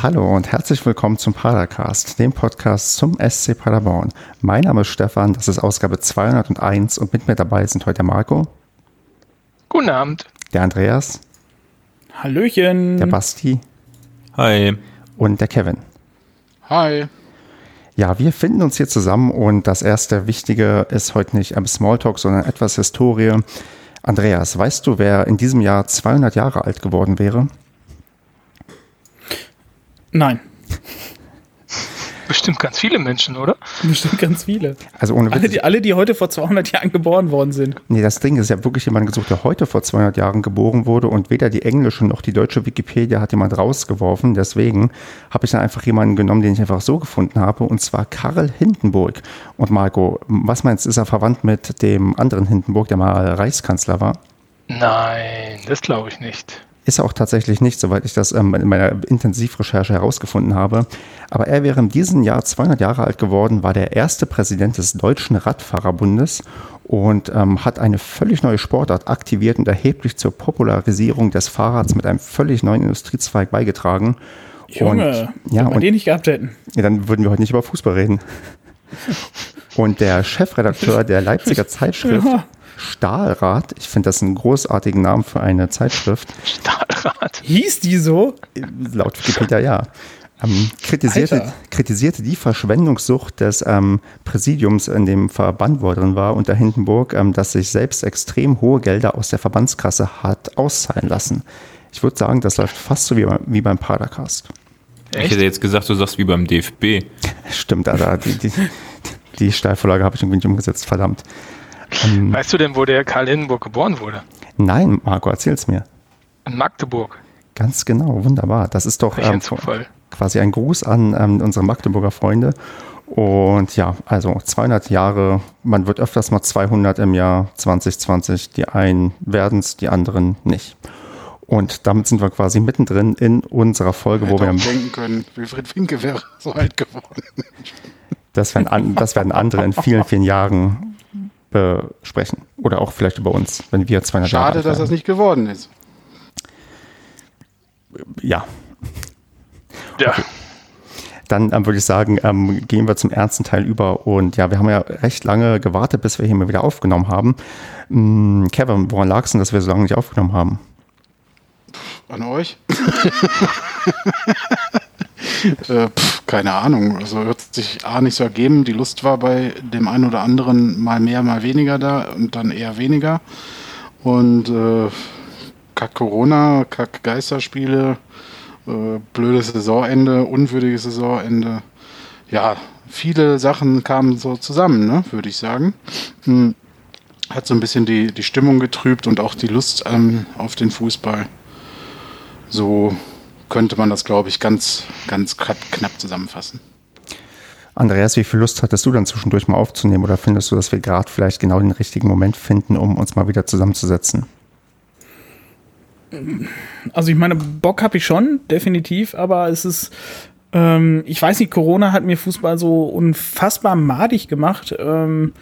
Hallo und herzlich willkommen zum Padercast, dem Podcast zum SC Paderborn. Mein Name ist Stefan, das ist Ausgabe 201 und mit mir dabei sind heute der Marco. Guten Abend. Der Andreas. Hallöchen. Der Basti. Hi. Und der Kevin. Hi. Ja, wir finden uns hier zusammen und das erste Wichtige ist heute nicht ein Smalltalk, sondern etwas Historie. Andreas, weißt du, wer in diesem Jahr 200 Jahre alt geworden wäre? Nein. Bestimmt ganz viele Menschen, oder? Bestimmt ganz viele. Also ohne alle, die, alle, die heute vor 200 Jahren geboren worden sind. Nee, das Ding ist ja wirklich jemand gesucht, der heute vor 200 Jahren geboren wurde und weder die englische noch die deutsche Wikipedia hat jemand rausgeworfen. Deswegen habe ich dann einfach jemanden genommen, den ich einfach so gefunden habe und zwar Karl Hindenburg. Und Marco, was meinst du, ist er verwandt mit dem anderen Hindenburg, der mal Reichskanzler war? Nein, das glaube ich nicht. Ist er auch tatsächlich nicht, soweit ich das ähm, in meiner Intensivrecherche herausgefunden habe. Aber er wäre in diesem Jahr 200 Jahre alt geworden, war der erste Präsident des Deutschen Radfahrerbundes und ähm, hat eine völlig neue Sportart aktiviert und erheblich zur Popularisierung des Fahrrads mit einem völlig neuen Industriezweig beigetragen. Junge, und, ja, wenn wir den nicht gehabt hätten. Ja, dann würden wir heute nicht über Fußball reden. Und der Chefredakteur der Leipziger Zeitschrift ja. Stahlrad. Ich finde das einen großartigen Namen für eine Zeitschrift. Stahlrad. Hieß die so? Laut Wikipedia ja. Ähm, kritisierte, kritisierte die Verschwendungssucht des ähm, Präsidiums, in dem Verband, wo er drin war, unter Hindenburg, ähm, das sich selbst extrem hohe Gelder aus der Verbandskasse hat auszahlen lassen. Ich würde sagen, das läuft fast so wie, wie beim Padercast. Echt? Ich hätte jetzt gesagt, du sagst wie beim DFB. Stimmt, da, die, die, die Steilvorlage habe ich irgendwie nicht umgesetzt, verdammt. Ähm, weißt du denn, wo der Karl Hindenburg geboren wurde? Nein, Marco, erzähl's mir. In Magdeburg. Ganz genau, wunderbar. Das ist doch ähm, quasi ein Gruß an ähm, unsere Magdeburger Freunde. Und ja, also 200 Jahre, man wird öfters mal 200 im Jahr 2020. Die einen werden es, die anderen nicht. Und damit sind wir quasi mittendrin in unserer Folge, Hätte wo wir denken können, Wilfried Winke wäre so alt geworden. Das werden, das werden andere in vielen, vielen Jahren besprechen. Oder auch vielleicht über uns, wenn wir 200 Schade, Jahre dass das nicht geworden ist. Ja. Ja. Okay. Dann ähm, würde ich sagen, ähm, gehen wir zum ernsten Teil über. Und ja, wir haben ja recht lange gewartet, bis wir hier mal wieder aufgenommen haben. Hm, Kevin, woran lag es denn, dass wir so lange nicht aufgenommen haben? An euch? äh, keine Ahnung. Also wird sich A nicht so ergeben. Die Lust war bei dem einen oder anderen mal mehr, mal weniger da und dann eher weniger. Und äh, Kack Corona, Kack Geisterspiele, äh, blödes Saisonende, unwürdiges Saisonende. Ja, viele Sachen kamen so zusammen, ne, würde ich sagen. Hm. Hat so ein bisschen die, die Stimmung getrübt und auch die Lust ähm, auf den Fußball. So könnte man das, glaube ich, ganz, ganz knapp zusammenfassen. Andreas, wie viel Lust hattest du dann zwischendurch mal aufzunehmen oder findest du, dass wir gerade vielleicht genau den richtigen Moment finden, um uns mal wieder zusammenzusetzen? Also ich meine, Bock habe ich schon, definitiv, aber es ist, ähm, ich weiß nicht, Corona hat mir Fußball so unfassbar madig gemacht. Ähm,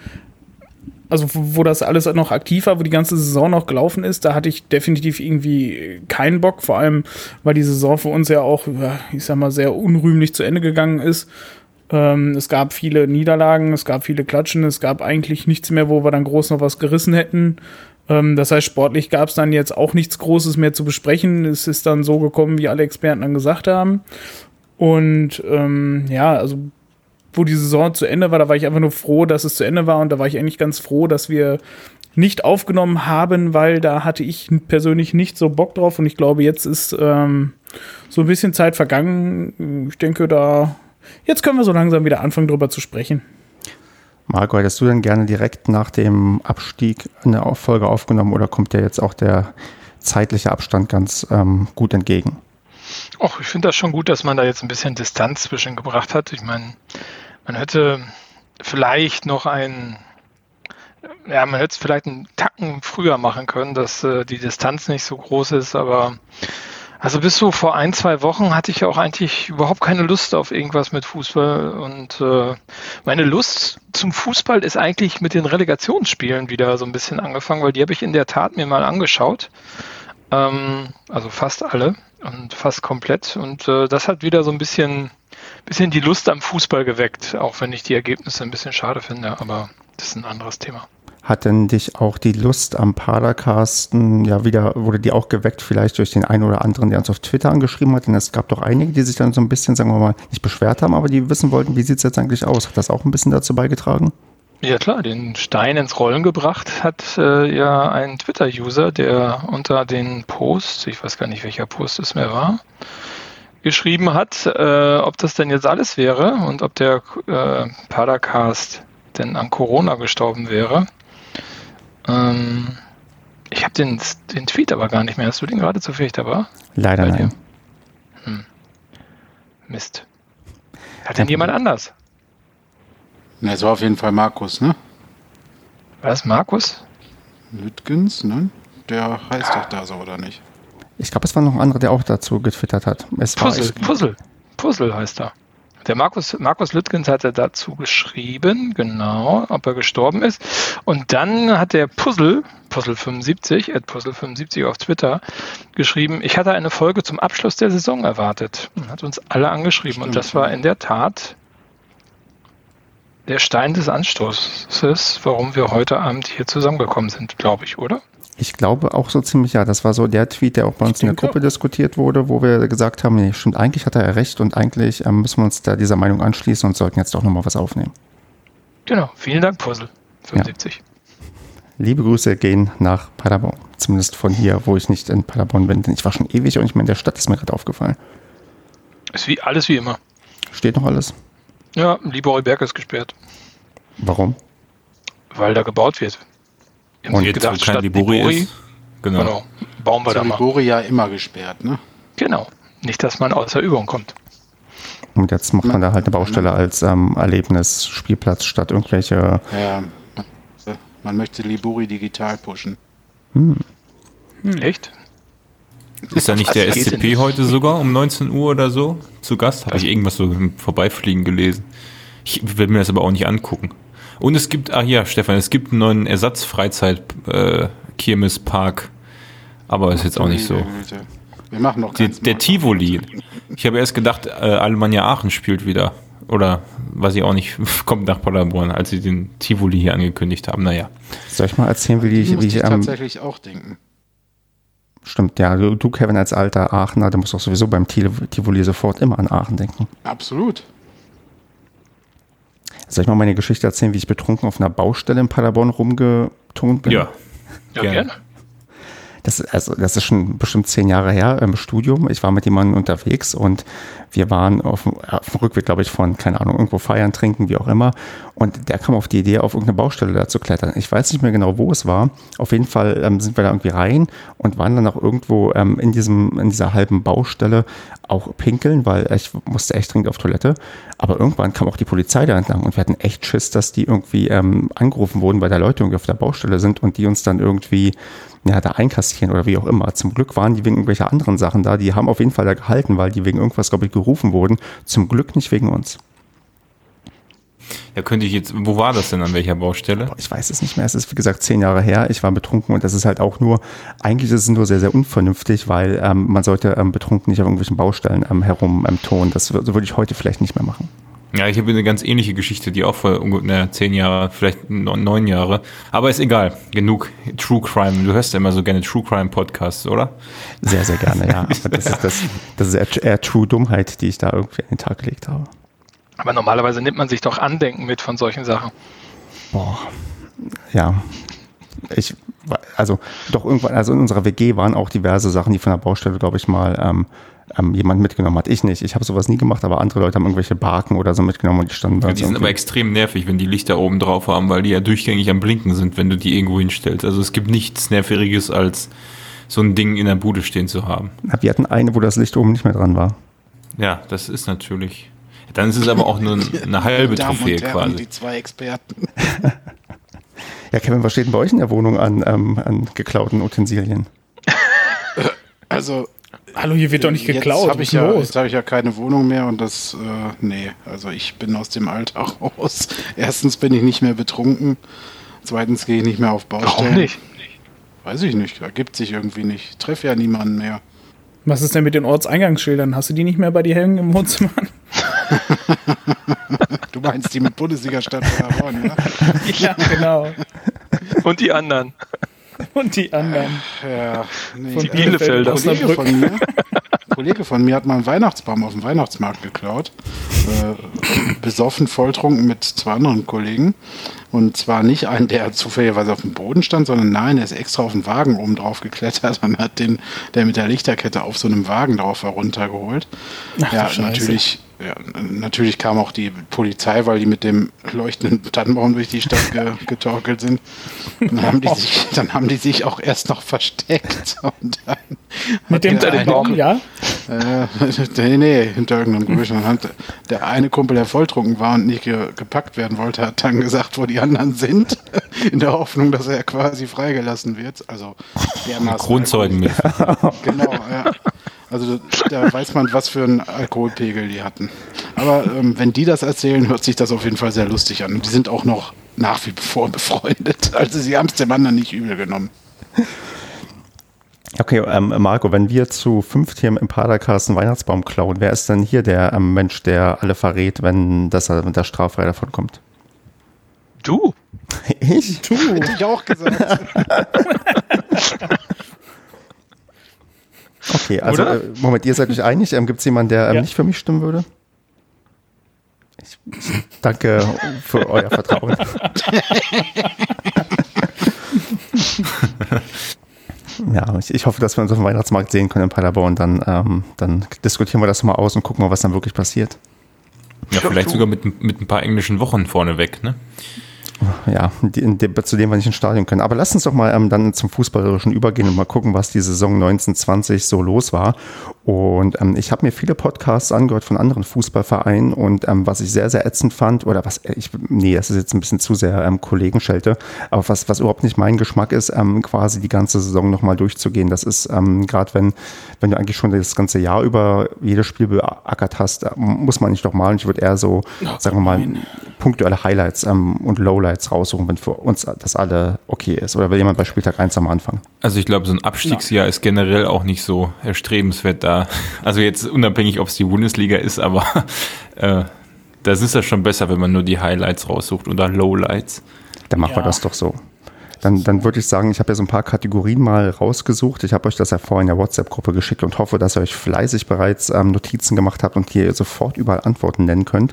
also wo das alles noch aktiv war, wo die ganze Saison noch gelaufen ist, da hatte ich definitiv irgendwie keinen Bock, vor allem weil die Saison für uns ja auch, ich sag mal, sehr unrühmlich zu Ende gegangen ist. Ähm, es gab viele Niederlagen, es gab viele Klatschen, es gab eigentlich nichts mehr, wo wir dann groß noch was gerissen hätten. Ähm, das heißt, sportlich gab es dann jetzt auch nichts Großes mehr zu besprechen. Es ist dann so gekommen, wie alle Experten dann gesagt haben. Und ähm, ja, also wo die Saison zu Ende war, da war ich einfach nur froh, dass es zu Ende war und da war ich eigentlich ganz froh, dass wir nicht aufgenommen haben, weil da hatte ich persönlich nicht so Bock drauf und ich glaube, jetzt ist ähm, so ein bisschen Zeit vergangen. Ich denke, da jetzt können wir so langsam wieder anfangen, drüber zu sprechen. Marco, hättest du denn gerne direkt nach dem Abstieg eine Folge aufgenommen oder kommt dir jetzt auch der zeitliche Abstand ganz ähm, gut entgegen? Och, ich finde das schon gut, dass man da jetzt ein bisschen Distanz zwischengebracht hat. Ich meine, man hätte vielleicht noch ein, ja, man hätte es vielleicht einen Tacken früher machen können, dass äh, die Distanz nicht so groß ist, aber also bis so vor ein, zwei Wochen hatte ich ja auch eigentlich überhaupt keine Lust auf irgendwas mit Fußball. Und äh, meine Lust zum Fußball ist eigentlich mit den Relegationsspielen wieder so ein bisschen angefangen, weil die habe ich in der Tat mir mal angeschaut. Ähm, also fast alle. und fast komplett. Und äh, das hat wieder so ein bisschen, bisschen die Lust am Fußball geweckt, auch wenn ich die Ergebnisse ein bisschen schade finde, aber das ist ein anderes Thema. Hat denn dich auch die Lust am Padercasten, ja, wieder, wurde die auch geweckt, vielleicht durch den einen oder anderen, der uns auf Twitter angeschrieben hat? Denn es gab doch einige, die sich dann so ein bisschen, sagen wir mal, nicht beschwert haben, aber die wissen wollten, wie sieht es jetzt eigentlich aus? Hat das auch ein bisschen dazu beigetragen? Ja klar, den Stein ins Rollen gebracht hat äh, ja ein Twitter-User, der unter den Post, ich weiß gar nicht, welcher Post es mehr war, geschrieben hat, äh, ob das denn jetzt alles wäre und ob der äh, Padercast denn an Corona gestorben wäre. Ähm, ich habe den, den Tweet aber gar nicht mehr. Hast du den gerade zufällig da Leider nein. Hm. Mist. Hat denn jemand anders? Ne, es war auf jeden Fall Markus, ne? Was, Markus? Lütgens, ne? Der heißt doch da so, oder nicht? Ich glaube, es war noch ein anderer, der auch dazu getwittert hat. Es Puzzle, Puzzle. Puzzle heißt er. Der Markus, Markus Lüttgens hat er dazu geschrieben, genau, ob er gestorben ist. Und dann hat der Puzzle, Puzzle75, at Puzzle75 auf Twitter, geschrieben, ich hatte eine Folge zum Abschluss der Saison erwartet. Und hat uns alle angeschrieben. Stimmt. Und das war in der Tat der Stein des Anstoßes, warum wir heute Abend hier zusammengekommen sind, glaube ich, oder? Ich glaube auch so ziemlich, ja. Das war so der Tweet, der auch bei uns in der Gruppe diskutiert wurde, wo wir gesagt haben, nee, stimmt, eigentlich hat er recht und eigentlich ähm, müssen wir uns da dieser Meinung anschließen und sollten jetzt doch nochmal was aufnehmen. Genau, vielen Dank, Puzzle 75. Ja. Liebe Grüße gehen nach Paderborn. Zumindest von hier, wo ich nicht in Paderborn bin, denn ich war schon ewig und nicht mehr in der Stadt, ist mir gerade aufgefallen. Ist wie alles wie immer. Steht noch alles? Ja, Liebereuberg ist gesperrt. Warum? Weil da gebaut wird. Und jetzt, gedacht, wo kein Libori, Libori ist. Genau. genau. Bauen wir da mal. Libori ja immer gesperrt, ne? Genau. Nicht, dass man außer Übung kommt. Und jetzt macht man da halt eine Baustelle als ähm, Erlebnisspielplatz statt irgendwelche. Ja, man möchte Libori digital pushen. Hm. Hm. Echt? Ist da nicht der SCP heute sogar um 19 Uhr oder so zu Gast? Habe ich irgendwas so im Vorbeifliegen gelesen. Ich will mir das aber auch nicht angucken. Und es gibt, ach ja, Stefan, es gibt einen neuen Ersatzfreizeit-Kirmespark. Äh, aber ist jetzt auch nicht so. Wir machen noch Die, Der Tivoli. Ich habe erst gedacht, äh, Alemannia Aachen spielt wieder. Oder weiß ich auch nicht, kommt nach Paderborn, als sie den Tivoli hier angekündigt haben. Naja. Soll ich mal erzählen, wie ich, wie ich, ich ähm, tatsächlich auch denken. Stimmt, ja. Du, Kevin, als alter Aachener, du musst auch sowieso beim Tivoli sofort immer an Aachen denken. Absolut. Soll ich mal meine Geschichte erzählen, wie ich betrunken auf einer Baustelle in Paderborn rumgetont bin? Ja, ja gerne. Das, also, das ist schon bestimmt zehn Jahre her im Studium. Ich war mit jemandem unterwegs und wir waren auf, auf dem Rückweg, glaube ich, von, keine Ahnung, irgendwo feiern, trinken, wie auch immer. Und der kam auf die Idee, auf irgendeine Baustelle da zu klettern. Ich weiß nicht mehr genau, wo es war. Auf jeden Fall ähm, sind wir da irgendwie rein und waren dann auch irgendwo ähm, in, diesem, in dieser halben Baustelle auch pinkeln, weil ich musste echt dringend auf Toilette. Aber irgendwann kam auch die Polizei da entlang und wir hatten echt Schiss, dass die irgendwie ähm, angerufen wurden, weil da Leute irgendwie auf der Baustelle sind und die uns dann irgendwie ja, da einkassieren oder wie auch immer. Zum Glück waren die wegen irgendwelcher anderen Sachen da. Die haben auf jeden Fall da gehalten, weil die wegen irgendwas, glaube ich, gerufen wurden. Zum Glück nicht wegen uns. Ja, könnte ich jetzt, wo war das denn, an welcher Baustelle? Ich weiß es nicht mehr. Es ist, wie gesagt, zehn Jahre her. Ich war betrunken und das ist halt auch nur, eigentlich ist es nur sehr, sehr unvernünftig, weil ähm, man sollte ähm, betrunken nicht auf irgendwelchen Baustellen ähm, herum ähm, tun. Das würde ich heute vielleicht nicht mehr machen. Ja, ich habe eine ganz ähnliche Geschichte, die auch vor ungefähr zehn Jahre, vielleicht neun Jahre. Aber ist egal. Genug True Crime. Du hörst ja immer so gerne True Crime Podcasts, oder? Sehr, sehr gerne, ja. Aber das, ist, das, das ist eher True Dummheit, die ich da irgendwie an den Tag gelegt habe. Aber normalerweise nimmt man sich doch Andenken mit von solchen Sachen. Boah, ja. Ich, also doch irgendwann, also in unserer WG waren auch diverse Sachen, die von der Baustelle, glaube ich, mal ähm, ähm, jemand mitgenommen hat. Ich nicht. Ich habe sowas nie gemacht, aber andere Leute haben irgendwelche Barken oder so mitgenommen und die standen da. Ja, die sind aber extrem nervig, wenn die Lichter oben drauf haben, weil die ja durchgängig am Blinken sind, wenn du die irgendwo hinstellst. Also es gibt nichts Nerviges als so ein Ding in der Bude stehen zu haben. Ja, wir hatten eine, wo das Licht oben nicht mehr dran war. Ja, das ist natürlich. Dann ist es aber auch nur eine halbe Trophäe quasi. Die zwei Experten. ja, Kevin, was steht denn bei euch in der Wohnung an, ähm, an geklauten Utensilien? Also Hallo, hier wird doch nicht geklaut. Jetzt habe ich, ja, hab ich ja keine Wohnung mehr und das, äh, nee, also ich bin aus dem Alltag raus. Erstens bin ich nicht mehr betrunken. Zweitens gehe ich nicht mehr auf Baustellen. Warum nicht? Weiß ich nicht, ergibt sich irgendwie nicht. Ich treffe ja niemanden mehr. Was ist denn mit den Ortseingangsschildern? Hast du die nicht mehr bei dir hängen im Wohnzimmer? du meinst die mit Bundesliga-Stadt Paderborn, ja? ja, genau. Und die anderen. Und die anderen. Ja, nee, die Bielefelder. Kollege von, mir, Kollege von mir hat mal einen Weihnachtsbaum auf dem Weihnachtsmarkt geklaut. Äh, besoffen, volltrunken mit zwei anderen Kollegen. Und zwar nicht einen, der zufälligerweise auf dem Boden stand, sondern nein, der ist extra auf den Wagen oben drauf geklettert und hat den, der mit der Lichterkette auf so einem Wagen drauf war, runtergeholt. Ach, ja, natürlich ja, natürlich kam auch die Polizei, weil die mit dem leuchtenden Tannenbaum durch die Stadt ge getorkelt sind. Dann haben, die sich, dann haben die sich auch erst noch versteckt. Und dann mit dem Tannenbaum, ja? Äh, nee, nee, hinter irgendeinem Gebüsch. Und hat der eine Kumpel, der volltrunken war und nicht ge gepackt werden wollte, hat dann gesagt, wo die anderen sind, in der Hoffnung, dass er quasi freigelassen wird. Also dermaßen. Grundzeugen mit. Genau, ja. Also da weiß man, was für einen Alkoholpegel die hatten. Aber ähm, wenn die das erzählen, hört sich das auf jeden Fall sehr lustig an. Und die sind auch noch nach wie vor befreundet. Also sie haben es dem anderen nicht übel genommen. Okay, ähm, Marco, wenn wir zu fünft hier im Padercast einen Weihnachtsbaum klauen, wer ist denn hier der ähm, Mensch, der alle verrät, wenn das wenn der straffrei davon kommt? Du. Ich? Du. Hätte ich auch gesagt. Okay, also äh, Moment, ihr seid euch einig. Ähm, Gibt es jemanden, der ähm, Ja. nicht für mich stimmen würde? Ich, ich danke für euer Vertrauen. ja, ich, ich hoffe, dass wir uns auf dem Weihnachtsmarkt sehen können in Paderborn. Dann, ähm, dann diskutieren wir das mal aus und gucken mal, was dann wirklich passiert. Ja, vielleicht sogar mit, mit ein paar englischen Wochen vorneweg, ne? Ja, die, dem, zu dem wir nicht ins Stadion können. Aber lasst uns doch mal ähm, dann zum Fußballerischen übergehen und mal gucken, was die Saison 1920 so los war. Und ähm, ich habe mir viele Podcasts angehört von anderen Fußballvereinen und ähm, was ich sehr, sehr ätzend fand, oder was, äh, ich, nee, das ist jetzt ein bisschen zu sehr ähm, Kollegenschelte, aber was, was überhaupt nicht mein Geschmack ist, ähm, quasi die ganze Saison nochmal durchzugehen. Das ist ähm, gerade, wenn, wenn du eigentlich schon das ganze Jahr über jedes Spiel beackert hast, muss man nicht nochmal. Und ich würde eher so, sagen wir mal, punktuelle Highlights ähm, und Lowlights raussuchen, wenn für uns das alle okay ist. Oder will jemand bei Spieltag 1 am Anfang? Also ich glaube, so ein Abstiegsjahr ist generell auch nicht so erstrebenswert da. Also jetzt unabhängig, ob es die Bundesliga ist, aber äh, das ist ja schon besser, wenn man nur die Highlights raussucht oder Lowlights. Dann machen wir Ja. das doch so. Dann, dann würde ich sagen, ich habe ja so ein paar Kategorien mal rausgesucht. Ich habe euch das ja vorhin in der WhatsApp-Gruppe geschickt und hoffe, dass ihr euch fleißig bereits ähm, Notizen gemacht habt und hier sofort überall Antworten nennen könnt.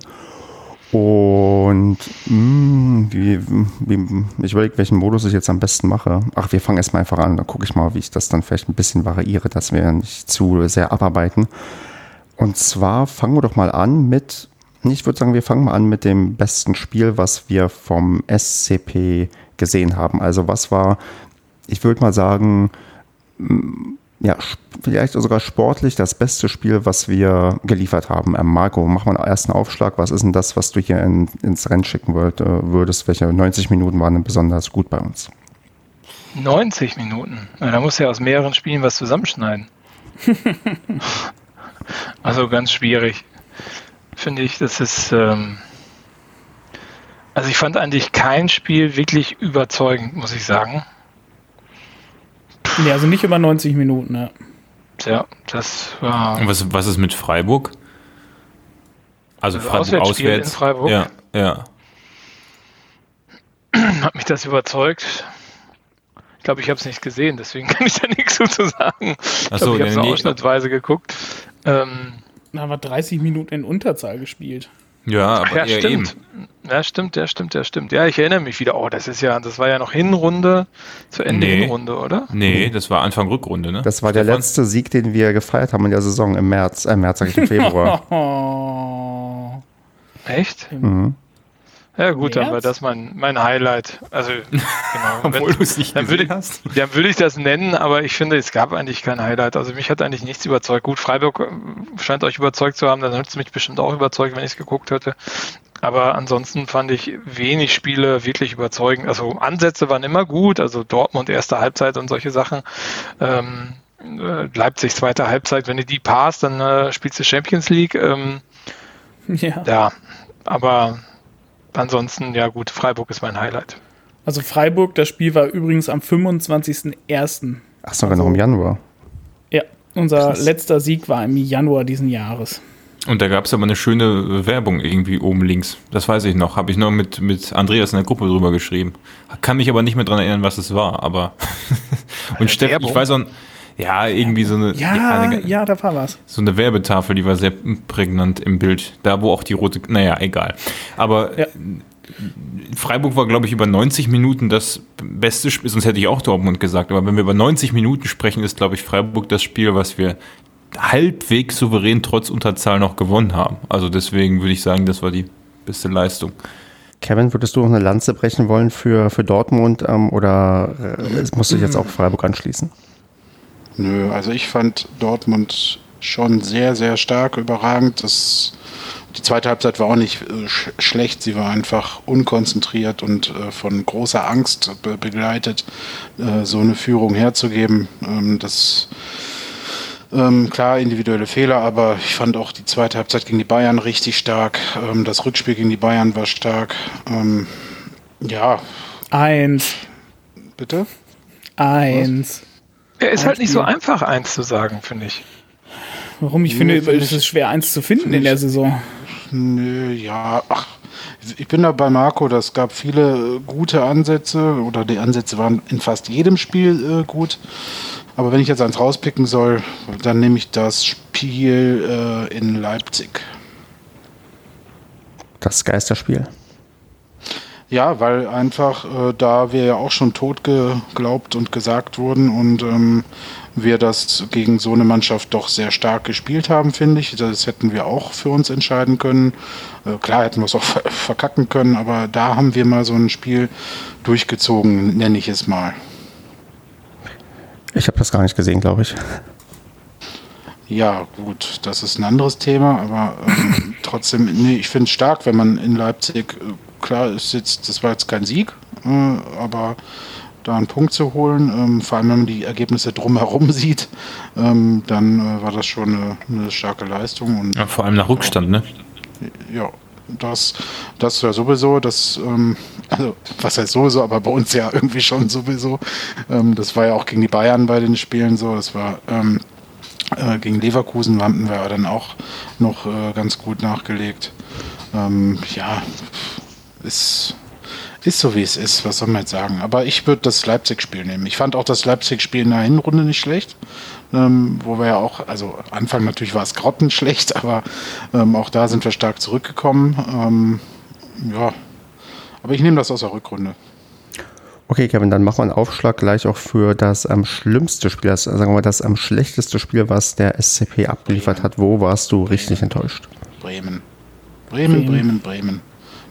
Und mh, wie, wie, ich überlege, welchen Modus ich jetzt am besten mache. Ach, wir fangen erstmal einfach an. Dann gucke ich mal, wie ich das dann vielleicht ein bisschen variiere, dass wir nicht zu sehr abarbeiten. Und zwar fangen wir doch mal an mit, ich würde sagen, wir fangen mal an mit dem besten Spiel, was wir vom SCP gesehen haben. Also was war, ich würde mal sagen, mm, ja, vielleicht sogar sportlich das beste Spiel, was wir geliefert haben. Ähm, Marco, mach mal einen ersten Aufschlag. Was ist denn das, was du hier in, ins Rennen schicken wollt, äh, würdest? Welche 90 Minuten waren denn besonders gut bei uns? 90 Minuten. Na, da muss ja aus mehreren Spielen was zusammenschneiden. also ganz schwierig. Finde ich, das ist. Ähm also ich fand eigentlich kein Spiel wirklich überzeugend, muss ich sagen. Nee, also nicht über 90 Minuten, ja. Ja, das war. Und was, was ist mit Freiburg? Also, Also Freiburg Auswärtsspiel in auswärts. Freiburg? Ja, ja. Hat mich das überzeugt? Ich glaube, ich habe es nicht gesehen, deswegen kann ich da nichts zu sagen. Ich Ach glaube, so, ich habe es ausschnittweise geguckt. Ähm, Da haben wir 30 Minuten in Unterzahl gespielt. Ja, aber ja, stimmt. eben. Ja, stimmt, ja, stimmt, ja, stimmt. Ja, ich erinnere mich wieder. Oh, das ist ja, das war ja noch Hinrunde, zu Ende Nee. Hinrunde, oder? Nee, das war Anfang Rückrunde, ne? Das war der Stefan? letzte Sieg, den wir gefeiert haben in der Saison im März, äh, März sag ich im Februar. Oh. Echt? mhm. Ja, gut, dann war das mein, mein Highlight. Also, genau. Obwohl du es nicht dann würde, hast. dann würde ich das nennen, aber ich finde, es gab eigentlich kein Highlight. Also mich hat eigentlich nichts überzeugt. Gut, Freiburg äh, scheint euch überzeugt zu haben, dann hätte es mich bestimmt auch überzeugt, wenn ich es geguckt hätte. Aber ansonsten fand ich wenig Spiele wirklich überzeugend. Also Ansätze waren immer gut, also Dortmund erste Halbzeit und solche Sachen. Ähm, äh, Leipzig zweite Halbzeit, wenn du die passt, dann äh, spielst du Champions League. Ähm, Ja. ja, aber ansonsten, ja gut, Freiburg ist mein Highlight. Also Freiburg, das Spiel war übrigens am 25.01. Ach, sogar noch im Januar. Ja, Unser Krass. letzter Sieg war im Januar diesen Jahres. Und da gab es aber eine schöne Werbung irgendwie oben links. Das weiß ich noch. Habe ich noch mit, mit Andreas in der Gruppe drüber geschrieben. Kann mich aber nicht mehr dran erinnern, was es war. Aber und Steffen, ich weiß auch, ja, irgendwie so eine. Ja, ja, eine, ja, da war was. So eine Werbetafel, die war sehr prägnant im Bild. Da, wo auch die rote. Naja, egal. Aber ja. Freiburg war, glaube ich, über 90 Minuten das beste Spiel, sonst hätte ich auch Dortmund gesagt, aber wenn wir über 90 Minuten sprechen, ist, glaube ich, Freiburg das Spiel, was wir halbwegs souverän trotz Unterzahl noch gewonnen haben. Also deswegen würde ich sagen, das war die beste Leistung. Kevin, würdest du noch eine Lanze brechen wollen für, für Dortmund ähm, oder äh, musst du dich jetzt auch Freiburg anschließen? Nö, also ich fand Dortmund schon sehr, sehr stark, überragend. Das, die zweite Halbzeit war auch nicht äh, sch schlecht, sie war einfach unkonzentriert und äh, von großer Angst be begleitet, äh, so eine Führung herzugeben. Ähm, das ähm, klar, individuelle Fehler, aber ich fand auch die zweite Halbzeit gegen die Bayern richtig stark. Ähm, das Rückspiel gegen die Bayern war stark. Ähm, ja. Eins. Bitte? Eins. Er ist halt nicht so einfach, eins zu sagen, finde ich. Warum? Ich finde, es ist schwer, eins zu finden in der Saison. Nö, ja, ach, ich bin da bei Marco, das gab viele gute Ansätze oder die Ansätze waren in fast jedem Spiel äh, gut. Aber wenn ich jetzt eins rauspicken soll, dann nehme ich das Spiel äh, in Leipzig. Das Geisterspiel. Ja, weil einfach äh, da wir ja auch schon tot geglaubt und gesagt wurden und ähm, wir das gegen so eine Mannschaft doch sehr stark gespielt haben, finde ich. Das hätten wir auch für uns entscheiden können. Äh, klar hätten wir es auch verkacken können, aber da haben wir mal so ein Spiel durchgezogen, nenne ich es mal. Ich habe das gar nicht gesehen, glaube ich. Ja, gut, das ist ein anderes Thema, aber ähm, trotzdem, nee, ich finde es stark, wenn man in Leipzig, äh, klar, ist jetzt, das war jetzt kein Sieg, äh, aber da einen Punkt zu holen, ähm, vor allem wenn man die Ergebnisse drumherum sieht, ähm, dann äh, war das schon eine, eine starke Leistung. Und, ja, vor allem nach Rückstand, ne? Ja, das, das ja sowieso, das, ähm, also was heißt sowieso, aber bei uns ja irgendwie schon sowieso. Ähm, das war ja auch gegen die Bayern bei den Spielen so. Das war ähm, äh, gegen Leverkusen hatten wir dann auch noch äh, ganz gut nachgelegt. Ähm, ja, ist, ist so wie es ist, was soll man jetzt sagen. Aber ich würde das Leipzig-Spiel nehmen. Ich fand auch das Leipzig-Spiel in der Hinrunde nicht schlecht ähm, wo wir ja auch, also Anfang natürlich war es grottenschlecht, aber ähm, auch da sind wir stark zurückgekommen. Ähm, ja, aber ich nehme das aus der Rückrunde. Okay, Kevin, dann machen wir einen Aufschlag gleich auch für das am schlimmste Spiel, das, sagen wir mal, das am schlechteste Spiel, was der SCP abgeliefert Bremen. hat. Wo warst du richtig Bremen. enttäuscht? Bremen. Bremen, Bremen, Bremen.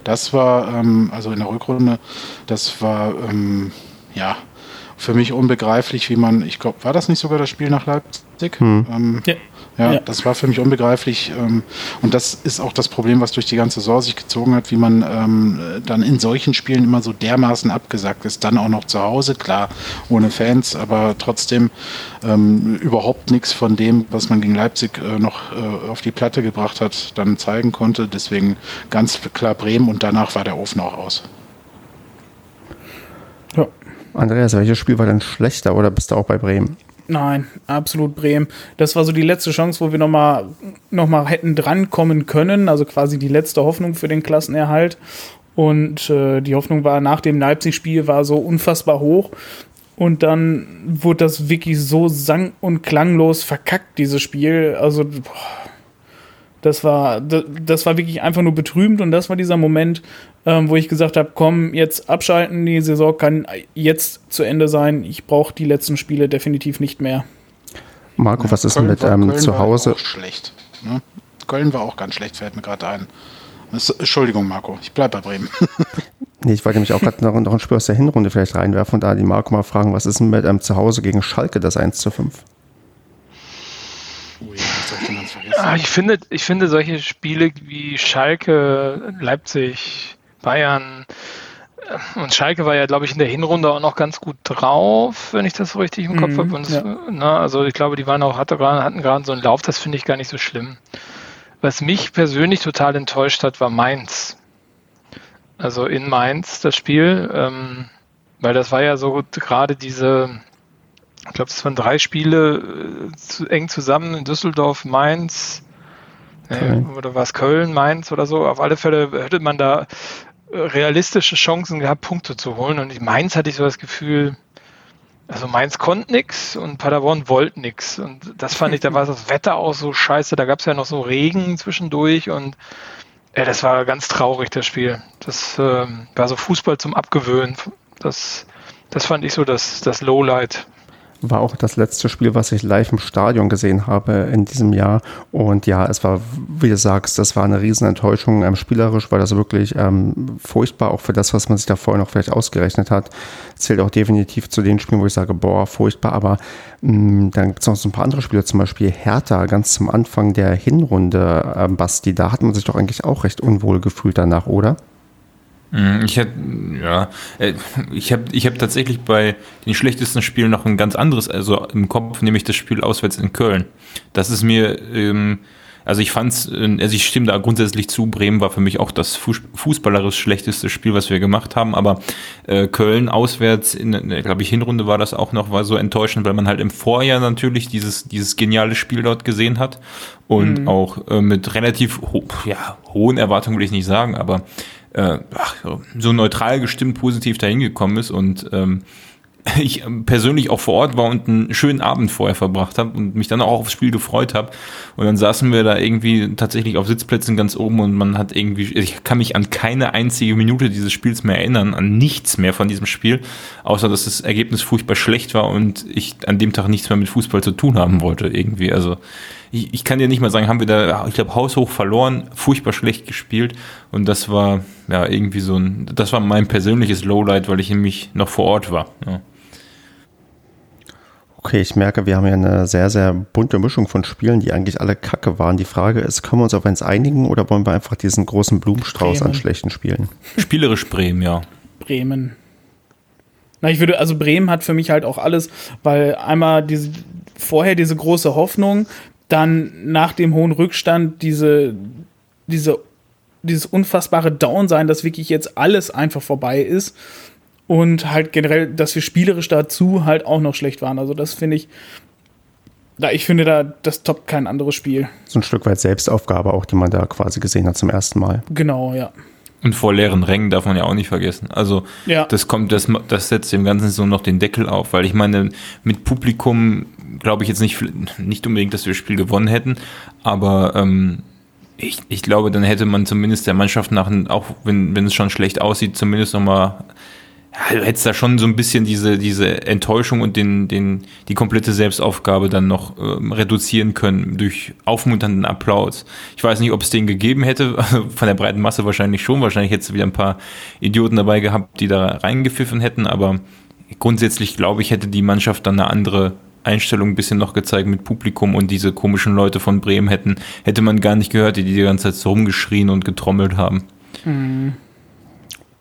Das war, ähm, also in der Rückrunde, das war, ähm, ja, für mich unbegreiflich, wie man, ich glaube, war das nicht sogar das Spiel nach Leipzig? Hm. Ähm, ja. Ja, ja, das war für mich unbegreiflich. Ähm, und das ist auch das Problem, was durch die ganze Saison sich gezogen hat, wie man ähm, dann in solchen Spielen immer so dermaßen abgesagt ist. Dann auch noch zu Hause, klar, ohne Fans, aber trotzdem ähm, überhaupt nichts von dem, was man gegen Leipzig äh, noch äh, auf die Platte gebracht hat, dann zeigen konnte. Deswegen ganz klar Bremen und danach war der Ofen auch aus. Andreas, welches Spiel war denn schlechter oder bist du auch bei Bremen? Nein, absolut Bremen. Das war so die letzte Chance, wo wir nochmal noch mal hätten drankommen können. Also quasi die letzte Hoffnung für den Klassenerhalt. Und äh, die Hoffnung war nach dem Leipzig-Spiel war so unfassbar hoch. Und dann wurde das wirklich so sang- und klanglos verkackt, dieses Spiel. Also, boah, das war, das war wirklich einfach nur betrübend und das war dieser Moment, ähm, wo ich gesagt habe, komm, jetzt abschalten, die Saison kann jetzt zu Ende sein. Ich brauche die letzten Spiele definitiv nicht mehr. Marco, was ist denn mit ähm, zu Hause? War auch schlecht. Ne? Köln war auch ganz schlecht, fällt mir gerade ein. Entschuldigung, Marco, ich bleibe bei Bremen. nee, ich wollte nämlich auch gerade noch, noch ein Spiel aus der Hinrunde vielleicht reinwerfen und da die Marco mal fragen, was ist denn mit ähm, zu Hause gegen Schalke das 1 zu 5? Oh ja, Ah, ich, finde, ich finde solche Spiele wie Schalke, Leipzig, Bayern äh, und Schalke war ja, glaube ich, in der Hinrunde auch noch ganz gut drauf, wenn ich das so richtig im Kopf mhm, habe. Und ja. na, also ich glaube, die waren auch, hatte, hatten gerade so einen Lauf, das finde ich gar nicht so schlimm. Was mich persönlich total enttäuscht hat, war Mainz. Also in Mainz das Spiel, ähm, weil das war ja so gerade diese ich glaube, es waren drei Spiele äh, zu, eng zusammen in Düsseldorf, Mainz, äh, oder war es Köln, Mainz oder so. Auf alle Fälle hätte man da äh, realistische Chancen gehabt, Punkte zu holen. Und in Mainz hatte ich so das Gefühl, also Mainz konnte nix und Paderborn wollte nix. Und das fand ich, da war das Wetter auch so scheiße. Da gab es ja noch so Regen zwischendurch und ja, das war ganz traurig, das Spiel. Das ähm, war so Fußball zum Abgewöhnen. Das, das fand ich so das, das Lowlight war auch das letzte Spiel, was ich live im Stadion gesehen habe in diesem Jahr. Und ja, es war, wie du sagst, das war eine Riesenenttäuschung. Ähm, spielerisch war das wirklich ähm, furchtbar, auch für das, was man sich da vorher noch vielleicht ausgerechnet hat. Zählt auch definitiv zu den Spielen, wo ich sage, boah, furchtbar. Aber mh, mm, dann gibt es noch so ein paar andere Spiele, zum Beispiel Hertha, ganz zum Anfang der Hinrunde, ähm, Basti. Da hat man sich doch eigentlich auch recht unwohl gefühlt danach, oder? Mhm, ich hätte, ja, äh, ich habe ich hab tatsächlich bei den schlechtesten Spielen noch ein ganz anderes, also im Kopf, nämlich das Spiel auswärts in Köln. Das ist mir, ähm, also ich fand's, äh, also ich stimme da grundsätzlich zu, Bremen war für mich auch das fußballerisch schlechteste Spiel, was wir gemacht haben, aber äh, Köln auswärts, in, äh, glaube ich, Hinrunde war das auch noch, war so enttäuschend, weil man halt im Vorjahr natürlich dieses, dieses geniale Spiel dort gesehen hat und mhm. auch äh, mit relativ ho ja, hohen Erwartungen will ich nicht sagen, aber äh, so neutral gestimmt positiv dahin gekommen ist und ähm, ich persönlich auch vor Ort war und einen schönen Abend vorher verbracht habe und mich dann auch aufs Spiel gefreut habe. Und dann saßen wir da irgendwie tatsächlich auf Sitzplätzen ganz oben und man hat irgendwie, ich kann mich an keine einzige Minute dieses Spiels mehr erinnern, an nichts mehr von diesem Spiel, außer dass das Ergebnis furchtbar schlecht war und ich an dem Tag nichts mehr mit Fußball zu tun haben wollte irgendwie. Also ich, ich kann dir nicht mal sagen, haben wir da, ich glaube, haushoch verloren, furchtbar schlecht gespielt und das war ja irgendwie so ein, das war mein persönliches Lowlight, weil ich nämlich noch vor Ort war. Ja. Okay, ich merke, wir haben ja eine sehr, sehr bunte Mischung von Spielen, die eigentlich alle kacke waren. Die Frage ist, können wir uns auf eins einigen oder wollen wir einfach diesen großen Blumenstrauß Bremen. an schlechten Spielen? Spielerisch Bremen, ja. Bremen. Na, ich würde, also Bremen hat für mich halt auch alles, weil einmal diese, vorher diese große Hoffnung, dann nach dem hohen Rückstand diese, diese, dieses unfassbare Down sein, dass wirklich jetzt alles einfach vorbei ist. Und halt generell, dass wir spielerisch dazu halt auch noch schlecht waren. Also das finde ich, da ich finde da, das toppt kein anderes Spiel. So ein Stück weit Selbstaufgabe auch, die man da quasi gesehen hat zum ersten Mal. Genau, ja. Und vor leeren Rängen darf man ja auch nicht vergessen. Also ja. das kommt, das, das setzt dem Ganzen so noch den Deckel auf, weil ich meine, mit Publikum glaube ich jetzt nicht, nicht unbedingt, dass wir das Spiel gewonnen hätten, aber ähm, ich, ich glaube, dann hätte man zumindest der Mannschaft nach, auch wenn, wenn es schon schlecht aussieht, zumindest nochmal ja, du hättest da schon so ein bisschen diese, diese Enttäuschung und den, den, die komplette Selbstaufgabe dann noch ähm, reduzieren können durch aufmunternden Applaus. Ich weiß nicht, ob es den gegeben hätte, von der breiten Masse wahrscheinlich schon. Wahrscheinlich hättest du wieder ein paar Idioten dabei gehabt, die da reingepfiffen hätten, aber grundsätzlich glaube ich, hätte die Mannschaft dann eine andere Einstellung ein bisschen noch gezeigt mit Publikum und diese komischen Leute von Bremen hätten, hätte man gar nicht gehört, die die ganze Zeit so rumgeschrien und getrommelt haben. Mhm.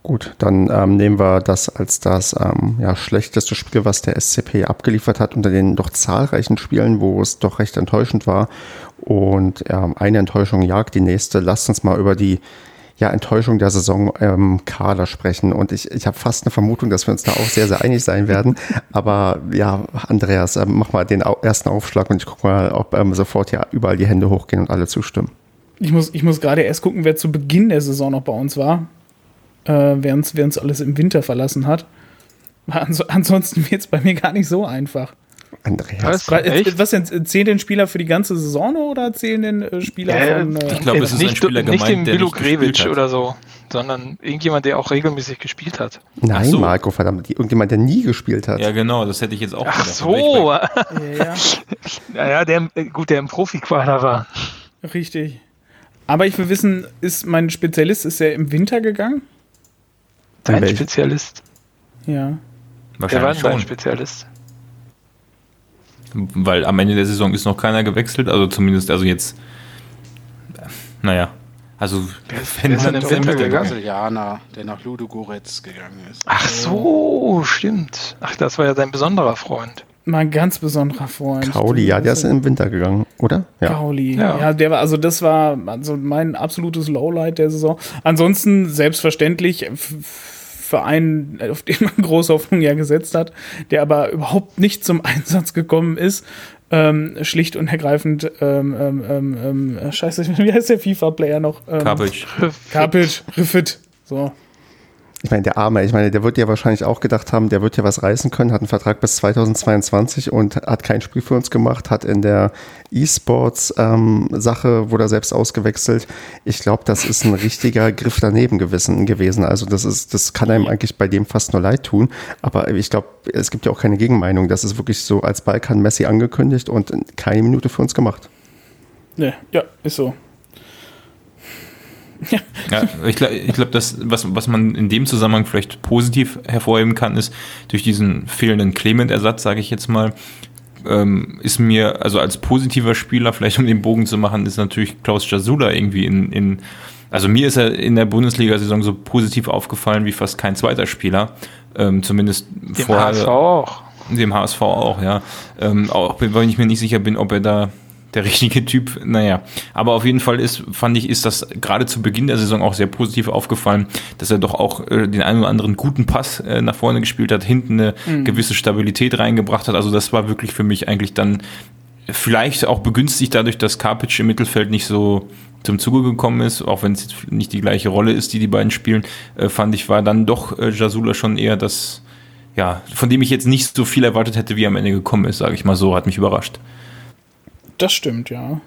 Gut, dann ähm, nehmen wir das als das ähm, ja, schlechteste Spiel, was der SCP abgeliefert hat, unter den doch zahlreichen Spielen, wo es doch recht enttäuschend war. Und ähm, eine Enttäuschung jagt die nächste. Lasst uns mal über die ja, Enttäuschung der Saison ähm, Kader sprechen. Und ich, ich habe fast eine Vermutung, dass wir uns da auch sehr, sehr einig sein werden. Aber ja, Andreas, ähm, mach mal den ersten Aufschlag und ich gucke mal, ob ähm, sofort ja überall die Hände hochgehen und alle zustimmen. Ich muss, ich muss gerade erst gucken, wer zu Beginn der Saison noch bei uns war äh, während es alles im Winter verlassen hat. Ans ansonsten wird es bei mir gar nicht so einfach. Andreas. Was, äh, was denn, zählen denn Spieler für die ganze Saison oder zählen denn äh, Spieler äh, von. Äh, ich glaube, es ist nicht, ein Spieler nicht gemeint, den Milo Grevic oder so, sondern irgendjemand, der auch regelmäßig gespielt hat. Nein, so. Marco, verdammt, irgendjemand, der nie gespielt hat. Ja, genau, das hätte ich jetzt auch Ach gedacht. so. ja, ja. naja, der, gut, der im Profi-Quader war. Richtig. Aber ich will wissen, ist mein Spezialist, ist er im Winter gegangen? Dein Spezialist? Ja. Wahrscheinlich Wer war dein Spezialist? Weil am Ende der Saison ist noch keiner gewechselt, also zumindest, also jetzt, naja, also wenn ist dann im Winter der Brasilianer, der nach Ludogorets gegangen ist. Ach so, stimmt. Ach, das war ja dein besonderer Freund. Mein ganz besonderer Freund. Kauli, ja, der ist im Winter gegangen, oder? Ja. Kauli, ja. ja, der war, also das war also mein absolutes Lowlight der Saison. Ansonsten selbstverständlich Verein, auf den man große Hoffnung ja gesetzt hat, der aber überhaupt nicht zum Einsatz gekommen ist. Ähm, schlicht und ergreifend, ähm, ähm, ähm, ähm scheiße, wie heißt der FIFA-Player noch? Ähm, Kapic. Kapic, Riffit. So. Ich meine, der Arme, ich meine, der wird ja wahrscheinlich auch gedacht haben, der wird ja was reißen können, hat einen Vertrag bis 2022 und hat kein Spiel für uns gemacht, hat in der E-Sports-Sache, ähm, wurde er selbst ausgewechselt. Ich glaube, das ist ein richtiger Griff daneben gewesen, gewesen. Also das ist, das kann einem eigentlich bei dem fast nur leid tun. Aber ich glaube, es gibt ja auch keine Gegenmeinung. Das ist wirklich so als Balkan Messi angekündigt und keine Minute für uns gemacht. Nee, ja, ist so. Ja, ja ich glaube, ich glaub, was, was man in dem Zusammenhang vielleicht positiv hervorheben kann, ist durch diesen fehlenden Clement-Ersatz, sage ich jetzt mal, ähm, ist mir, also als positiver Spieler, vielleicht um den Bogen zu machen, ist natürlich Klaus Jasula irgendwie in, in also mir ist er in der Bundesliga-Saison so positiv aufgefallen wie fast kein zweiter Spieler. Ähm, zumindest dem vorher. HSV auch. Dem HSV auch, ja. Ähm, auch wenn ich mir nicht sicher bin, ob er da der richtige Typ. Naja, aber auf jeden Fall ist, fand ich, ist das gerade zu Beginn der Saison auch sehr positiv aufgefallen, dass er doch auch äh, den einen oder anderen guten Pass äh, nach vorne gespielt hat, hinten eine mhm. gewisse Stabilität reingebracht hat. Also das war wirklich für mich eigentlich dann vielleicht auch begünstigt dadurch, dass Karpic im Mittelfeld nicht so zum Zuge gekommen ist, auch wenn es jetzt nicht die gleiche Rolle ist, die die beiden spielen, äh, fand ich, war dann doch äh, Jasula schon eher das, ja, von dem ich jetzt nicht so viel erwartet hätte, wie er am Ende gekommen ist, sage ich mal so, hat mich überrascht. Das stimmt, ja.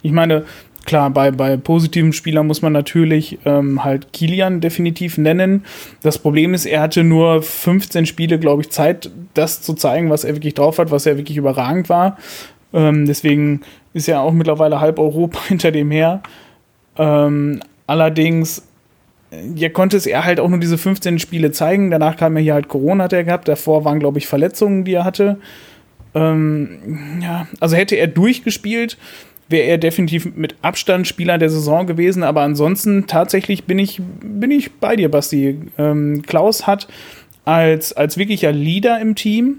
Ich meine, klar, bei, bei positiven Spielern muss man natürlich ähm, halt Kilian definitiv nennen. Das Problem ist, er hatte nur 15 Spiele, glaube ich, Zeit, das zu zeigen, was er wirklich drauf hat, was er wirklich überragend war. Ähm, deswegen ist er auch mittlerweile halb Europa hinter dem her. Ähm, allerdings ja, konnte es er halt auch nur diese 15 Spiele zeigen. Danach kam er hier halt Corona, hat er gehabt. Davor waren, glaube ich, Verletzungen, die er hatte. Ähm, ja, also hätte er durchgespielt, wäre er definitiv mit Abstand Spieler der Saison gewesen. Aber ansonsten tatsächlich bin ich, bin ich bei dir, Basti. Ähm, Klaus hat als, als wirklicher Leader im Team,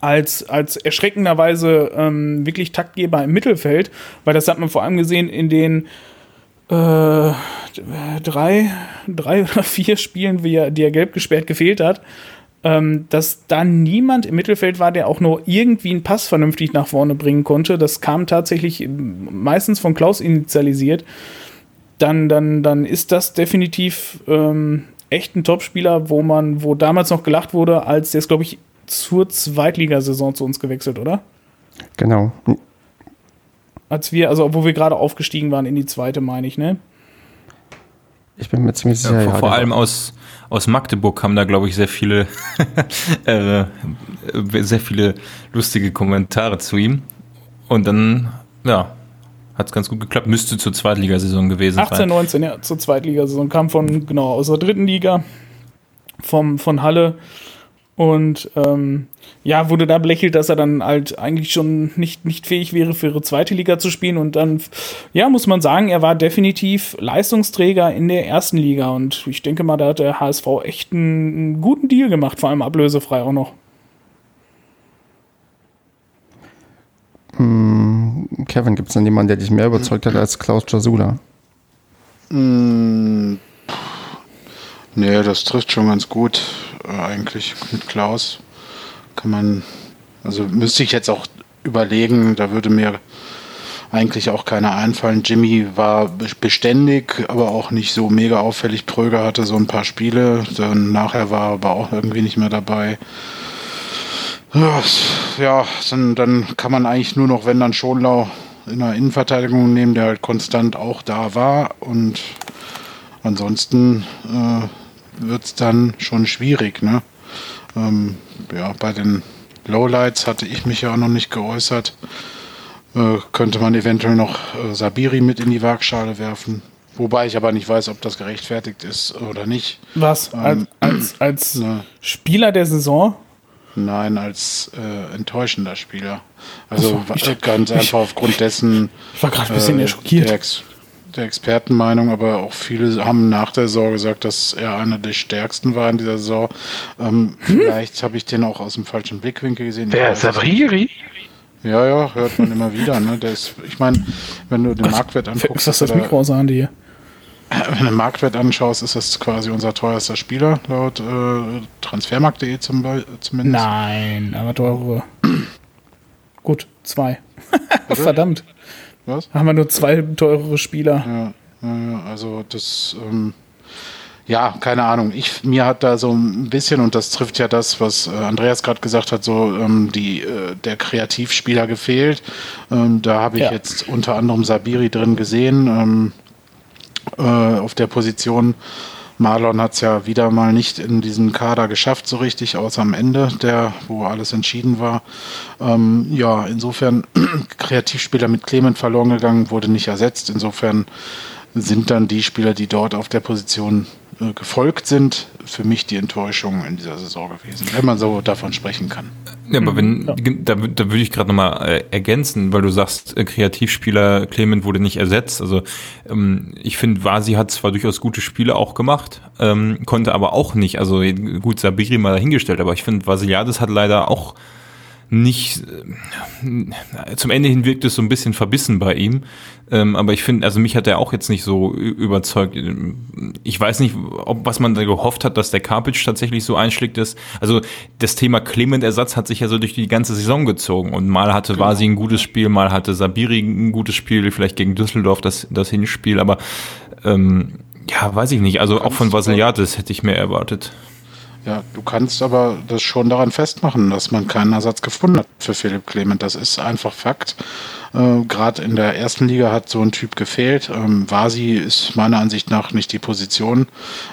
als, als erschreckenderweise ähm, wirklich Taktgeber im Mittelfeld, weil das hat man vor allem gesehen in den äh, drei, drei oder vier Spielen, wie er, die er gelb gesperrt gefehlt hat ähm, dass da niemand im Mittelfeld war, der auch nur irgendwie einen Pass vernünftig nach vorne bringen konnte. Das kam tatsächlich meistens von Klaus initialisiert. Dann, dann, dann ist das definitiv ähm, echt ein Topspieler, wo man, wo damals noch gelacht wurde, als der ist, glaube ich, zur Zweitligasaison zu uns gewechselt, oder? Genau. Als wir, also wo wir gerade aufgestiegen waren in die zweite, meine ich, ne? Ich bin mir ziemlich sicher. Ja, vor, vor allem aus, aus Magdeburg haben da, glaube ich, sehr viele, äh, sehr viele lustige Kommentare zu ihm. Und dann, ja, hat es ganz gut geklappt. Müsste zur Zweitligasaison gewesen 18, sein. 19, ja, zur Zweitligasaison. Kam von, genau, aus der dritten Liga, vom, von Halle und ähm, ja, wurde da belächelt, dass er dann halt eigentlich schon nicht, nicht fähig wäre, für ihre zweite Liga zu spielen. Und dann, ja, muss man sagen, er war definitiv Leistungsträger in der ersten Liga. Und ich denke mal, da hat der HSV echt einen, einen guten Deal gemacht, vor allem ablösefrei auch noch. Hm, Kevin, gibt es denn jemanden, der dich mehr überzeugt hat als Klaus Jasula? Mm, nee, das trifft schon ganz gut eigentlich mit Klaus. Kann man, also müsste ich jetzt auch überlegen, da würde mir eigentlich auch keiner einfallen. Jimmy war beständig, aber auch nicht so mega auffällig. Pröger hatte so ein paar Spiele, dann nachher war er aber auch irgendwie nicht mehr dabei. Ja, dann, dann kann man eigentlich nur noch, wenn dann Schonlau in der Innenverteidigung nehmen, der halt konstant auch da war. Und ansonsten äh, wird es dann schon schwierig. Ne? Ähm, ja, bei den Lowlights hatte ich mich ja auch noch nicht geäußert. Äh, könnte man eventuell noch äh, Sabiri mit in die Waagschale werfen. Wobei ich aber nicht weiß, ob das gerechtfertigt ist oder nicht. Was? Ähm, als, als, als ne. Spieler der Saison? Nein, als äh, enttäuschender Spieler. Also so, ich, ganz einfach ich, aufgrund dessen. Ich war gerade ein bisschen äh, schockiert. Der, der Expertenmeinung, aber auch viele haben nach der Saison gesagt, dass er einer der stärksten war in dieser Saison. Ähm, hm? Vielleicht habe ich den auch aus dem falschen Blickwinkel gesehen. Der Sabriri? Ja, ja, hört man immer wieder. Ne? Der ist, ich meine, wenn du den Marktwert anguckst. Ist das das Mikro aus hier? wenn du den Marktwert anschaust, ist das quasi unser teuerster Spieler, laut äh, transfermarkt.de zum zumindest. Nein, aber teure. Gut, zwei. Verdammt. Was? Haben wir nur zwei teurere Spieler. Ja, also das, ähm, ja, keine Ahnung. Ich, mir hat da so ein bisschen, und das trifft ja das, was äh, Andreas gerade gesagt hat, so ähm, die, äh, der Kreativspieler gefehlt. Ähm, da habe ich ja. jetzt unter anderem Sabiri drin gesehen, ähm, äh, auf der Position. Marlon hat es ja wieder mal nicht in diesen Kader geschafft, so richtig, außer am Ende, der, wo alles entschieden war. Ähm, ja, insofern Kreativspieler mit Clement verloren gegangen, wurde nicht ersetzt. Insofern sind dann die Spieler, die dort auf der Position gefolgt sind, für mich die Enttäuschung in dieser Saison gewesen, wenn man so davon sprechen kann. Ja, aber wenn, ja. da, da würde ich gerade nochmal äh, ergänzen, weil du sagst, äh, Kreativspieler Clement wurde nicht ersetzt. Also ähm, ich finde, Vasi hat zwar durchaus gute Spiele auch gemacht, ähm, konnte aber auch nicht, also gut, Sabiri mal dahingestellt, aber ich finde, Vasiliades hat leider auch nicht, äh, zum Ende hin wirkt es so ein bisschen verbissen bei ihm. Ähm, aber ich finde, also mich hat er auch jetzt nicht so überzeugt. Ich weiß nicht, ob was man da gehofft hat, dass der Karpic tatsächlich so einschlägt ist. Also das Thema Clement-Ersatz hat sich ja so durch die ganze Saison gezogen. Und mal hatte genau. Vasi ein gutes Spiel, mal hatte Sabiri ein gutes Spiel, vielleicht gegen Düsseldorf das, das Hinspiel. Aber ähm, ja, weiß ich nicht. Also auch von Vasiliadis hätte ich mehr erwartet. Ja, du kannst aber das schon daran festmachen, dass man keinen Ersatz gefunden hat für Philipp Clement. Das ist einfach Fakt. Äh, Gerade in der ersten Liga hat so ein Typ gefehlt. Ähm, Vasi ist meiner Ansicht nach nicht die Position.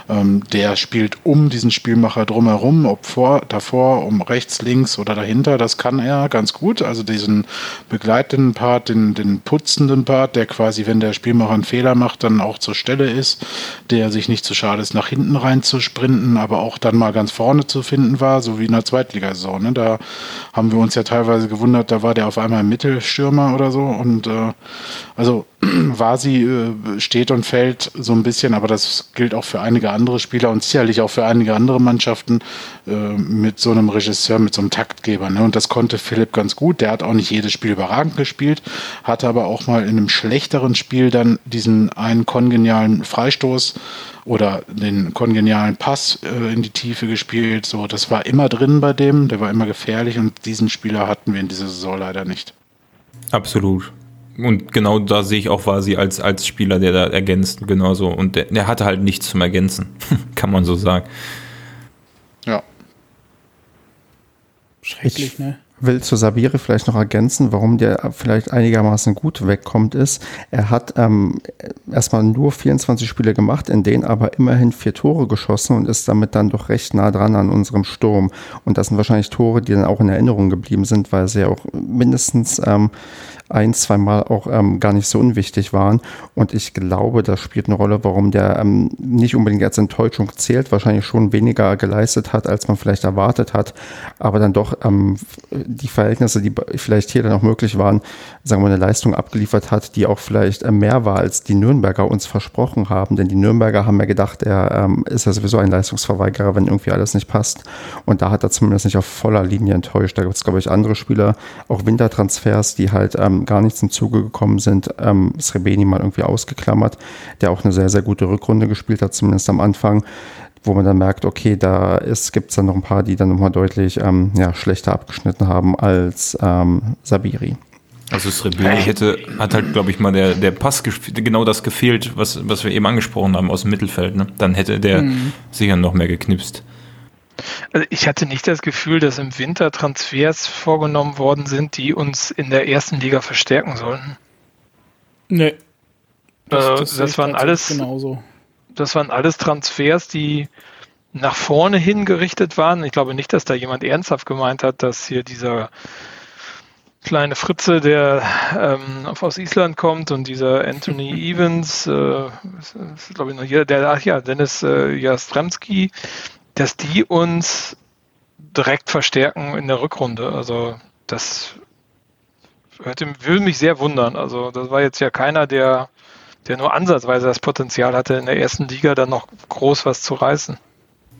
Ähm, der spielt um diesen Spielmacher drumherum, ob vor, davor, um rechts, links oder dahinter. Das kann er ganz gut. Also diesen begleitenden Part, den, den putzenden Part, der quasi, wenn der Spielmacher einen Fehler macht, dann auch zur Stelle ist, der sich nicht zu schade ist, nach hinten rein zu sprinten, aber auch dann mal ganz vorne zu finden war, so wie in der Zweitligasaison. Ne? Da haben wir uns ja teilweise gewundert, da war der auf einmal Mittelstürmer oder so. Und äh, also Vasi äh, steht und fällt so ein bisschen, aber das gilt auch für einige andere Spieler und sicherlich auch für einige andere Mannschaften äh, mit so einem Regisseur, mit so einem Taktgeber. Ne? Und das konnte Philipp ganz gut. Der hat auch nicht jedes Spiel überragend gespielt, hatte aber auch mal in einem schlechteren Spiel dann diesen einen kongenialen Freistoß oder den kongenialen Pass äh, in die Tiefe gespielt. So, das war immer drin bei dem, der war immer gefährlich und diesen Spieler hatten wir in dieser Saison leider nicht. Absolut. Und genau da sehe ich auch quasi als, als Spieler, der da ergänzt, genauso. Und der, der hatte halt nichts zum Ergänzen, kann man so sagen. Ja. Schrecklich, ne? Will zu Sabiri vielleicht noch ergänzen, warum der vielleicht einigermaßen gut wegkommt, ist, er hat ähm, erstmal nur 24 Spiele gemacht, in denen aber immerhin vier Tore geschossen und ist damit dann doch recht nah dran an unserem Sturm. Und das sind wahrscheinlich Tore, die dann auch in Erinnerung geblieben sind, weil sie ja auch mindestens ähm, ein, zwei Mal auch ähm, gar nicht so unwichtig waren. Und ich glaube, das spielt eine Rolle, warum der ähm, nicht unbedingt als Enttäuschung zählt, wahrscheinlich schon weniger geleistet hat, als man vielleicht erwartet hat, aber dann doch ähm, die Verhältnisse, die vielleicht hier dann auch möglich waren, sagen wir, eine Leistung abgeliefert hat, die auch vielleicht äh, mehr war, als die Nürnberger uns versprochen haben. Denn die Nürnberger haben ja gedacht, er ähm, ist ja sowieso ein Leistungsverweigerer, wenn irgendwie alles nicht passt. Und da hat er zumindest nicht auf voller Linie enttäuscht. Da gibt es, glaube ich, andere Spieler, auch Wintertransfers, die halt ähm, gar nicht zum Zuge gekommen sind. Ähm, Srebeni mal irgendwie ausgeklammert, der auch eine sehr, sehr gute Rückrunde gespielt hat, zumindest am Anfang wo man dann merkt, okay, da gibt es dann noch ein paar, die dann nochmal deutlich ähm, ja, schlechter abgeschnitten haben als ähm, Sabiri. Also Srebeni hätte, hat halt, glaube ich, mal der, der Pass genau das gefehlt, was, was wir eben angesprochen haben aus dem Mittelfeld. Ne? Dann hätte der mhm. sicher noch mehr geknipst. Also ich hatte nicht das Gefühl, dass im Winter Transfers vorgenommen worden sind, die uns in der ersten Liga verstärken sollten. Nee. Das, äh, das, das waren alles genauso. Das waren alles Transfers, die nach vorne hingerichtet waren. Ich glaube nicht, dass da jemand ernsthaft gemeint hat, dass hier dieser kleine Fritze, der ähm, aus Island kommt und dieser Anthony Evans, äh, ist, glaube ich noch hier, der, ach ja, Dennis äh, Jastremski, dass die uns direkt verstärken in der Rückrunde. Also das würde mich sehr wundern. Also das war jetzt ja keiner, der, der nur ansatzweise das Potenzial hatte, in der ersten Liga dann noch groß was zu reißen.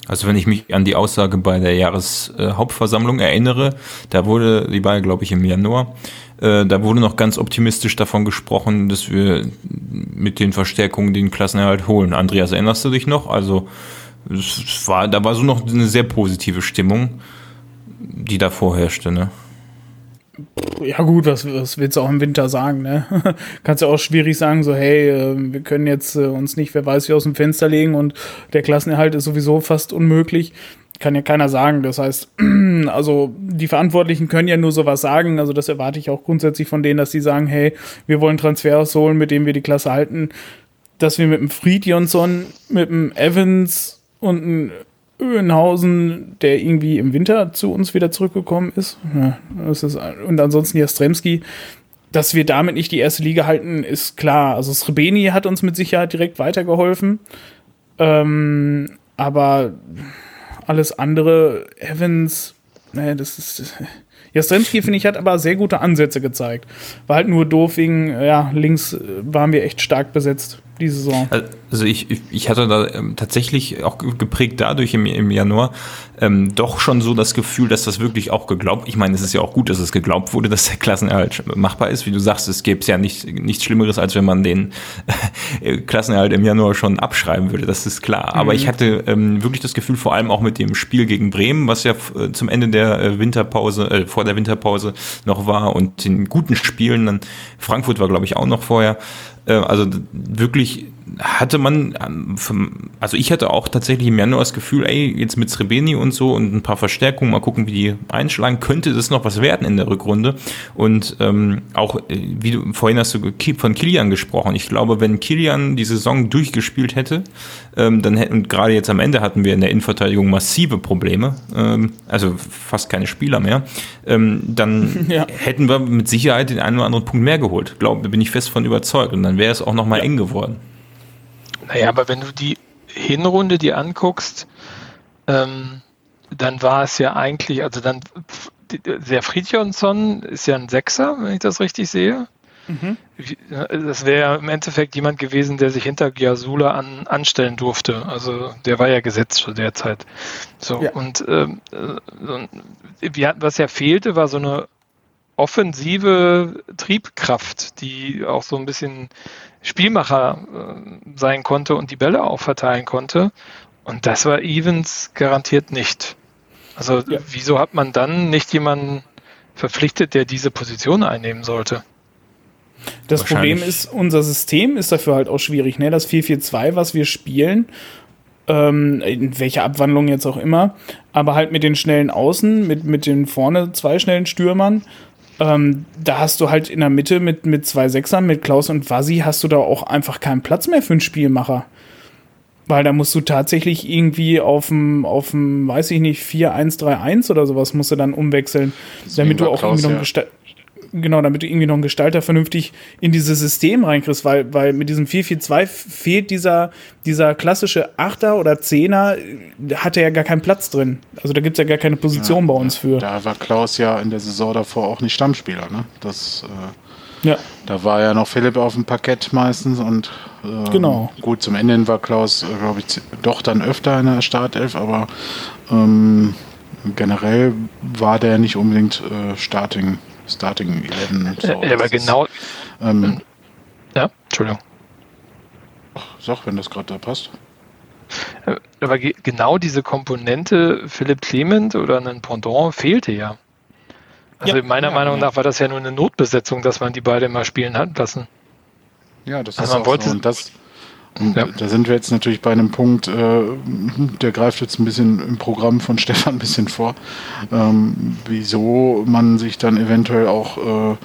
Also wenn ich mich an die Aussage bei der Jahreshauptversammlung erinnere, da wurde, die war glaube ich im Januar, äh, da wurde noch ganz optimistisch davon gesprochen, dass wir mit den Verstärkungen den Klassenerhalt holen. Andreas, erinnerst du dich noch? Also es war, da war so noch eine sehr positive Stimmung, die da vorherrschte, ne? Ja gut, was, was willst du auch im Winter sagen, ne? Kannst ja auch schwierig sagen, so hey, äh, wir können jetzt äh, uns nicht, wer weiß, wie aus dem Fenster legen und der Klassenerhalt ist sowieso fast unmöglich. Kann ja keiner sagen. Das heißt, also die Verantwortlichen können ja nur sowas sagen. Also das erwarte ich auch grundsätzlich von denen, dass sie sagen, hey, wir wollen Transfers holen, mit dem wir die Klasse halten. Dass wir mit dem Fried Jonsson, mit dem Evans und einem Öhenhausen, der irgendwie im Winter zu uns wieder zurückgekommen ist. Ja, das ist und ansonsten Jastremski. Dass wir damit nicht die erste Liga halten, ist klar. Also Srebeni hat uns mit Sicherheit direkt weitergeholfen. Ähm, aber alles andere, Evans, ne, das ist. Jastremski, finde ich, hat aber sehr gute Ansätze gezeigt. War halt nur doof wegen, ja, links waren wir echt stark besetzt die Saison. Also ich, ich hatte da ähm, tatsächlich auch geprägt dadurch im, im Januar ähm, doch schon so das Gefühl, dass das wirklich auch geglaubt, ich meine, es ist ja auch gut, dass es geglaubt wurde, dass der Klassenerhalt machbar ist. Wie du sagst, es gäbe es ja nicht, nichts Schlimmeres, als wenn man den äh, Klassenerhalt im Januar schon abschreiben würde, das ist klar. Aber mhm. ich hatte ähm, wirklich das Gefühl, vor allem auch mit dem Spiel gegen Bremen, was ja äh, zum Ende der äh, Winterpause, äh, vor der Winterpause noch war und den guten Spielen, dann Frankfurt war, glaube ich, auch noch vorher, äh, also wirklich hatte man, ähm, also ich hatte auch tatsächlich im Januar das Gefühl, ey, jetzt mit Srebeni und so und ein paar Verstärkungen, mal gucken, wie die einschlagen, könnte das noch was werden in der Rückrunde. Und ähm, auch, äh, wie du vorhin hast du von Kilian gesprochen. Ich glaube, wenn Kilian die Saison durchgespielt hätte, ähm, dann hätten, gerade jetzt am Ende hatten wir in der Innenverteidigung massive Probleme, ähm, also fast keine Spieler mehr, ähm, dann ja. hätten wir mit Sicherheit den einen oder anderen Punkt mehr geholt. Glaube, bin ich fest von überzeugt. Und dann wäre es auch nochmal ja. eng geworden. Naja, aber wenn du die Hinrunde dir anguckst, ähm, dann war es ja eigentlich, also dann der Fridjonsson ist ja ein Sechser, wenn ich das richtig sehe. Mhm. Das wäre im Endeffekt jemand gewesen, der sich hinter Giasula an, anstellen durfte. Also der war ja gesetzt zu der Zeit. So, ja. und ähm, äh, was ja fehlte, war so eine offensive Triebkraft, die auch so ein bisschen Spielmacher äh, sein konnte und die Bälle auch verteilen konnte. Und das war Evans garantiert nicht. Also ja. wieso hat man dann nicht jemanden verpflichtet, der diese Position einnehmen sollte? Das Problem ist, unser System ist dafür halt auch schwierig. Ne? Das 4-4-2, was wir spielen, ähm, in welcher Abwandlung jetzt auch immer, aber halt mit den schnellen Außen, mit, mit den vorne zwei schnellen Stürmern ähm, da hast du halt in der Mitte mit, mit zwei Sechsern, mit Klaus und Vasi, hast du da auch einfach keinen Platz mehr für einen Spielmacher. Weil da musst du tatsächlich irgendwie auf dem, auf dem, weiß ich nicht, 4-1-3-1 oder sowas musst du dann umwechseln, damit du auch Klaus, irgendwie noch ja genau, damit du irgendwie noch einen Gestalter vernünftig in dieses System reinkriegst, weil, weil mit diesem 4-4-2 fehlt dieser, dieser klassische Achter oder Zehner, hat er ja gar keinen Platz drin. Also da gibt es ja gar keine Position ja, bei uns für. Da war Klaus ja in der Saison davor auch nicht Stammspieler, ne? Das, äh, ja. Da war ja noch Philipp auf dem Parkett meistens und äh, genau. gut, zum Ende war Klaus, äh, glaube ich, doch dann öfter in der Startelf, aber ähm, generell war der nicht unbedingt äh, Starting Starting 11. So. Ja, aber genau. Ähm, ja, Entschuldigung. Ach, sag, wenn das gerade da passt. Äh, aber ge genau diese Komponente Philipp Clement oder ein Pendant fehlte ja. Also ja, meiner ja, Meinung nach war das ja nur eine Notbesetzung, dass man die beiden mal spielen hat lassen. Ja, das also ist man wollte so. Und das, ja. Da sind wir jetzt natürlich bei einem Punkt, äh, der greift jetzt ein bisschen im Programm von Stefan ein bisschen vor, ähm, wieso man sich dann eventuell auch äh,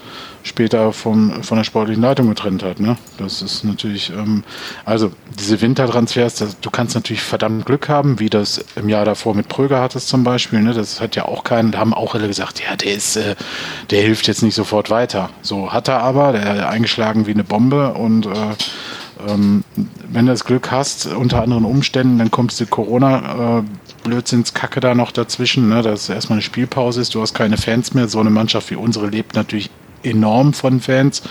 später vom, von der sportlichen Leitung getrennt hat. Ne? Das ist natürlich, ähm, also diese Wintertransfers, das, du kannst natürlich verdammt Glück haben, wie das im Jahr davor mit Pröger hattest zum Beispiel. Ne? Das hat ja auch keinen, da haben auch alle gesagt, ja, der ist, äh, der hilft jetzt nicht sofort weiter. So hat er aber, der hat eingeschlagen wie eine Bombe und äh, ähm, wenn du das Glück hast, unter anderen Umständen, dann kommst du Corona, äh, da noch dazwischen, ne, dass erstmal eine Spielpause ist, du hast keine Fans mehr. So eine Mannschaft wie unsere lebt natürlich enorm von Fans.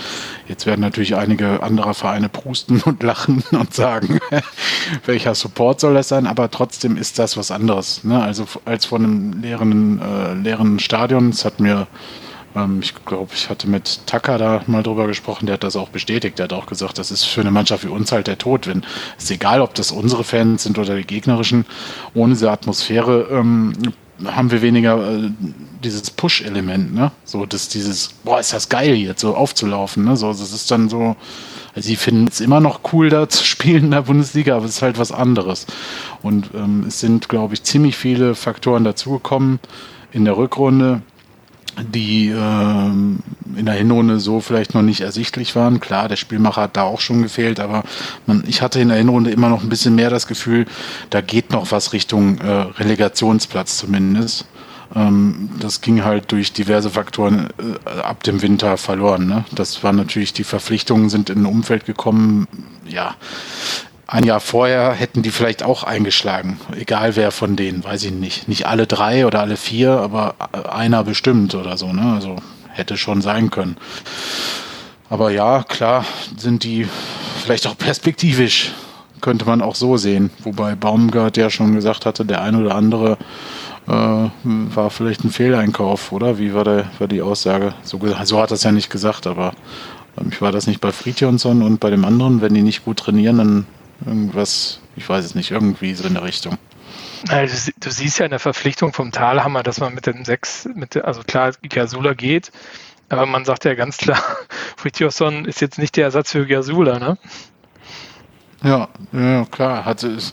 Jetzt werden natürlich einige andere Vereine prusten und lachen und sagen, welcher Support soll das sein? Aber trotzdem ist das was anderes. Ne? Also als von einem leeren, äh, leeren Stadion. Es hat mir ähm, ich glaube, ich hatte mit Tucker da mal drüber gesprochen, der hat das auch bestätigt. Der hat auch gesagt, das ist für eine Mannschaft wie uns halt der Tod. Wenn es egal, ob das unsere Fans sind oder die gegnerischen, ohne diese Atmosphäre ähm, haben wir weniger äh, dieses Push-Element, ne? So, dass dieses, boah, ist das geil jetzt so aufzulaufen, ne? So, das ist dann so, also sie finden es immer noch cool, da zu spielen in der Bundesliga, aber es ist halt was anderes. Und ähm, es sind, glaube ich, ziemlich viele Faktoren dazugekommen in der Rückrunde, die ähm, in der Hinrunde so vielleicht noch nicht ersichtlich waren. Klar, der Spielmacher hat da auch schon gefehlt, aber man, ich hatte in der Hinrunde immer noch ein bisschen mehr das Gefühl, da geht noch was Richtung äh, Relegationsplatz zumindest. Ähm, das ging halt durch diverse Faktoren äh, ab dem Winter verloren. Ne? Das war natürlich, die Verpflichtungen sind in ein Umfeld gekommen, ja, ein Jahr vorher hätten die vielleicht auch eingeschlagen, egal wer von denen, weiß ich nicht. Nicht alle drei oder alle vier, aber einer bestimmt oder so, ne? Also hätte schon sein können. Aber ja, klar sind die vielleicht auch perspektivisch, könnte man auch so sehen. Wobei Baumgart ja schon gesagt hatte, der ein oder andere äh, war vielleicht ein Fehleinkauf, oder? Wie war, der, war die Aussage? So, so hat er es ja nicht gesagt, aber ähm, ich war das nicht bei Fridjonsson und bei dem anderen, wenn die nicht gut trainieren, dann Irgendwas, ich weiß es nicht, irgendwie so in der Richtung. Also, du siehst ja in der Verpflichtung vom Talhammer, dass man mit dem Sechs, mit also klar, Gasula geht, aber man sagt ja ganz klar, Fritjosson ist jetzt nicht der Ersatz für Gasula, ne? Ja, ja klar. Hat, es,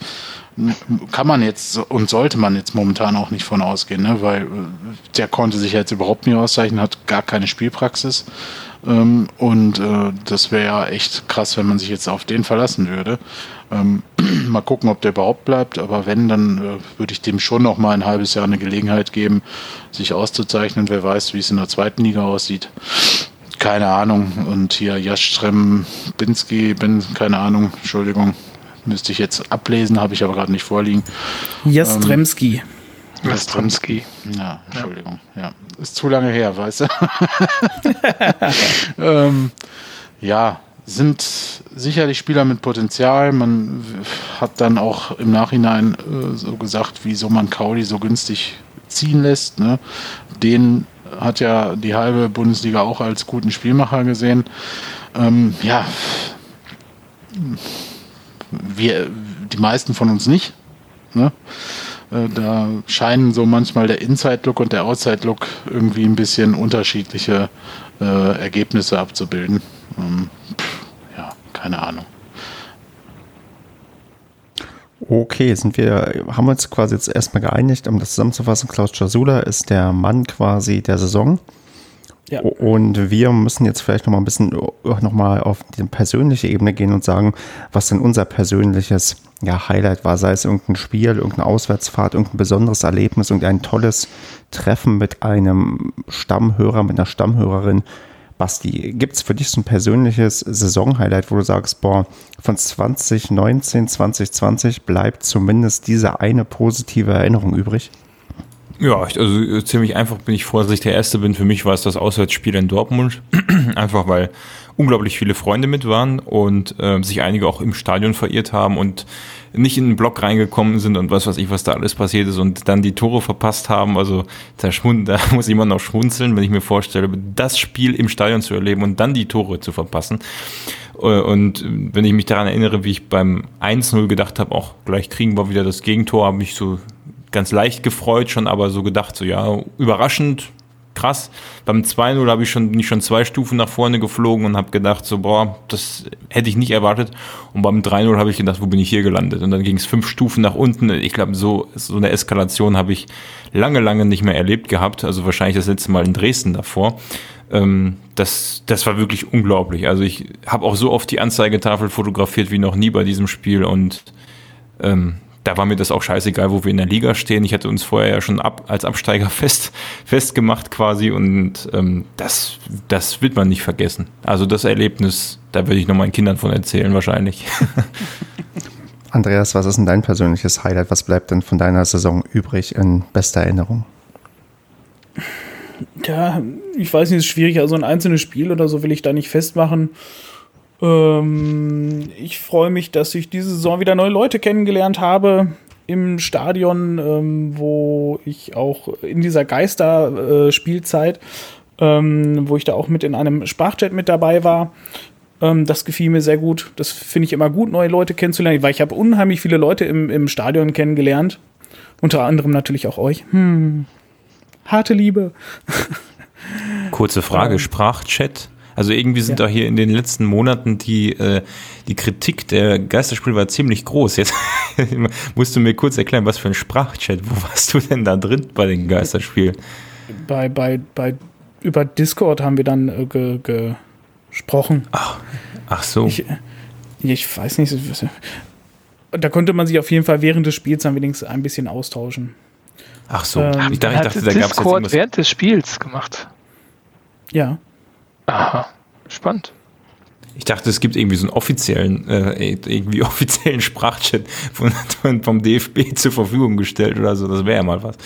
kann man jetzt und sollte man jetzt momentan auch nicht von ausgehen, ne? weil äh, der konnte sich jetzt überhaupt nicht auszeichnen, hat gar keine Spielpraxis. Ähm, und äh, das wäre ja echt krass, wenn man sich jetzt auf den verlassen würde. Ähm, mal gucken, ob der überhaupt bleibt. Aber wenn, dann äh, würde ich dem schon noch mal ein halbes Jahr eine Gelegenheit geben, sich auszuzeichnen. Wer weiß, wie es in der zweiten Liga aussieht. Keine Ahnung. Und hier Jastrem, Binski, bin, keine Ahnung, Entschuldigung, müsste ich jetzt ablesen, habe ich aber gerade nicht vorliegen. Jastremski. Ähm, Jastremski. Ja, Entschuldigung. Ja. ja. Ist zu lange her, weißt du? ähm, ja, sind sicherlich Spieler mit Potenzial. Man hat dann auch im Nachhinein äh, so gesagt, wieso man Kauli so günstig ziehen lässt. Ne? Den hat ja die halbe Bundesliga auch als guten Spielmacher gesehen. Ähm, ja, wir, die meisten von uns nicht. Ne? Äh, da scheinen so manchmal der Inside-Look und der Outside-Look irgendwie ein bisschen unterschiedliche äh, Ergebnisse abzubilden. Ähm, ja, keine Ahnung. Okay, sind wir, haben wir uns quasi jetzt erstmal geeinigt, um das zusammenzufassen. Klaus Jasula ist der Mann quasi der Saison. Ja. Und wir müssen jetzt vielleicht noch mal ein bisschen noch mal auf die persönliche Ebene gehen und sagen, was denn unser persönliches ja, Highlight war, sei es irgendein Spiel, irgendeine Auswärtsfahrt, irgendein besonderes Erlebnis, irgendein tolles Treffen mit einem Stammhörer, mit einer Stammhörerin. Basti, gibt es für dich so ein persönliches Saisonhighlight, wo du sagst, boah, von 2019, 2020 bleibt zumindest diese eine positive Erinnerung übrig? Ja, also äh, ziemlich einfach bin ich froh, dass ich der Erste bin. Für mich war es das Auswärtsspiel in Dortmund. einfach weil unglaublich viele Freunde mit waren und äh, sich einige auch im Stadion verirrt haben und nicht in den Block reingekommen sind und was weiß ich, was da alles passiert ist und dann die Tore verpasst haben. Also da, da muss jemand noch schmunzeln, wenn ich mir vorstelle, das Spiel im Stadion zu erleben und dann die Tore zu verpassen. Äh, und wenn ich mich daran erinnere, wie ich beim 1-0 gedacht habe, auch gleich kriegen wir wieder das Gegentor, habe ich so ganz leicht gefreut schon, aber so gedacht, so ja, überraschend, krass. Beim 2-0 habe ich schon, bin ich schon zwei Stufen nach vorne geflogen und habe gedacht, so, boah, das hätte ich nicht erwartet. Und beim 3-0 habe ich gedacht, wo bin ich hier gelandet? Und dann ging es fünf Stufen nach unten. Ich glaube, so, so eine Eskalation habe ich lange, lange nicht mehr erlebt gehabt. Also wahrscheinlich das letzte Mal in Dresden davor. Ähm, das, das war wirklich unglaublich. Also ich habe auch so oft die Anzeigetafel fotografiert wie noch nie bei diesem Spiel und ähm, da war mir das auch scheißegal, wo wir in der Liga stehen. Ich hatte uns vorher ja schon ab, als Absteiger fest, festgemacht quasi und ähm, das, das wird man nicht vergessen. Also das Erlebnis, da würde ich noch meinen Kindern von erzählen wahrscheinlich. Andreas, was ist denn dein persönliches Highlight? Was bleibt denn von deiner Saison übrig in bester Erinnerung? Ja, ich weiß nicht, ist schwierig. Also ein einzelnes Spiel oder so will ich da nicht festmachen. Ähm, ich freue mich, dass ich diese Saison wieder neue Leute kennengelernt habe im Stadion, ähm, wo ich auch in dieser Geister-Spielzeit, äh, ähm, wo ich da auch mit in einem Sprachchat mit dabei war. Ähm, das gefiel mir sehr gut. Das finde ich immer gut, neue Leute kennenzulernen, weil ich habe unheimlich viele Leute im, im Stadion kennengelernt. Unter anderem natürlich auch euch. Hm. Harte Liebe. Kurze Frage, ähm, Sprachchat. Also irgendwie sind ja. da hier in den letzten Monaten die, äh, die Kritik der Geisterspiele war ziemlich groß. Jetzt musst du mir kurz erklären, was für ein Sprachchat, wo warst du denn da drin bei den Geisterspielen? Bei, bei, bei, über Discord haben wir dann äh, ge, gesprochen. Ach, ach so. Ich, ich weiß nicht. Da konnte man sich auf jeden Fall während des Spiels dann wenigstens ein bisschen austauschen. Ach so, ähm, ich dachte, ich dachte da gab es jetzt während des Spiels gemacht. Ja. Aha, spannend. Ich dachte, es gibt irgendwie so einen offiziellen, äh, irgendwie offiziellen Sprachchat von, von, vom DFB zur Verfügung gestellt oder so. Das wäre ja mal was.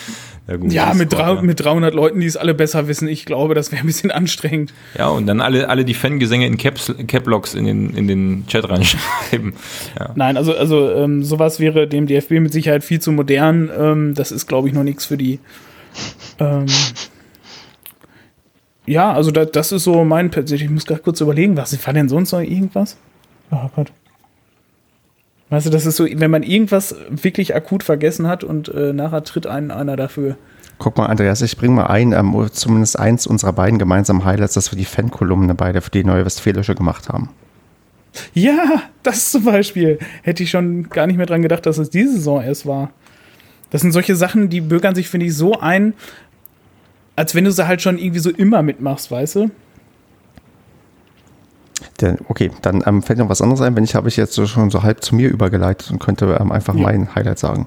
Ja, gut, ja, mit, ja, mit 300 Leuten, die es alle besser wissen. Ich glaube, das wäre ein bisschen anstrengend. Ja, und dann alle, alle die Fangesänge in Caps, Caplocks in den, in den Chat reinschreiben. Ja. Nein, also, also ähm, sowas wäre dem DFB mit Sicherheit viel zu modern. Ähm, das ist, glaube ich, noch nichts für die. Ähm, ja, also da, das ist so mein Ich muss gerade kurz überlegen, was war denn sonst noch irgendwas? Oh Gott. Weißt du, das ist so, wenn man irgendwas wirklich akut vergessen hat und äh, nachher tritt einen einer dafür. Guck mal, Andreas, ich bringe mal ein, ähm, zumindest eins unserer beiden gemeinsamen Highlights, dass wir die Fankolumne beide für die Neue Westfälische gemacht haben. Ja, das zum Beispiel. Hätte ich schon gar nicht mehr dran gedacht, dass es diese Saison erst war. Das sind solche Sachen, die bürgern sich, finde ich, so ein, als wenn du sie halt schon irgendwie so immer mitmachst, weißt du? Der, okay, dann ähm, fällt noch was anderes ein, wenn ich habe ich jetzt so schon so halb zu mir übergeleitet und könnte ähm, einfach ja. mein Highlight sagen.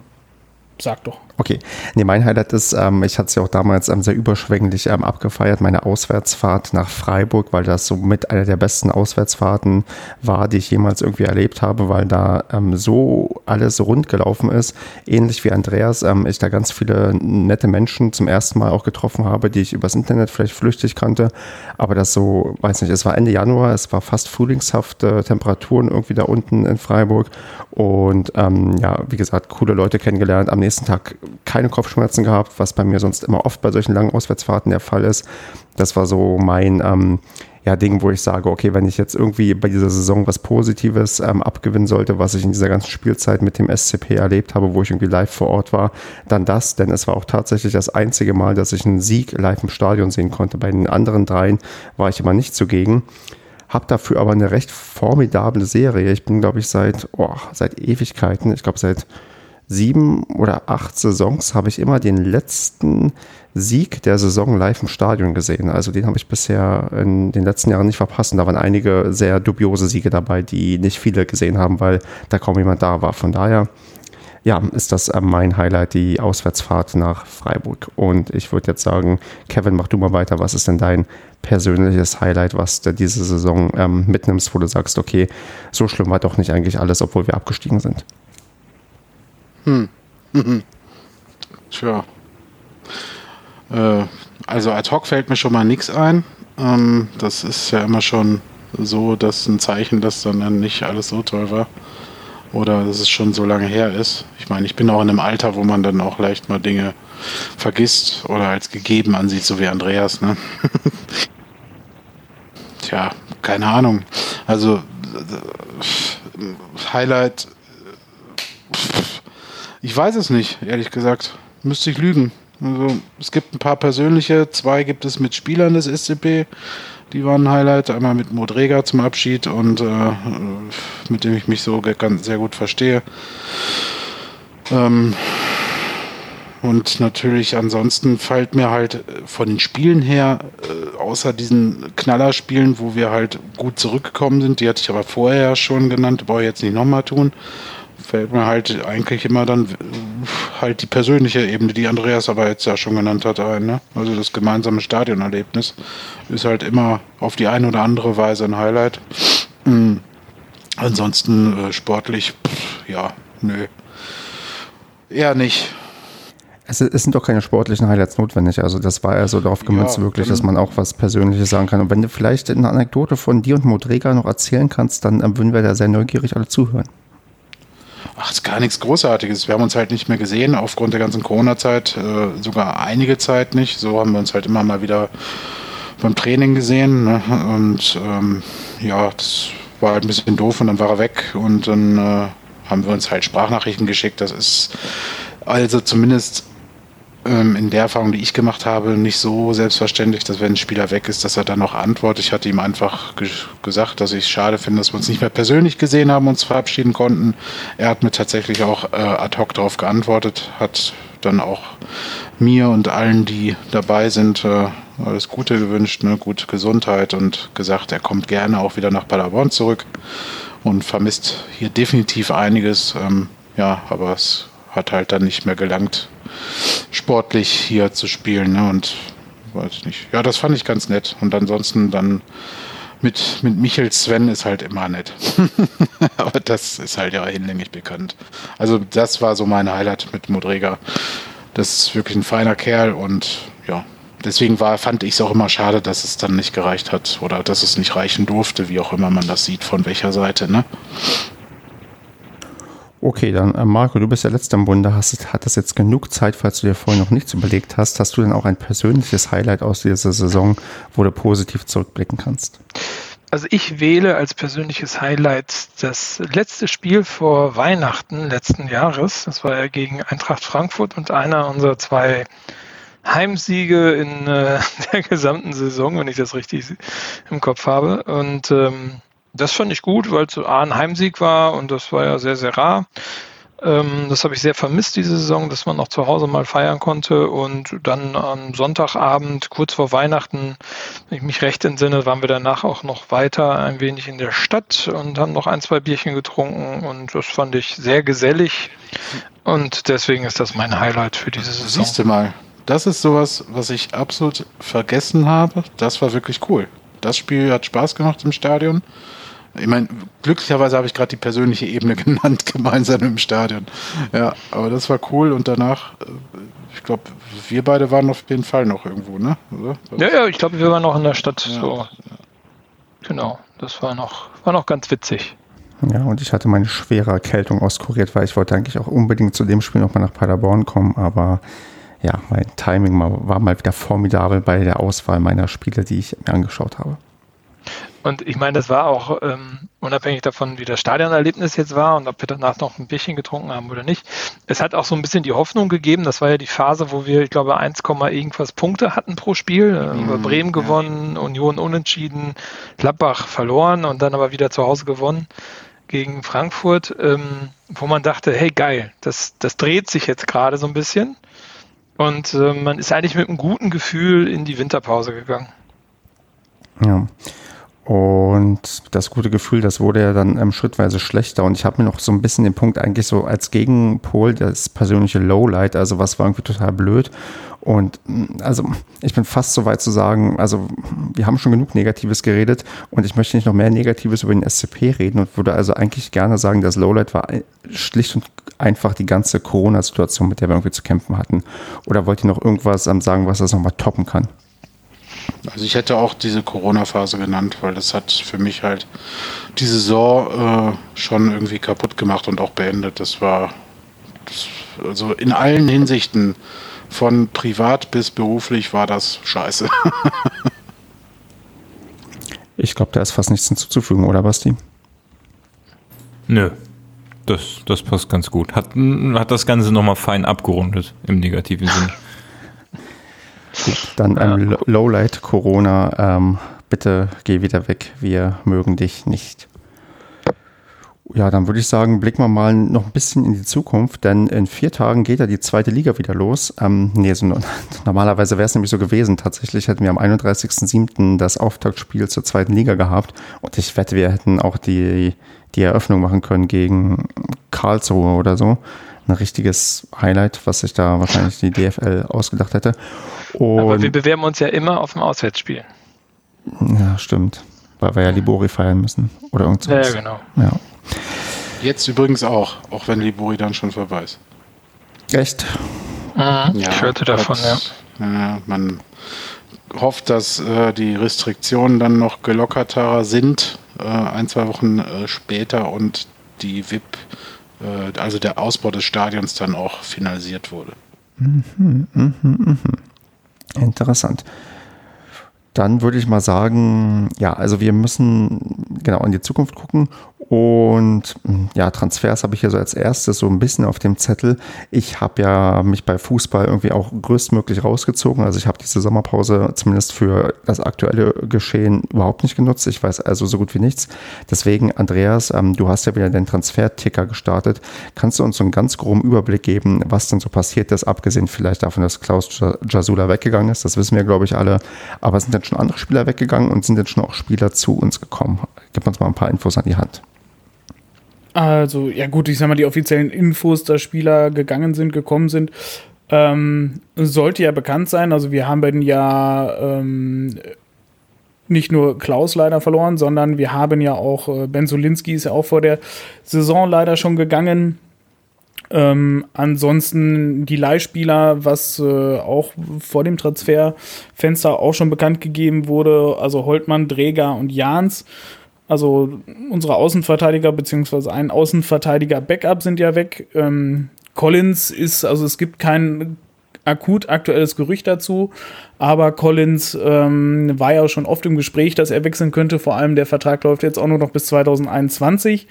Sag doch. Okay. Nee, mein Highlight ist, ähm, ich hatte es ja auch damals ähm, sehr überschwänglich ähm, abgefeiert, meine Auswärtsfahrt nach Freiburg, weil das so mit einer der besten Auswärtsfahrten war, die ich jemals irgendwie erlebt habe, weil da ähm, so alles rund gelaufen ist. Ähnlich wie Andreas, ähm, ich da ganz viele nette Menschen zum ersten Mal auch getroffen habe, die ich übers Internet vielleicht flüchtig kannte. Aber das so, weiß nicht, es war Ende Januar, es war fast frühlingshafte Temperaturen irgendwie da unten in Freiburg. Und ähm, ja, wie gesagt, coole Leute kennengelernt. Am nächsten Tag keine Kopfschmerzen gehabt, was bei mir sonst immer oft bei solchen langen Auswärtsfahrten der Fall ist. Das war so mein ähm, ja, Ding, wo ich sage, okay, wenn ich jetzt irgendwie bei dieser Saison was Positives ähm, abgewinnen sollte, was ich in dieser ganzen Spielzeit mit dem SCP erlebt habe, wo ich irgendwie live vor Ort war, dann das, denn es war auch tatsächlich das einzige Mal, dass ich einen Sieg live im Stadion sehen konnte. Bei den anderen dreien war ich immer nicht zugegen. Hab dafür aber eine recht formidable Serie. Ich bin, glaube ich, seit, oh, seit Ewigkeiten, ich glaube seit sieben oder acht Saisons habe ich immer den letzten Sieg der Saison live im Stadion gesehen. Also den habe ich bisher in den letzten Jahren nicht verpasst. da waren einige sehr dubiose Siege dabei, die nicht viele gesehen haben, weil da kaum jemand da war. Von daher, ja, ist das äh, mein Highlight, die Auswärtsfahrt nach Freiburg. Und ich würde jetzt sagen, Kevin, mach du mal weiter. Was ist denn dein persönliches Highlight, was du diese Saison ähm, mitnimmst, wo du sagst, okay, so schlimm war doch nicht eigentlich alles, obwohl wir abgestiegen sind? Hm. Mhm. Tja. Äh, also ad hoc fällt mir schon mal nichts ein. Ähm, das ist ja immer schon so, dass ein Zeichen, dass dann nicht alles so toll war. Oder dass es schon so lange her ist. Ich meine, ich bin auch in einem Alter, wo man dann auch leicht mal Dinge vergisst oder als gegeben ansieht, so wie Andreas. Ne? Tja, keine Ahnung. Also äh, Highlight ich weiß es nicht, ehrlich gesagt. Müsste ich lügen. Also, es gibt ein paar persönliche, zwei gibt es mit Spielern des SCP, die waren ein Highlight. Einmal mit Modrega zum Abschied und äh, mit dem ich mich so ganz sehr gut verstehe. Ähm, und natürlich ansonsten fällt mir halt von den Spielen her, äh, außer diesen Knallerspielen, wo wir halt gut zurückgekommen sind, die hatte ich aber vorher schon genannt, brauche ich jetzt nicht nochmal tun fällt mir halt eigentlich immer dann halt die persönliche Ebene, die Andreas aber jetzt ja schon genannt hat, ein. Ne? Also das gemeinsame Stadionerlebnis ist halt immer auf die eine oder andere Weise ein Highlight. Mhm. Ansonsten äh, sportlich, pff, ja, nö. Eher nicht. Es, es, sind doch keine sportlichen Highlights notwendig. Also das war ja so darauf gemünzt ja, wirklich, dass man auch was Persönliches sagen kann. Und wenn du vielleicht eine Anekdote von dir und Modrega noch erzählen kannst, dann äh, würden wir da sehr neugierig alle zuhören. Ach, ist gar nichts Großartiges. Wir haben uns halt nicht mehr gesehen aufgrund der ganzen Corona-Zeit, äh, sogar einige Zeit nicht. So haben wir uns halt immer mal wieder beim Training gesehen. Ne? Und ähm, ja, das war halt ein bisschen doof und dann war er weg und dann äh, haben wir uns halt Sprachnachrichten geschickt. Das ist also zumindest ähm, in der Erfahrung, die ich gemacht habe, nicht so selbstverständlich, dass wenn ein Spieler weg ist, dass er dann noch antwortet. Ich hatte ihm einfach ge gesagt, dass ich es schade finde, dass wir uns nicht mehr persönlich gesehen haben und uns verabschieden konnten. Er hat mir tatsächlich auch äh, ad hoc darauf geantwortet, hat dann auch mir und allen, die dabei sind, äh, alles Gute gewünscht, ne, gute Gesundheit und gesagt, er kommt gerne auch wieder nach Paderborn zurück und vermisst hier definitiv einiges. Ähm, ja, aber es hat halt dann nicht mehr gelangt, sportlich hier zu spielen. Ne? Und weiß ich nicht. Ja, das fand ich ganz nett. Und ansonsten dann mit, mit Michel Sven ist halt immer nett. Aber das ist halt ja hinlänglich bekannt. Also das war so mein Highlight mit Modrega. Das ist wirklich ein feiner Kerl und ja, deswegen war, fand ich es auch immer schade, dass es dann nicht gereicht hat oder dass es nicht reichen durfte, wie auch immer man das sieht, von welcher Seite, ne? Okay, dann äh, Marco, du bist der Letzte im Bunde, hast, hat das jetzt genug Zeit, falls du dir vorher noch nichts überlegt hast. Hast du denn auch ein persönliches Highlight aus dieser Saison, wo du positiv zurückblicken kannst? Also ich wähle als persönliches Highlight das letzte Spiel vor Weihnachten letzten Jahres. Das war ja gegen Eintracht Frankfurt und einer unserer zwei Heimsiege in äh, der gesamten Saison, wenn ich das richtig im Kopf habe. Und ähm, das fand ich gut, weil es so A ein Heimsieg war und das war ja sehr, sehr rar. Ähm, das habe ich sehr vermisst diese Saison, dass man noch zu Hause mal feiern konnte und dann am Sonntagabend, kurz vor Weihnachten, wenn ich mich recht entsinne, waren wir danach auch noch weiter ein wenig in der Stadt und haben noch ein, zwei Bierchen getrunken und das fand ich sehr gesellig und deswegen ist das mein Highlight für diese Saison. Siehst du mal, das ist sowas, was ich absolut vergessen habe. Das war wirklich cool. Das Spiel hat Spaß gemacht im Stadion. Ich meine, glücklicherweise habe ich gerade die persönliche Ebene genannt, gemeinsam im Stadion. Ja, aber das war cool und danach, äh, ich glaube, wir beide waren auf jeden Fall noch irgendwo, ne? Oder? Ja, ja, ich glaube, wir waren noch in der Stadt. Ja, so. Genau, das war noch, war noch ganz witzig. Ja, und ich hatte meine schwere Erkältung auskuriert, weil ich wollte eigentlich auch unbedingt zu dem Spiel nochmal nach Paderborn kommen, aber ja, mein Timing war mal wieder formidabel bei der Auswahl meiner Spiele, die ich mir angeschaut habe. Und ich meine, das war auch ähm, unabhängig davon, wie das Stadionerlebnis jetzt war und ob wir danach noch ein Bierchen getrunken haben oder nicht. Es hat auch so ein bisschen die Hoffnung gegeben. Das war ja die Phase, wo wir, ich glaube, 1, irgendwas Punkte hatten pro Spiel. Mhm, Bremen gewonnen, ja. Union unentschieden, Gladbach verloren und dann aber wieder zu Hause gewonnen gegen Frankfurt, ähm, wo man dachte, hey geil, das, das dreht sich jetzt gerade so ein bisschen. Und äh, man ist eigentlich mit einem guten Gefühl in die Winterpause gegangen. Ja. Und das gute Gefühl, das wurde ja dann ähm, schrittweise schlechter. Und ich habe mir noch so ein bisschen den Punkt eigentlich so als Gegenpol, das persönliche Lowlight, also was war irgendwie total blöd. Und mm, also ich bin fast so weit zu sagen, also wir haben schon genug Negatives geredet und ich möchte nicht noch mehr Negatives über den SCP reden und würde also eigentlich gerne sagen, das Lowlight war schlicht und einfach die ganze Corona-Situation, mit der wir irgendwie zu kämpfen hatten. Oder wollt ihr noch irgendwas sagen, was das nochmal toppen kann? Also ich hätte auch diese Corona-Phase genannt, weil das hat für mich halt die Saison äh, schon irgendwie kaputt gemacht und auch beendet. Das war das, also in allen Hinsichten von privat bis beruflich war das scheiße. ich glaube, da ist fast nichts hinzuzufügen, oder Basti? Nö. Das, das passt ganz gut. Hat, hat das Ganze nochmal fein abgerundet im negativen Sinne. Gut, dann ähm, Lowlight Corona, ähm, bitte geh wieder weg, wir mögen dich nicht. Ja, dann würde ich sagen, blicken wir mal noch ein bisschen in die Zukunft, denn in vier Tagen geht ja die zweite Liga wieder los. Ähm, nee, so, normalerweise wäre es nämlich so gewesen. Tatsächlich hätten wir am 31.07. das Auftaktspiel zur zweiten Liga gehabt und ich wette, wir hätten auch die, die Eröffnung machen können gegen Karlsruhe oder so ein richtiges Highlight, was sich da wahrscheinlich die DFL ausgedacht hätte. Und Aber wir bewerben uns ja immer auf dem Auswärtsspiel. Ja, stimmt. Weil wir ja Libori feiern müssen. Oder irgendwas. Ja, genau. Ja. Jetzt übrigens auch, auch wenn Libori dann schon vorbei ist. Echt? Mhm, ja, ich hörte davon, hat, ja. Man hofft, dass äh, die Restriktionen dann noch gelockerter sind, äh, ein, zwei Wochen äh, später und die VIP, äh, also der Ausbau des Stadions dann auch finalisiert wurde. Mhm, mh, mh. Interessant. Dann würde ich mal sagen, ja, also wir müssen genau in die Zukunft gucken und ja, Transfers habe ich hier so als erstes so ein bisschen auf dem Zettel. Ich habe ja mich bei Fußball irgendwie auch größtmöglich rausgezogen. Also ich habe diese Sommerpause zumindest für das aktuelle Geschehen überhaupt nicht genutzt. Ich weiß also so gut wie nichts. Deswegen, Andreas, ähm, du hast ja wieder den Transfer-Ticker gestartet. Kannst du uns so einen ganz groben Überblick geben, was denn so passiert ist, abgesehen vielleicht davon, dass Klaus Jasula weggegangen ist? Das wissen wir, glaube ich, alle. Aber sind denn schon andere Spieler weggegangen und sind denn schon auch Spieler zu uns gekommen? Gib uns mal ein paar Infos an die Hand. Also, ja gut, ich sag mal, die offiziellen Infos, dass Spieler gegangen sind, gekommen sind, ähm, sollte ja bekannt sein. Also wir haben ja ähm, nicht nur Klaus leider verloren, sondern wir haben ja auch, äh, Ben Solinski ist ja auch vor der Saison leider schon gegangen. Ähm, ansonsten die Leihspieler, was äh, auch vor dem Transferfenster auch schon bekannt gegeben wurde, also Holtmann, Dräger und Jans. Also unsere Außenverteidiger beziehungsweise ein Außenverteidiger Backup sind ja weg. Ähm, Collins ist, also es gibt kein akut aktuelles Gerücht dazu, aber Collins ähm, war ja schon oft im Gespräch, dass er wechseln könnte. Vor allem der Vertrag läuft jetzt auch nur noch bis 2021.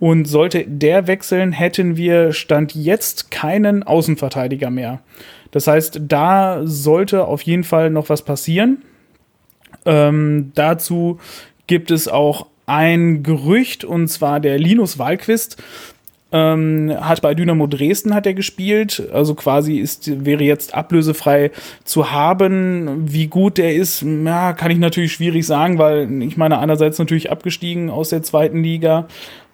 Und sollte der wechseln, hätten wir Stand jetzt keinen Außenverteidiger mehr. Das heißt, da sollte auf jeden Fall noch was passieren. Ähm, dazu gibt es auch ein Gerücht, und zwar der Linus Wahlquist. Ähm, hat bei Dynamo Dresden hat er gespielt, also quasi ist wäre jetzt ablösefrei zu haben. Wie gut der ist, ja, kann ich natürlich schwierig sagen, weil ich meine einerseits natürlich abgestiegen aus der zweiten Liga,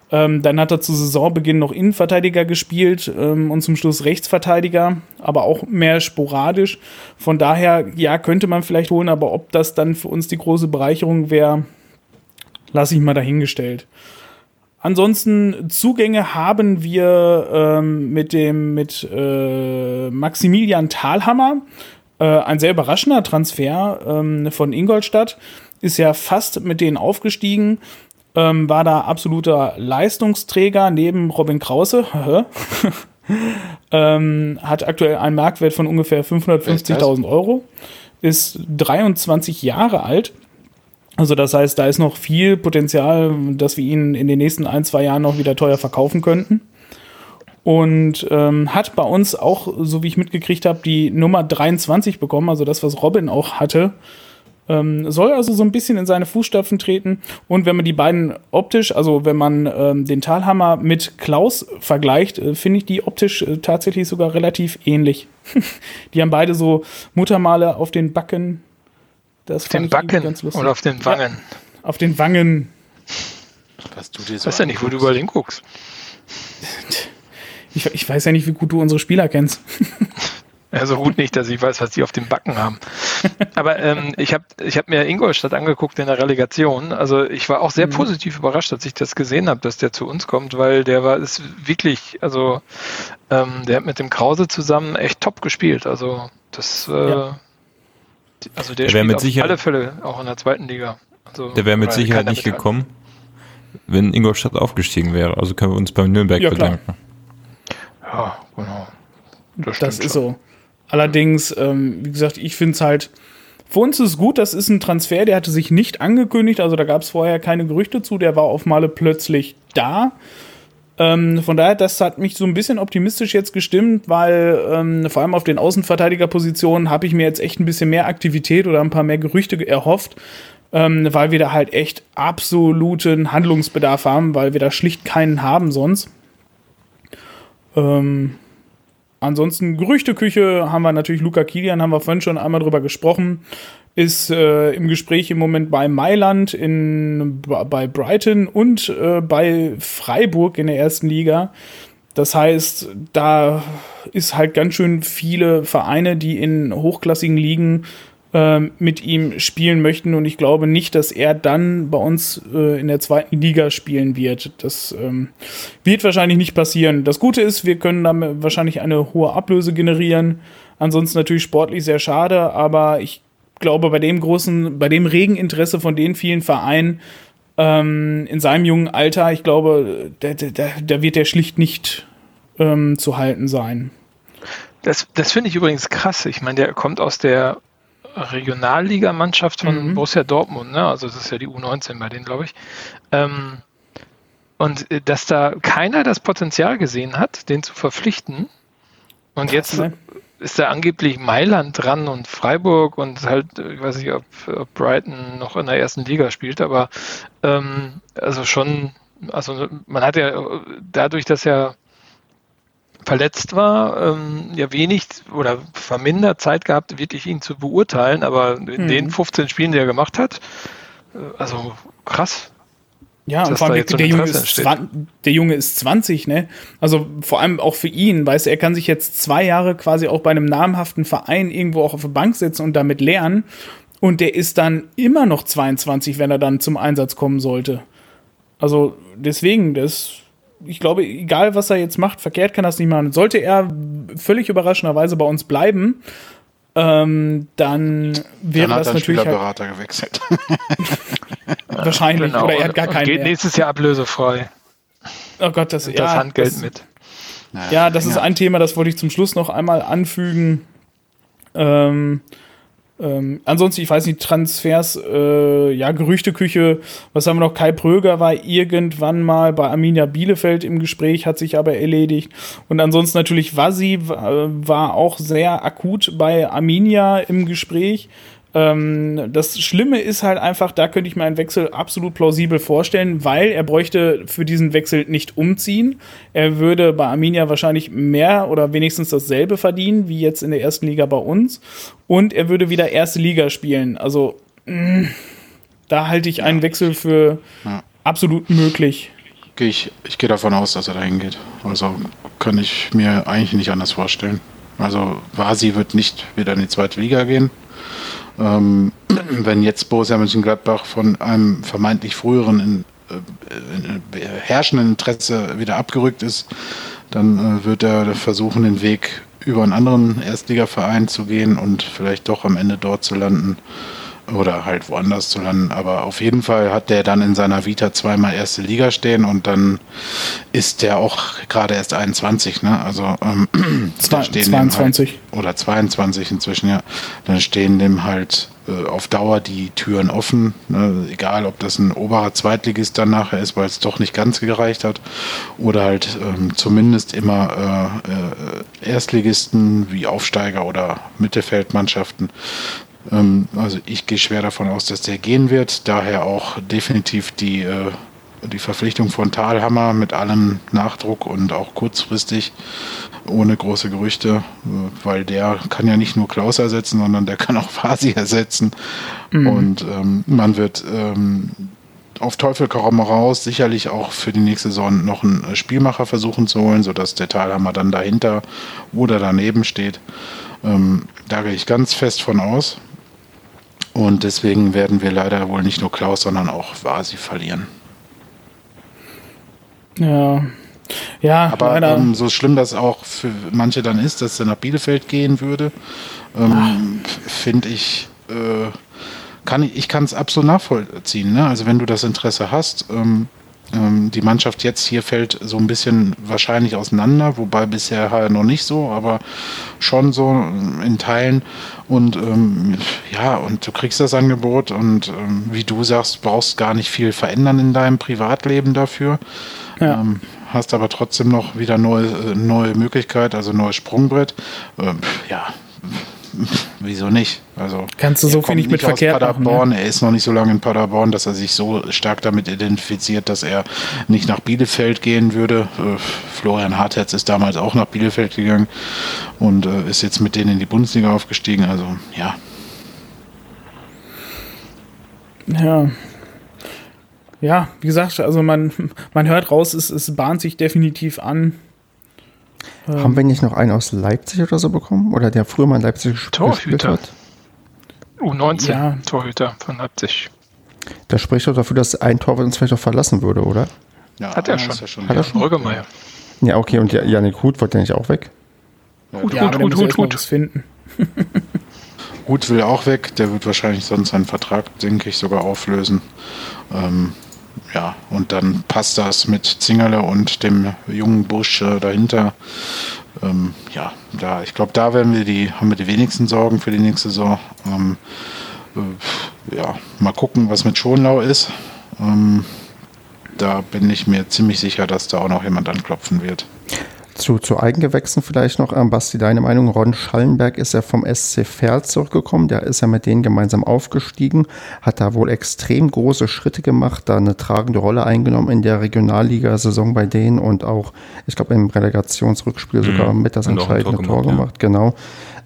ähm, dann hat er zu Saisonbeginn noch Innenverteidiger gespielt ähm, und zum Schluss Rechtsverteidiger, aber auch mehr sporadisch. Von daher, ja, könnte man vielleicht holen, aber ob das dann für uns die große Bereicherung wäre, lasse ich mal dahingestellt. Ansonsten Zugänge haben wir ähm, mit dem mit äh, Maximilian Thalhammer. Äh, ein sehr überraschender Transfer ähm, von Ingolstadt. Ist ja fast mit denen aufgestiegen. Ähm, war da absoluter Leistungsträger neben Robin Krause. ähm, hat aktuell einen Marktwert von ungefähr 550.000 Euro. Ist 23 Jahre alt also das heißt, da ist noch viel Potenzial, dass wir ihn in den nächsten ein, zwei Jahren noch wieder teuer verkaufen könnten. Und ähm, hat bei uns auch, so wie ich mitgekriegt habe, die Nummer 23 bekommen, also das, was Robin auch hatte. Ähm, soll also so ein bisschen in seine Fußstapfen treten. Und wenn man die beiden optisch, also wenn man ähm, den Talhammer mit Klaus vergleicht, äh, finde ich die optisch äh, tatsächlich sogar relativ ähnlich. die haben beide so Muttermale auf den Backen, das auf den Backen oder auf den Wangen? Ja, auf den Wangen. Was du dir so weiß ja nicht, wo du überall hinguckst. Ich, ich weiß ja nicht, wie gut du unsere Spieler kennst. Ja, so gut nicht, dass ich weiß, was die auf dem Backen haben. Aber ähm, ich habe ich hab mir Ingolstadt angeguckt in der Relegation. Also ich war auch sehr mhm. positiv überrascht, als ich das gesehen habe, dass der zu uns kommt, weil der war ist wirklich, also ähm, der hat mit dem Krause zusammen echt top gespielt. Also das äh, ja. Also der, der spielt mit Sicherheit, alle Fälle auch in der zweiten Liga. Also, der wäre mit Sicherheit nicht gekommen, wenn Ingolstadt aufgestiegen wäre. Also können wir uns beim Nürnberg ja, bedanken. Ja, genau. Das, das ist so. Allerdings, ähm, wie gesagt, ich finde es halt, für uns ist es gut, das ist ein Transfer, der hatte sich nicht angekündigt, also da gab es vorher keine Gerüchte zu, der war auf Male plötzlich da. Ähm, von daher, das hat mich so ein bisschen optimistisch jetzt gestimmt, weil ähm, vor allem auf den Außenverteidigerpositionen habe ich mir jetzt echt ein bisschen mehr Aktivität oder ein paar mehr Gerüchte erhofft, ähm, weil wir da halt echt absoluten Handlungsbedarf haben, weil wir da schlicht keinen haben sonst. Ähm, ansonsten Gerüchteküche haben wir natürlich Luca Kilian, haben wir vorhin schon einmal drüber gesprochen ist äh, im Gespräch im Moment bei Mailand, in, bei Brighton und äh, bei Freiburg in der ersten Liga. Das heißt, da ist halt ganz schön viele Vereine, die in hochklassigen Ligen ähm, mit ihm spielen möchten. Und ich glaube nicht, dass er dann bei uns äh, in der zweiten Liga spielen wird. Das ähm, wird wahrscheinlich nicht passieren. Das Gute ist, wir können damit wahrscheinlich eine hohe Ablöse generieren. Ansonsten natürlich sportlich sehr schade, aber ich glaube, bei dem großen, bei dem regen Interesse von den vielen Vereinen ähm, in seinem jungen Alter, ich glaube, da, da, da wird er schlicht nicht ähm, zu halten sein. Das, das finde ich übrigens krass. Ich meine, der kommt aus der Regionalligamannschaft von mhm. Borussia Dortmund, ne? Also das ist ja die U19 bei denen, glaube ich. Ähm, und äh, dass da keiner das Potenzial gesehen hat, den zu verpflichten. Und jetzt ne? Ist da angeblich Mailand dran und Freiburg und halt, ich weiß nicht, ob, ob Brighton noch in der ersten Liga spielt, aber ähm, also schon, also man hat ja dadurch, dass er verletzt war, ähm, ja wenig oder vermindert Zeit gehabt, wirklich ihn zu beurteilen, aber in hm. den 15 Spielen, die er gemacht hat, äh, also krass. Ja, und vor allem der, der, Junge ist 20, der Junge ist 20, ne? Also vor allem auch für ihn, weißt du, er kann sich jetzt zwei Jahre quasi auch bei einem namhaften Verein irgendwo auch auf der Bank setzen und damit lernen. Und der ist dann immer noch 22, wenn er dann zum Einsatz kommen sollte. Also deswegen, das, ich glaube, egal was er jetzt macht, verkehrt kann das nicht machen. Sollte er völlig überraschenderweise bei uns bleiben, ähm, dann wäre dann das natürlich. Halt gewechselt. Wahrscheinlich. Genau. Oder er hat gar keinen. Geht mehr. nächstes Jahr ablösefrei. Oh Gott, das, das ja, Handgeld das, mit. Ja, das ist ein Thema, das wollte ich zum Schluss noch einmal anfügen. Ähm, ähm, ansonsten, ich weiß nicht, Transfers, äh, ja, Gerüchteküche, was haben wir noch? Kai Pröger war irgendwann mal bei Arminia Bielefeld im Gespräch, hat sich aber erledigt. Und ansonsten natürlich Vasi äh, war auch sehr akut bei Arminia im Gespräch. Ähm, das Schlimme ist halt einfach, da könnte ich mir einen Wechsel absolut plausibel vorstellen, weil er bräuchte für diesen Wechsel nicht umziehen. Er würde bei Arminia wahrscheinlich mehr oder wenigstens dasselbe verdienen, wie jetzt in der ersten Liga bei uns. Und er würde wieder erste Liga spielen. Also, mh, mm, da halte ich einen Wechsel für ja. absolut möglich. Ich, ich gehe davon aus, dass er dahin geht. Also kann ich mir eigentlich nicht anders vorstellen. Also Vasi wird nicht wieder in die zweite Liga gehen. Ähm, wenn jetzt Borussia Mönchengladbach von einem vermeintlich früheren äh, in, herrschenden Interesse wieder abgerückt ist, dann äh, wird er versuchen, den Weg über einen anderen Erstligaverein zu gehen und vielleicht doch am Ende dort zu landen oder halt woanders zu landen. Aber auf jeden Fall hat der dann in seiner Vita zweimal erste Liga stehen und dann ist der auch gerade erst 21, ne? Also ähm, Zwei, 22 halt, oder 22 inzwischen, ja. Dann stehen dem halt äh, auf Dauer die Türen offen, ne? egal ob das ein oberer Zweitligist dann nachher ist, weil es doch nicht ganz gereicht hat, oder halt ähm, zumindest immer äh, äh, Erstligisten wie Aufsteiger oder Mittelfeldmannschaften. Ähm, also ich gehe schwer davon aus, dass der gehen wird. Daher auch definitiv die, äh, die Verpflichtung von Talhammer mit allem Nachdruck und auch kurzfristig ohne große Gerüchte, äh, weil der kann ja nicht nur Klaus ersetzen, sondern der kann auch Fasi ersetzen. Mhm. Und ähm, man wird ähm, auf Teufel komm raus sicherlich auch für die nächste Saison noch einen Spielmacher versuchen zu holen, sodass der Talhammer dann dahinter oder daneben steht. Ähm, da gehe ich ganz fest von aus. Und deswegen werden wir leider wohl nicht nur Klaus, sondern auch Vasi verlieren. Ja. Ja, aber ähm, so schlimm das auch für manche dann ist, dass er nach Bielefeld gehen würde, ähm, finde ich, äh, kann ich, ich kann es absolut nachvollziehen. Ne? Also wenn du das Interesse hast, ähm, ähm, die Mannschaft jetzt hier fällt so ein bisschen wahrscheinlich auseinander, wobei bisher halt noch nicht so, aber schon so in Teilen. Und ähm, ja, und du kriegst das Angebot und ähm, wie du sagst, brauchst gar nicht viel verändern in deinem Privatleben dafür. Ja. Ähm, hast aber trotzdem noch wieder neue, äh, neue Möglichkeit, also neues Sprungbrett. Ähm, ja, wieso nicht? Also kannst du so viel nicht mit Verkehr Paderborn. Machen, ne? Er ist noch nicht so lange in Paderborn, dass er sich so stark damit identifiziert, dass er nicht nach Bielefeld gehen würde. Äh, Florian Hartherz ist damals auch nach Bielefeld gegangen und äh, ist jetzt mit denen in die Bundesliga aufgestiegen. Also ja. Ja. Ja, wie gesagt, also man, man hört raus, es, es bahnt sich definitiv an. Haben wir nicht noch einen aus Leipzig oder so bekommen? Oder der früher mal in Leipzig Torhüter. gespielt hat? U19-Torhüter von Leipzig. Das spricht doch dafür, dass ein Torwart uns vielleicht auch verlassen würde, oder? Ja, hat er schon. Ja schon. Hat er schon? Brüggemeier. Ja, okay. Und Janik Huth wollte der nicht auch weg? Hut, Ja, Hut, aber Hut, Hut, Hut, Hut. was finden. Gut will auch weg. Der wird wahrscheinlich sonst seinen Vertrag, denke ich, sogar auflösen. Ähm, ja, und dann passt das mit Zingerle und dem jungen Busch äh, dahinter. Ähm, ja, da, ich glaube, da werden wir die, haben wir die wenigsten Sorgen für die nächste Saison. Ähm, äh, ja, mal gucken, was mit Schonlau ist. Ähm, da bin ich mir ziemlich sicher, dass da auch noch jemand anklopfen wird. Zu, zu Eigengewächsen vielleicht noch, ähm, Basti, deine Meinung? Ron Schallenberg ist ja vom SC Verl zurückgekommen, der ist ja mit denen gemeinsam aufgestiegen, hat da wohl extrem große Schritte gemacht, da eine tragende Rolle eingenommen in der Regionalliga-Saison bei denen und auch, ich glaube, im Relegationsrückspiel sogar mit das Und ein Tor entscheidende Tor gemacht, gemacht, genau.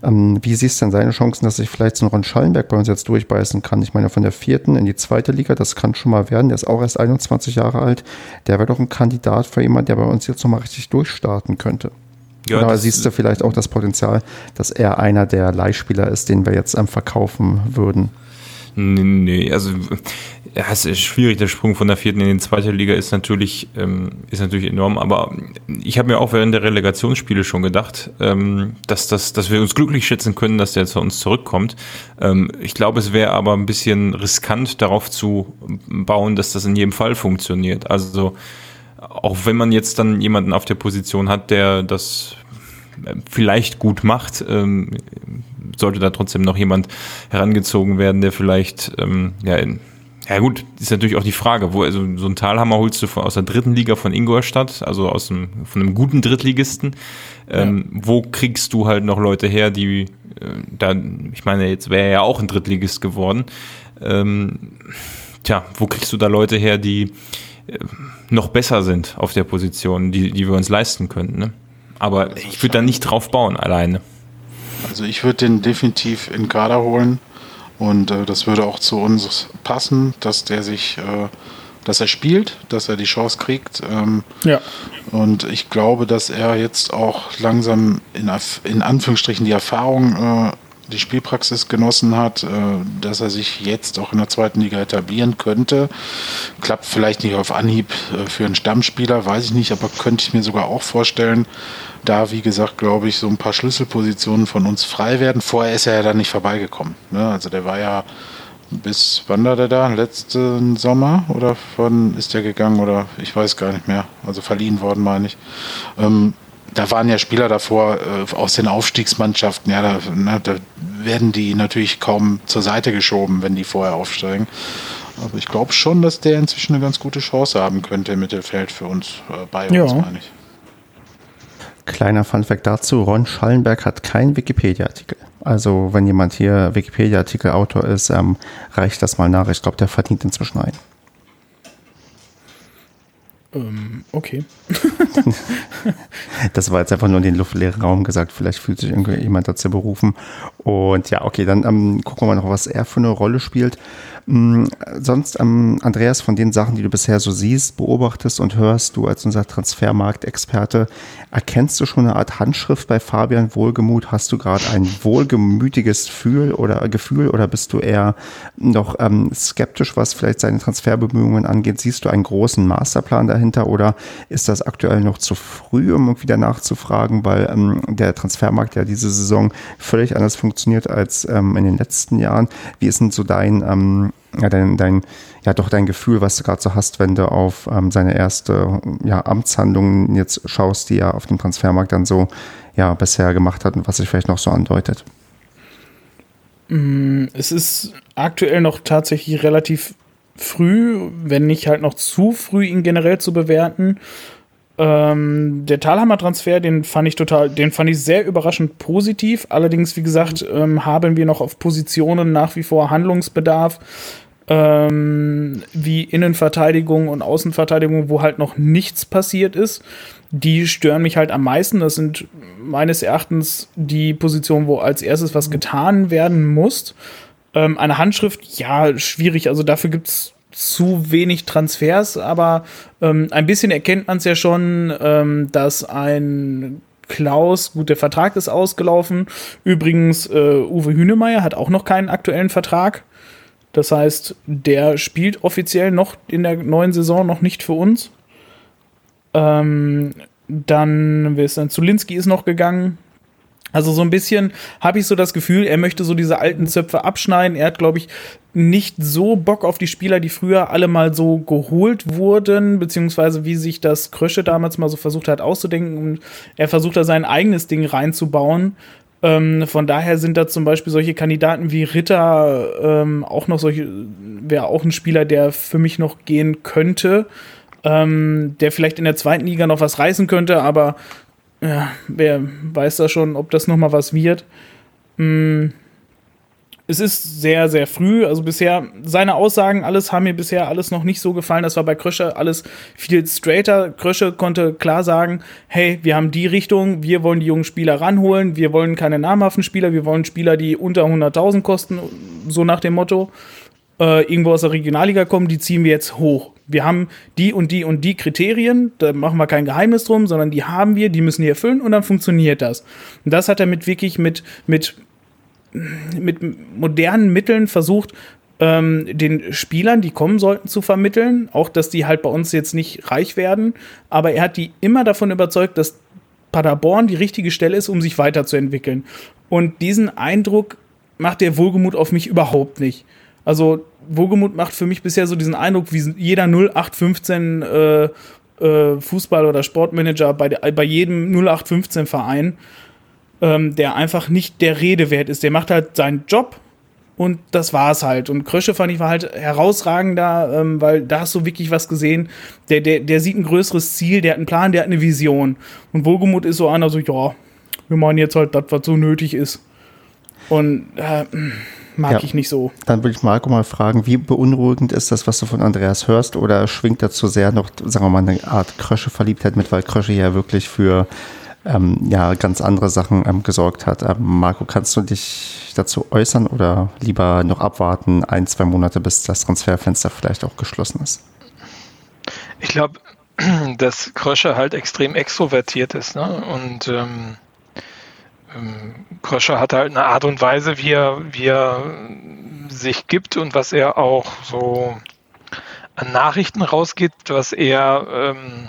Ähm, wie siehst du denn seine Chancen, dass sich vielleicht so ein Ron Schallenberg bei uns jetzt durchbeißen kann? Ich meine, von der vierten in die zweite Liga, das kann schon mal werden. Der ist auch erst 21 Jahre alt. Der wäre doch ein Kandidat für jemanden, der bei uns jetzt nochmal richtig durchstarten könnte. Ja, Oder siehst du vielleicht auch das Potenzial, dass er einer der Leihspieler ist, den wir jetzt am Verkaufen würden? Nee, nee, also ja, es ist schwierig, der Sprung von der vierten in die zweite Liga ist natürlich, ähm, ist natürlich enorm, aber ich habe mir auch während der Relegationsspiele schon gedacht, ähm, dass, das, dass wir uns glücklich schätzen können, dass der zu uns zurückkommt. Ähm, ich glaube, es wäre aber ein bisschen riskant, darauf zu bauen, dass das in jedem Fall funktioniert. Also auch wenn man jetzt dann jemanden auf der Position hat, der das äh, vielleicht gut macht, ähm, sollte da trotzdem noch jemand herangezogen werden, der vielleicht, ähm, ja, in, ja gut, ist natürlich auch die Frage, wo, also so ein Talhammer holst du von, aus der dritten Liga von Ingolstadt, also aus dem, von einem guten Drittligisten. Ähm, Wo kriegst du halt noch Leute her, die, äh, da, ich meine, jetzt wäre er ja auch ein Drittligist geworden. Ähm, tja, wo kriegst du da Leute her, die äh, noch besser sind auf der Position, die, die wir uns leisten könnten, ne? Aber ich würde da nicht drauf bauen alleine. Also ich würde den definitiv in Kader holen und äh, das würde auch zu uns passen, dass der sich, äh, dass er spielt, dass er die Chance kriegt. Ähm, Ja. und ich glaube, dass er jetzt auch langsam in, in Anführungsstrichen die Erfahrung, äh, die Spielpraxis genossen hat, äh, dass er sich jetzt auch in der zweiten Liga etablieren könnte. Klappt vielleicht nicht auf Anhieb äh, für einen Stammspieler, weiß ich nicht, aber könnte ich mir sogar auch vorstellen, da, wie gesagt, glaube ich, so ein paar Schlüsselpositionen von uns frei werden. Vorher ist er ja dann nicht vorbeigekommen. Ne? Also der war ja bis wann war der da? Letzten Sommer oder wann ist der gegangen oder ich weiß gar nicht mehr. Also verliehen worden, meine ich. Ähm, da waren ja Spieler davor äh, aus den Aufstiegsmannschaften, ja, da, na, da werden die natürlich kaum zur Seite geschoben, wenn die vorher aufsteigen. Aber ich glaube schon, dass der inzwischen eine ganz gute Chance haben könnte im Mittelfeld für uns, äh, bei Ja. uns, meine ich. Kleiner Funfact dazu, Ron Schallenberg hat keinen Wikipedia-Artikel. Also wenn jemand hier Wikipedia-Artikel-Autor ist, ähm, reicht das mal nach. Ich glaube, der verdient inzwischen einen. Ähm, okay. Das war jetzt einfach nur in den luftleeren Raum gesagt. Vielleicht fühlt sich irgendwie jemand dazu berufen. Und ja, okay, dann ähm, gucken wir mal noch, was er für eine Rolle spielt. Mm, sonst, ähm, Andreas, von den Sachen, die du bisher so siehst, beobachtest und hörst, du als unser Transfermarktexperte, erkennst du schon eine Art Handschrift bei Fabian Wohlgemuth? Hast du gerade ein wohlgemütiges Gefühl oder Gefühl oder bist du eher noch ähm, skeptisch, was vielleicht seine Transferbemühungen angeht? Siehst du einen großen Masterplan dahinter oder ist das aktuell noch zu früh, um irgendwie danach zu fragen, weil ähm, der Transfermarkt ja diese Saison völlig anders funktioniert als ähm, in den letzten Jahren? Wie ist denn so dein, ähm, ja, dein, dein, ja, doch dein Gefühl, was du gerade so hast, wenn du auf ähm, seine erste ja, Amtshandlung jetzt schaust, die er auf dem Transfermarkt dann so ja, bisher gemacht hat und was sich vielleicht noch so andeutet? Es ist aktuell noch tatsächlich relativ früh, wenn nicht halt noch zu früh, ihn generell zu bewerten. Ähm, der Talhammer-Transfer, den fand ich total, den fand ich sehr überraschend positiv. Allerdings, wie gesagt, ähm, haben wir noch auf Positionen nach wie vor Handlungsbedarf, ähm, wie Innenverteidigung und Außenverteidigung, wo halt noch nichts passiert ist. Die stören mich halt am meisten. Das sind meines Erachtens die Positionen, wo als erstes was getan werden muss. Ähm, eine Handschrift, ja, schwierig. Also dafür gibt's zu wenig Transfers, aber ähm, ein bisschen erkennt man es ja schon, ähm, dass ein Klaus, gut, der Vertrag ist ausgelaufen. Übrigens, äh, Uwe Hünemeyer hat auch noch keinen aktuellen Vertrag. Das heißt, der spielt offiziell noch in der neuen Saison noch nicht für uns. Ähm, dann, wer ist dann? Zulinski ist noch gegangen. Also so ein bisschen habe ich so das Gefühl, er möchte so diese alten Zöpfe abschneiden. Er hat, glaube ich, nicht so Bock auf die Spieler, die früher alle mal so geholt wurden, beziehungsweise wie sich das Krösche damals mal so versucht hat auszudenken. Und er versucht da sein eigenes Ding reinzubauen. Ähm, von daher sind da zum Beispiel solche Kandidaten wie Ritter ähm, auch noch solche, wäre auch ein Spieler, der für mich noch gehen könnte. Ähm, der vielleicht in der zweiten Liga noch was reißen könnte, aber ja, wer weiß da schon, ob das nochmal was wird. Mm, es ist sehr, sehr früh. Also bisher, seine Aussagen, alles haben mir bisher alles noch nicht so gefallen. Das war bei Krösche alles viel straighter. Krösche konnte klar sagen, hey, wir haben die Richtung, wir wollen die jungen Spieler ranholen, wir wollen keine namhaften Spieler, wir wollen Spieler, die unter 100.000 kosten, so nach dem Motto. Äh, irgendwo aus der Regionalliga kommen, die ziehen wir jetzt hoch wir haben die und die und die Kriterien, da machen wir kein Geheimnis drum, sondern die haben wir, die müssen wir erfüllen und dann funktioniert das. Und das hat er mit wirklich mit, mit, mit modernen Mitteln versucht, ähm, den Spielern, die kommen sollten, zu vermitteln. Auch, dass die halt bei uns jetzt nicht reich werden. Aber er hat die immer davon überzeugt, dass Paderborn die richtige Stelle ist, um sich weiterzuentwickeln. Und diesen Eindruck macht der Wohlgemut auf mich überhaupt nicht. Also Wogemut macht für mich bisher so diesen Eindruck, wie jeder 0815 äh, äh, Fußball- oder Sportmanager bei, bei jedem 0815 Verein, ähm, der einfach nicht der Rede wert ist. Der macht halt seinen Job und das war's halt. Und Krösche fand ich war halt herausragender, ähm, weil da hast du wirklich was gesehen. Der, der, der sieht ein größeres Ziel, der hat einen Plan, der hat eine Vision. Und Wogemut ist so einer, so, ja, wir machen jetzt halt das, was so nötig ist. Und äh, mag ja, ich nicht so. Dann würde ich Marco mal fragen, wie beunruhigend ist das, was du von Andreas hörst, oder schwingt da zu sehr noch, sagen wir mal, eine Art Krösche-Verliebtheit mit, weil Krösche ja wirklich für ähm, ja, ganz andere Sachen ähm, gesorgt hat. Ähm, Marco, kannst du dich dazu äußern oder lieber noch abwarten, ein, zwei Monate, bis das Transferfenster vielleicht auch geschlossen ist? Ich glaube, dass Krösche halt extrem extrovertiert ist ne? und ähm, Kröscher hat halt eine Art und Weise, wie er, wie er sich gibt und was er auch so an Nachrichten rausgibt, was er ähm,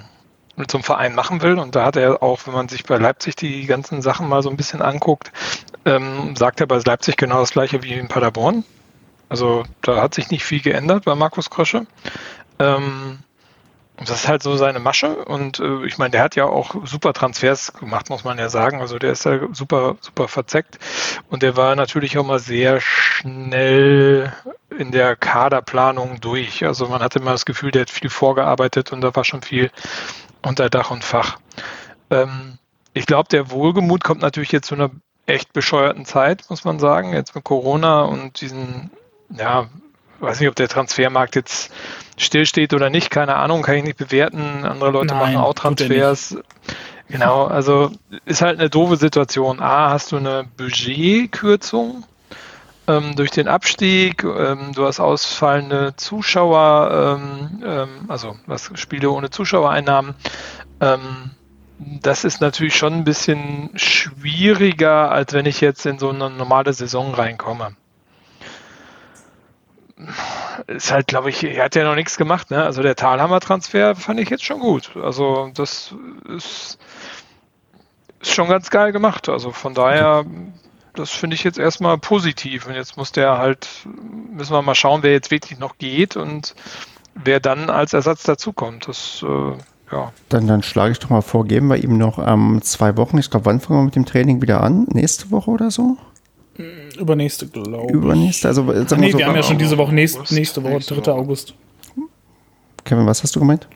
mit so einem Verein machen will. Und da hat er auch, wenn man sich bei Leipzig die ganzen Sachen mal so ein bisschen anguckt, ähm, sagt er bei Leipzig genau das gleiche wie in Paderborn. Also da hat sich nicht viel geändert bei Markus Krösche. Ähm, das ist halt so seine Masche und äh, ich meine, der hat ja auch super Transfers gemacht, muss man ja sagen. Also der ist ja super, super verzeckt und der war natürlich auch mal sehr schnell in der Kaderplanung durch. Also man hatte immer das Gefühl, der hat viel vorgearbeitet und da war schon viel unter Dach und Fach. Ähm, ich glaube, der Wohlgemut kommt natürlich jetzt zu einer echt bescheuerten Zeit, muss man sagen. Jetzt mit Corona und diesen, ja, weiß nicht, ob der Transfermarkt jetzt stillsteht oder nicht, keine Ahnung, kann ich nicht bewerten. Andere Leute Nein, machen auch Transfers. Genau, also ist halt eine doofe Situation. A, hast du eine Budgetkürzung ähm, durch den Abstieg, ähm, du hast ausfallende Zuschauer, ähm, ähm also was Spiele ohne Zuschauereinnahmen. Ähm, das ist natürlich schon ein bisschen schwieriger, als wenn ich jetzt in so eine normale Saison reinkomme ist halt, glaube ich, er hat ja noch nichts gemacht. Ne? Also der Talhammer-Transfer fand ich jetzt schon gut. Also das ist, ist schon ganz geil gemacht. Also von daher, das finde ich jetzt erstmal positiv. Und jetzt muss der halt, müssen wir mal schauen, wer jetzt wirklich noch geht und wer dann als Ersatz dazukommt. Das äh, ja. Dann, dann schlage ich doch mal vor, geben wir ihm noch ähm, zwei Wochen. Ich glaube, wann fangen wir mit dem Training wieder an? Nächste Woche oder so? Übernächste, glaube ich. Übernächste, also sagen Ach nee, wir, so, wir haben ja schon diese Woche, nächst, nächste Woche, 3. August. Kevin, was hast du gemeint?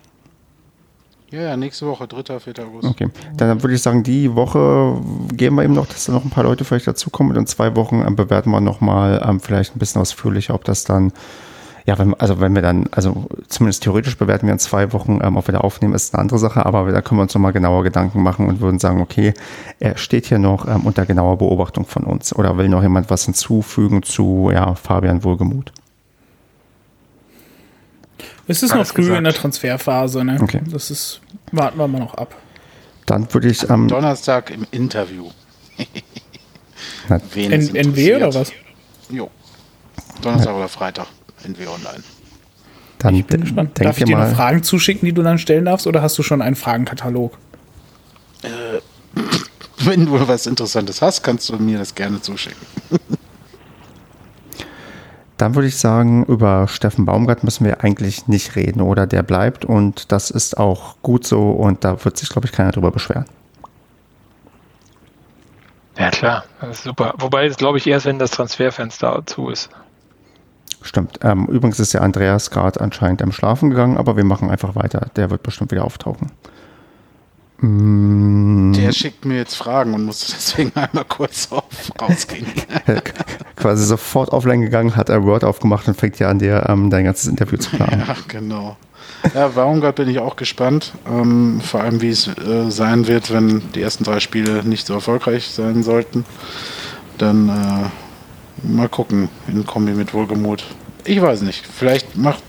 Ja, ja, nächste Woche, 3., 4. August. Okay, dann würde ich sagen, die Woche geben wir eben noch, dass da noch ein paar Leute vielleicht dazukommen und in zwei Wochen ähm, bewerten wir nochmal ähm, vielleicht ein bisschen ausführlicher, ob das dann ja, wenn, also wenn wir dann, also zumindest theoretisch bewerten wir in zwei Wochen, ähm, ob wir da aufnehmen, ist eine andere Sache, aber da können wir uns nochmal genauer Gedanken machen und würden sagen, okay, er steht hier noch ähm, unter genauer Beobachtung von uns. Oder will noch jemand was hinzufügen zu ja, Fabian Wohlgemuth? Es ist Alles noch früh gesagt. in der Transferphase, ne? Okay. Das ist, warten wir mal noch ab. Dann würde ich am Donnerstag im Interview. Wen N NW oder was? Jo. Donnerstag ja. oder Freitag. NW Online. Dann ich bin gespannt. Darf ich dir noch Fragen zuschicken, die du dann stellen darfst, oder hast du schon einen Fragenkatalog? Äh, wenn du was Interessantes hast, kannst du mir das gerne zuschicken. Dann würde ich sagen, über Steffen Baumgart müssen wir eigentlich nicht reden, oder? Der bleibt und das ist auch gut so und da wird sich, glaube ich, keiner drüber beschweren. Ja, klar, das ist super. Wobei, das glaube ich erst, wenn das Transferfenster zu ist. Stimmt. Ähm, übrigens ist der Andreas gerade anscheinend am Schlafen gegangen, aber wir machen einfach weiter. Der wird bestimmt wieder auftauchen. Mm. Der schickt mir jetzt Fragen und muss deswegen einmal kurz auf, rausgehen. Quasi sofort offline gegangen, hat er Word aufgemacht und fängt ja an, dir ähm, dein ganzes Interview zu planen. Ja, genau. Ja, Baumgart bin ich auch gespannt. Ähm, vor allem, wie es äh, sein wird, wenn die ersten drei Spiele nicht so erfolgreich sein sollten. Dann äh, mal gucken in Kombi mit Wohlgemut. Ich weiß nicht. Vielleicht macht,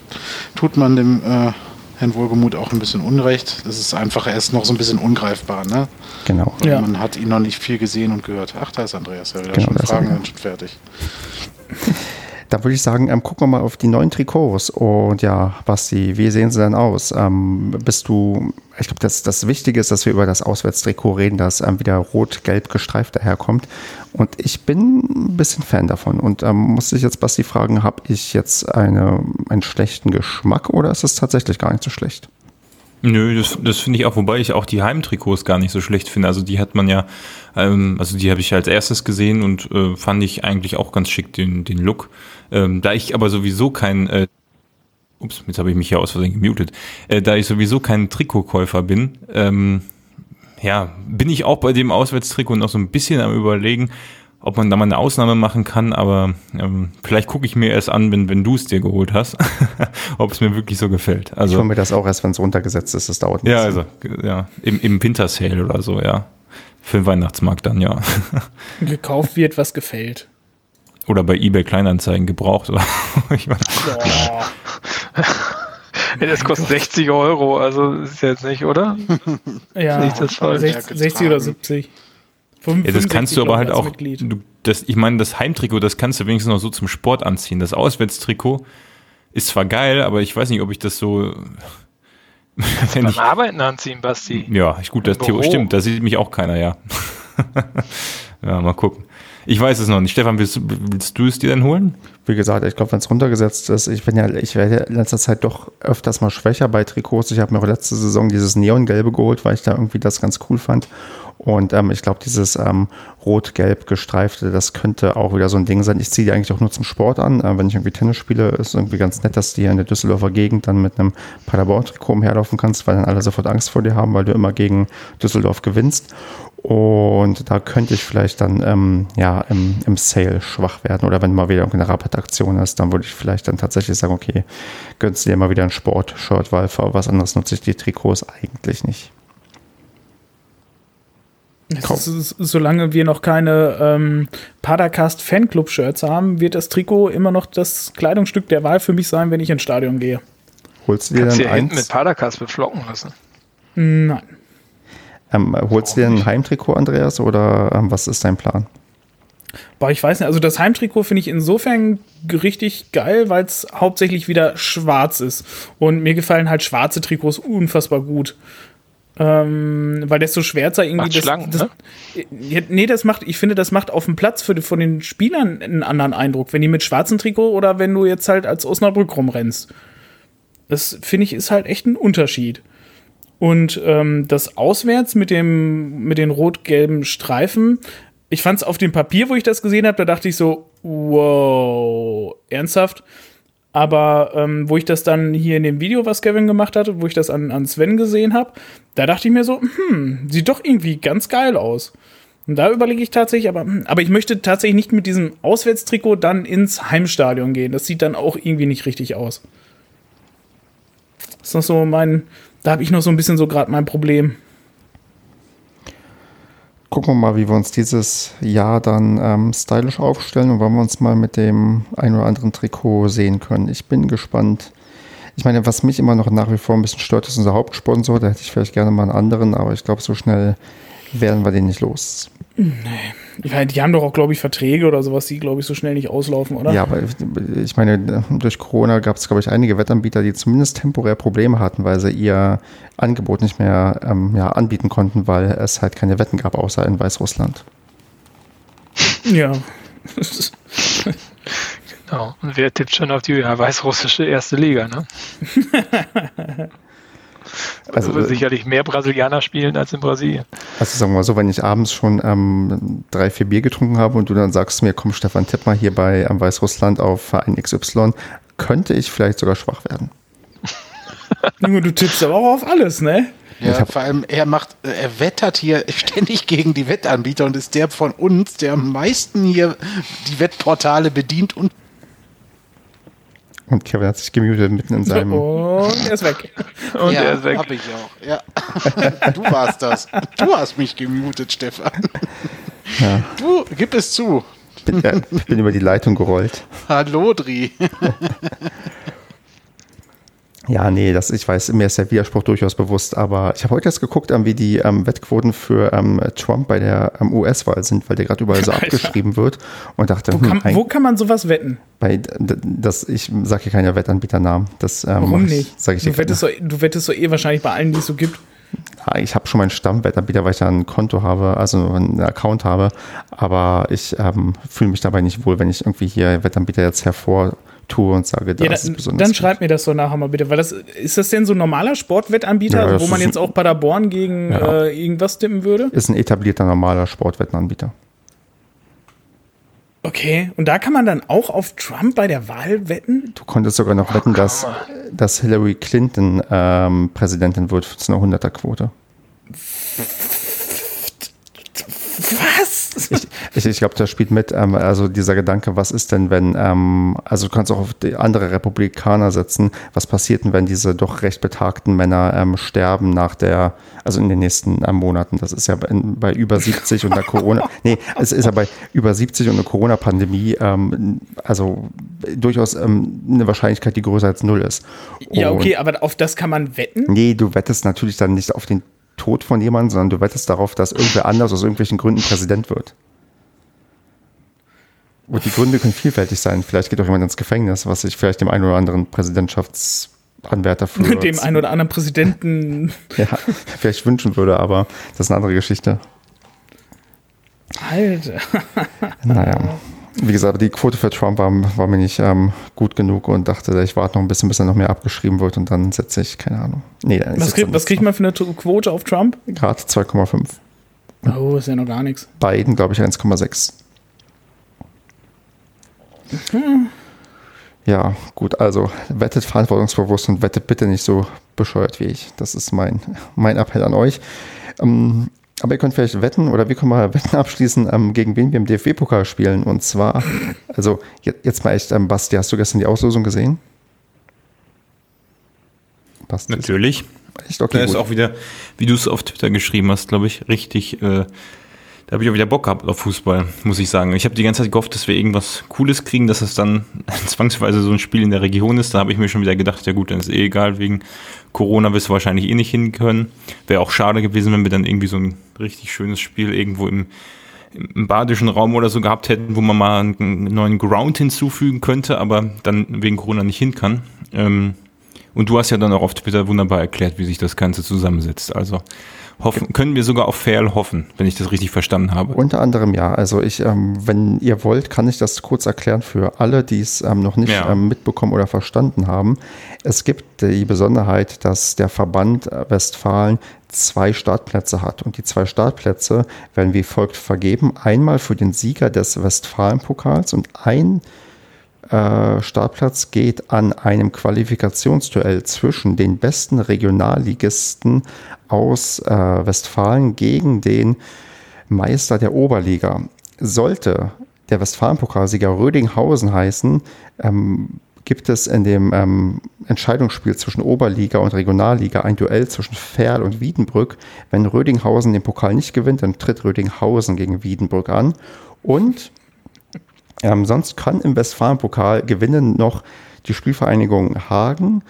tut man dem äh, Herrn Wohlgemuth auch ein bisschen Unrecht. Das ist einfach, er ist noch so ein bisschen ungreifbar, ne? Genau. Ja. Man hat ihn noch nicht viel gesehen und gehört. Ach, da ist Andreas ja wieder genau, schon Fragen sind schon fertig. Da würde ich sagen, ähm, gucken wir mal auf die neuen Trikots. Und ja, Basti, wie sehen sie denn aus? Ähm, bist du, ich glaube, das, das Wichtige ist, dass wir über das Auswärtstrikot reden, das ähm, wieder rot-gelb gestreift daherkommt. Und ich bin ein bisschen Fan davon. Und ähm, muss ich jetzt Basti fragen, habe ich jetzt eine, einen schlechten Geschmack oder ist es tatsächlich gar nicht so schlecht? Nö, das, das finde ich auch, wobei ich auch die Heimtrikots gar nicht so schlecht finde. Also die hat man ja, ähm, also die habe ich als erstes gesehen und äh, fand ich eigentlich auch ganz schick, den, den Look. Ähm, da ich aber sowieso kein, äh, ups, jetzt habe ich mich hier aus Versehen gemutet, äh, da ich sowieso kein Trikotkäufer bin, ähm, ja, bin ich auch bei dem Auswärtstrikot noch so ein bisschen am überlegen, ob man da mal eine Ausnahme machen kann, aber ähm, vielleicht gucke ich mir erst an, wenn, wenn du es dir geholt hast, ob es mir wirklich so gefällt. Also, ich hole mir das auch erst, wenn es runtergesetzt ist, das dauert nicht. Ja, also, ja, im, im Winter Sale oder so, ja. Für den Weihnachtsmarkt dann, ja. Gekauft wird, was gefällt. Oder bei eBay Kleinanzeigen gebraucht. Oder? ich meine, das kostet 60 Euro, also ist jetzt nicht, oder? Ja, nicht das 60, 60 oder 70. Ja, das kannst du aber halt auch, du, das, ich meine, das Heimtrikot, das kannst du wenigstens noch so zum Sport anziehen. Das Auswärtstrikot ist zwar geil, aber ich weiß nicht, ob ich das so. beim ich, Arbeiten anziehen, Basti. Ja, gut, das Theorie stimmt, da sieht mich auch keiner, ja. ja, mal gucken. Ich weiß es noch nicht. Stefan, willst, willst du es dir denn holen? Wie gesagt, ich glaube, wenn es runtergesetzt ist, ich bin ja, ich werde in letzter Zeit doch öfters mal schwächer bei Trikots. Ich habe mir auch letzte Saison dieses Neongelbe geholt, weil ich da irgendwie das ganz cool fand. Und ähm, ich glaube, dieses ähm, rot-gelb gestreifte, das könnte auch wieder so ein Ding sein. Ich ziehe die eigentlich auch nur zum Sport an. Äh, wenn ich irgendwie Tennis spiele, ist irgendwie ganz nett, dass du hier in der Düsseldorfer Gegend dann mit einem Paderborn-Trikot umherlaufen kannst, weil dann alle sofort Angst vor dir haben, weil du immer gegen Düsseldorf gewinnst. Und da könnte ich vielleicht dann ähm, ja im, im Sale schwach werden. Oder wenn mal wieder eine Rabattaktion ist, dann würde ich vielleicht dann tatsächlich sagen, okay, gönnst du dir mal wieder ein Sport-Shirt, weil für was anderes nutze ich die Trikots eigentlich nicht. Ist, solange wir noch keine ähm, Padercast Fanclub-Shirts haben, wird das Trikot immer noch das Kleidungsstück der Wahl für mich sein, wenn ich ins Stadion gehe. Holst du dir Kannst dann eins? mit Padercast beflocken lassen? Nein. Ähm, holst du dir ein Heimtrikot, Andreas, oder ähm, was ist dein Plan? Boah, ich weiß nicht. Also das Heimtrikot finde ich insofern richtig geil, weil es hauptsächlich wieder schwarz ist. Und mir gefallen halt schwarze Trikots unfassbar gut. Ähm, weil desto schwärzer irgendwie macht das, schlank, das, ne? Nee, das macht, ich finde, das macht auf dem Platz für, von den Spielern einen anderen Eindruck, wenn die mit schwarzem Trikot oder wenn du jetzt halt als Osnabrück rumrennst. Das finde ich ist halt echt ein Unterschied. Und ähm, das Auswärts mit dem mit den rot-gelben Streifen, ich fand es auf dem Papier, wo ich das gesehen habe, da dachte ich so, wow, ernsthaft? Aber ähm, wo ich das dann hier in dem Video, was Kevin gemacht hatte, wo ich das an, an Sven gesehen habe, da dachte ich mir so, hm, sieht doch irgendwie ganz geil aus. Und da überlege ich tatsächlich, aber, hm, aber ich möchte tatsächlich nicht mit diesem Auswärtstrikot dann ins Heimstadion gehen. Das sieht dann auch irgendwie nicht richtig aus. Das ist noch so mein, da habe ich noch so ein bisschen so gerade mein Problem gucken wir mal, wie wir uns dieses Jahr dann ähm, stylisch aufstellen und wann wir uns mal mit dem ein oder anderen Trikot sehen können. Ich bin gespannt. Ich meine, was mich immer noch nach wie vor ein bisschen stört, ist unser Hauptsponsor. Da hätte ich vielleicht gerne mal einen anderen, aber ich glaube, so schnell werden wir den nicht los. Nee. Ich meine, die haben doch auch, glaube ich, Verträge oder sowas, die, glaube ich, so schnell nicht auslaufen, oder? Ja, aber ich meine, durch Corona gab es, glaube ich, einige Wettanbieter, die zumindest temporär Probleme hatten, weil sie ihr Angebot nicht mehr ähm, ja, anbieten konnten, weil es halt keine Wetten gab, außer in Weißrussland. Ja. genau. Und wer tippt schon auf die ja, weißrussische erste Liga, ne? Also, also sicherlich mehr Brasilianer spielen als in Brasilien. Also sagen wir mal so, wenn ich abends schon ähm, drei, vier Bier getrunken habe und du dann sagst mir, komm Stefan, tipp mal hier bei ähm, Weißrussland auf Verein XY, könnte ich vielleicht sogar schwach werden. Junge, du tippst aber auch auf alles, ne? Ja, vor allem er macht, er wettert hier ständig gegen die Wettanbieter und ist der von uns, der am meisten hier die Wettportale bedient und und Kevin hat sich gemutet mitten in seinem. Und er ist weg. Und ja, er ist weg. hab ich auch. Ja. Du warst das. Du hast mich gemutet, Stefan. Ja. Du, gib es zu. Bin, ja, bin über die Leitung gerollt. Hallo, Dri. Ja, nee, das, ich weiß, mir ist der Widerspruch durchaus bewusst, aber ich habe heute erst geguckt, ähm, wie die ähm, Wettquoten für ähm, Trump bei der ähm, US-Wahl sind, weil der gerade überall so Alter. abgeschrieben wird und dachte, Wo kann, hm, wo kann man sowas wetten? bei, das, ich sage hier keine Wettanbieternamen. Das, ähm, Warum ich- nicht? Ich dir du, wettest so, du wettest so eh wahrscheinlich bei allen, die es so gibt. Ja, Ich habe schon meinen Stammwettanbieter, weil ich da ein Konto habe, also einen Account habe, aber ich fühle mich dabei nicht wohl, wenn ich irgendwie hier Wettanbieter jetzt hervortue und sage, das Ja, ist dann, besonders. dann schreib mir das doch nachher mal bitte, weil das ist das denn so ein normaler Sportwettanbieter, Ja, wo man ist- jetzt auch Paderborn gegen Ja. äh, irgendwas tippen würde? ist ein etablierter normaler Sportwettenanbieter. Okay, und da kann man dann auch auf Trump bei der Wahl wetten? Du konntest sogar noch wetten, dass, dass Hillary Clinton ähm, Präsidentin wird zu einer 100er-Quote. Was? Ich, ich glaube, da spielt mit, ähm, also dieser Gedanke, was ist denn, wenn, ähm, also du kannst auch auf andere Republikaner setzen, was passiert denn, wenn diese doch recht betagten Männer ähm, sterben nach der, also in den nächsten ähm, Monaten, das ist ja bei, bei über 70 und der Corona, nee, es ist ja bei über 70 und einer Corona-Pandemie, ähm, also durchaus ähm, eine Wahrscheinlichkeit, die größer als null ist. Ja, Und- okay, aber auf das kann man wetten? Nee, du wettest natürlich dann nicht auf den Tod von jemandem, sondern du wettest darauf, dass irgendwer anders aus irgendwelchen Gründen Präsident wird. Und die Gründe können vielfältig sein. Vielleicht geht auch jemand ins Gefängnis, was sich vielleicht dem einen oder anderen Präsidentschaftsanwärter für Dem einen oder anderen Präsidenten. ja, vielleicht wünschen würde, aber das ist eine andere Geschichte. Alter. Naja. Wie gesagt, die Quote für Trump war, war mir nicht ähm, gut genug und dachte, ich warte noch ein bisschen, bis er noch mehr abgeschrieben wird und dann setze ich, keine Ahnung. Nee, dann Was, krieg, was kriegt man für eine Quote auf Trump? Gerade 2,5. Oh, ist ja noch gar nichts. Biden, glaube ich, 1,6. Ja, gut, also wettet verantwortungsbewusst und wettet bitte nicht so bescheuert wie ich. Das ist mein, mein Appell an euch. Ähm, aber ihr könnt vielleicht wetten oder wir können mal Wetten abschließen, ähm, gegen wen wir im DFB-Pokal spielen. Und zwar, also je- jetzt mal echt, ähm, Basti, hast du gestern die Auslosung gesehen? Basti, Natürlich. echt okay, Da ist gut. auch wieder, wie du es auf Twitter geschrieben hast, glaube ich, richtig. Äh, da habe ich auch wieder Bock gehabt auf Fußball, muss ich sagen. Ich habe die ganze Zeit gehofft, dass wir irgendwas Cooles kriegen, dass es dann zwangsweise so ein Spiel in der Region ist. Da habe ich mir schon wieder gedacht, ja gut, dann ist eh egal, wegen Corona wirst du wahrscheinlich eh nicht hin können. Wäre auch schade gewesen, wenn wir dann irgendwie so ein richtig schönes Spiel irgendwo im, im badischen Raum oder so gehabt hätten, wo man mal einen neuen Ground hinzufügen könnte, aber dann wegen Corona nicht hin kann. Ähm, und du hast ja dann auch auf Twitter wunderbar erklärt, wie sich das Ganze zusammensetzt. Also hoffen, können wir sogar auf Fair hoffen, wenn ich das richtig verstanden habe. Unter anderem ja. Also ich, ähm, wenn ihr wollt, kann ich das kurz erklären für alle, die es ähm, noch nicht Ja. ähm, mitbekommen oder verstanden haben. Es gibt die Besonderheit, dass der Verband Westfalen zwei Startplätze hat. Und die zwei Startplätze werden wie folgt vergeben. Einmal für den Sieger des Westfalen-Pokals und ein äh, Startplatz geht an einem Qualifikationsduell zwischen den besten Regionalligisten aus äh, Westfalen gegen den Meister der Oberliga. Sollte der Westfalen-Pokalsieger Rödinghausen heißen, ähm, gibt es in dem ähm, Entscheidungsspiel zwischen Oberliga und Regionalliga ein Duell zwischen Ferl und Wiedenbrück. Wenn Rödinghausen den Pokal nicht gewinnt, dann tritt Rödinghausen gegen Wiedenbrück an. Und ähm, sonst kann im Westfalen-Pokal gewinnen noch die Spielvereinigung Hagen,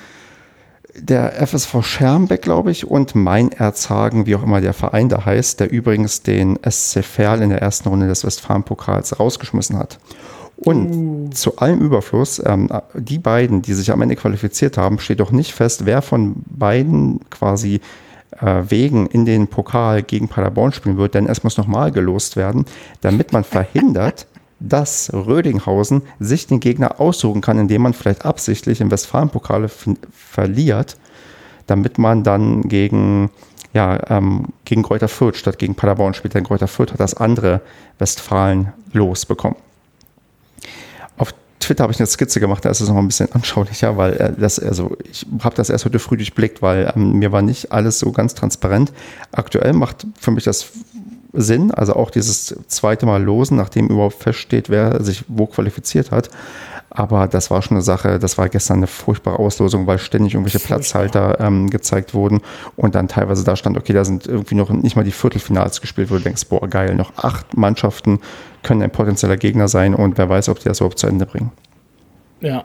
der FSV Schermbeck, glaube ich, und Mein Erzhagen, wie auch immer der Verein da heißt, der übrigens den SC Verl in der ersten Runde des Westfalenpokals rausgeschmissen hat. Und uh. zu allem Überfluss, ähm, die beiden, die sich am Ende qualifiziert haben, steht doch nicht fest, wer von beiden quasi äh, Wegen in den Pokal gegen Paderborn spielen wird, denn es muss nochmal gelost werden, damit man verhindert, dass Rödinghausen sich den Gegner aussuchen kann, indem man vielleicht absichtlich im Westfalenpokal verliert, damit man dann gegen, ja, ähm, gegen Kräuter Fürth statt gegen Paderborn spielt. Denn Kräuter Fürth hat das andere Westfalen losbekommen. Auf Twitter habe ich eine Skizze gemacht, da ist es noch ein bisschen anschaulicher, weil das, also ich habe das erst heute früh durchblickt, weil ähm, mir war nicht alles so ganz transparent. Aktuell macht für mich das Sinn, also auch dieses zweite Mal losen, nachdem überhaupt feststeht, wer sich wo qualifiziert hat. Aber das war schon eine Sache, das war gestern eine furchtbare Auslosung, weil ständig irgendwelche Platzhalter ähm, gezeigt wurden und dann teilweise da stand, okay, da sind irgendwie noch nicht mal die Viertelfinals gespielt, wo du denkst, boah, geil, noch acht Mannschaften können ein potenzieller Gegner sein und wer weiß, ob die das überhaupt zu Ende bringen. Ja,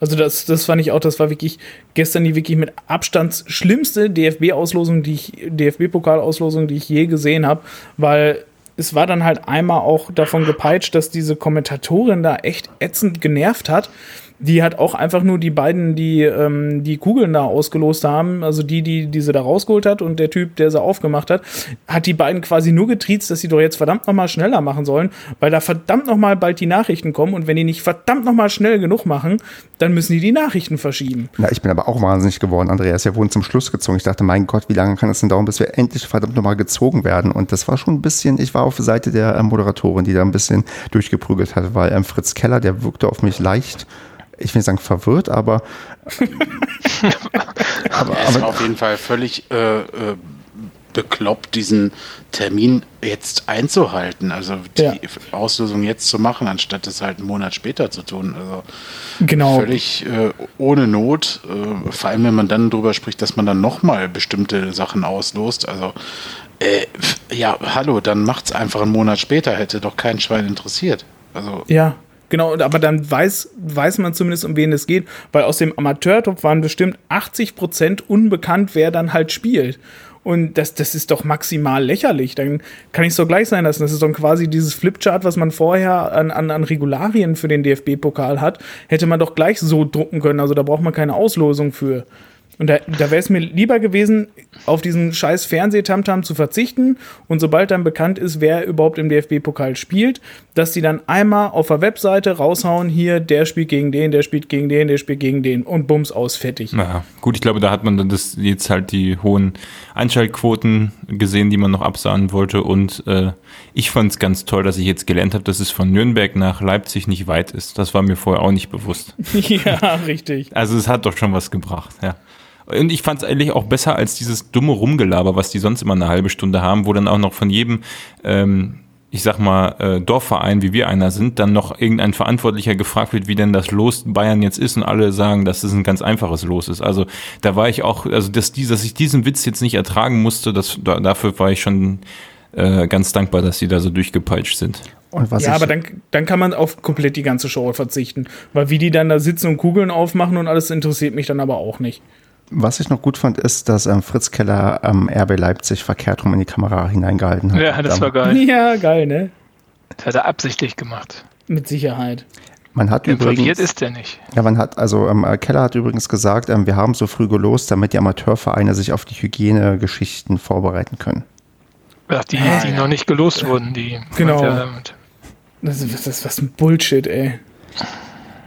also das, das fand ich auch, das war wirklich gestern die wirklich mit Abstand schlimmste DFB-Auslosung, die ich, DFB-Pokalauslosung, die ich je gesehen habe, weil es war dann halt einmal auch davon gepeitscht, dass diese Kommentatorin da echt ätzend genervt hat die hat auch einfach nur die beiden, die ähm, die Kugeln da ausgelost haben, also die, die, die sie da rausgeholt hat und der Typ, der sie aufgemacht hat, hat die beiden quasi nur getriezt, dass sie doch jetzt verdammt nochmal schneller machen sollen, weil da verdammt nochmal bald die Nachrichten kommen und wenn die nicht verdammt nochmal schnell genug machen, dann müssen die die Nachrichten verschieben. Na, ich bin aber auch wahnsinnig geworden, Andreas. Wir wurden zum Schluss gezogen. Ich dachte, mein Gott, wie lange kann es denn dauern, bis wir endlich verdammt nochmal gezogen werden? Und das war schon ein bisschen, ich war auf Seite der äh, Moderatorin, die da ein bisschen durchgeprügelt hat, weil ähm, Fritz Keller, der wirkte auf mich leicht ich will nicht sagen verwirrt, aber. aber er ist aber, auf jeden Fall völlig äh, äh, bekloppt, diesen Termin jetzt einzuhalten. Also die ja. Auslösung jetzt zu machen, anstatt es halt einen Monat später zu tun. Also genau. völlig äh, ohne Not. Äh, vor allem, wenn man dann darüber spricht, dass man dann nochmal bestimmte Sachen auslost. Also äh, ja, hallo, dann macht es einfach einen Monat später, hätte doch kein Schwein interessiert. Also, ja, Genau, aber dann weiß, weiß man zumindest, um wen es geht, weil aus dem Amateurtop waren bestimmt 80 Prozent unbekannt, wer dann halt spielt. Und das, das ist doch maximal lächerlich. Dann kann ich es doch gleich sein lassen. Das ist doch quasi dieses Flipchart, was man vorher an, an, an Regularien für den DFB-Pokal hat, hätte man doch gleich so drucken können. Also da braucht man keine Auslosung für. Und da, da wäre es mir lieber gewesen, auf diesen scheiß Fernsehtamtam zu verzichten und sobald dann bekannt ist, wer überhaupt im DFB-Pokal spielt, dass die dann einmal auf der Webseite raushauen, hier, der spielt gegen den, der spielt gegen den, der spielt gegen den und bums aus, fertig. Naja, gut, ich glaube, da hat man dann das jetzt halt die hohen Einschaltquoten gesehen, die man noch absahen wollte und äh, ich fand es ganz toll, dass ich jetzt gelernt habe, dass es von Nürnberg nach Leipzig nicht weit ist. Das war mir vorher auch nicht bewusst. ja, richtig. Also es hat doch schon was gebracht, ja. Und ich fand es eigentlich auch besser als dieses dumme Rumgelaber, was die sonst immer eine halbe Stunde haben, wo dann auch noch von jedem, ähm, ich sag mal, äh, Dorfverein, wie wir einer sind, dann noch irgendein Verantwortlicher gefragt wird, wie denn das Los Bayern jetzt ist und alle sagen, dass es ein ganz einfaches Los ist. Also da war ich auch, also dass, die, dass ich diesen Witz jetzt nicht ertragen musste, das, da, dafür war ich schon äh, ganz dankbar, dass sie da so durchgepeitscht sind. ja, aber dann, dann kann man auf komplett die ganze Show verzichten. Weil wie die dann da sitzen und Kugeln aufmachen und alles interessiert mich dann aber auch nicht. Was ich noch gut fand, ist, dass ähm, Fritz Keller am ähm, RB Leipzig verkehrt rum in die Kamera hineingehalten hat. Ja, das war geil. Ja, geil, ne? Das hat er absichtlich gemacht. Mit Sicherheit. Man hat übrigens, ist der nicht. Ja, man hat, also ähm, Keller hat übrigens gesagt, ähm, wir haben so früh gelost, damit die Amateurvereine sich auf die Hygienegeschichten vorbereiten können. Ach, die, die noch nicht gelost wurden, die. Genau. Das ist, das ist was ein Bullshit, ey.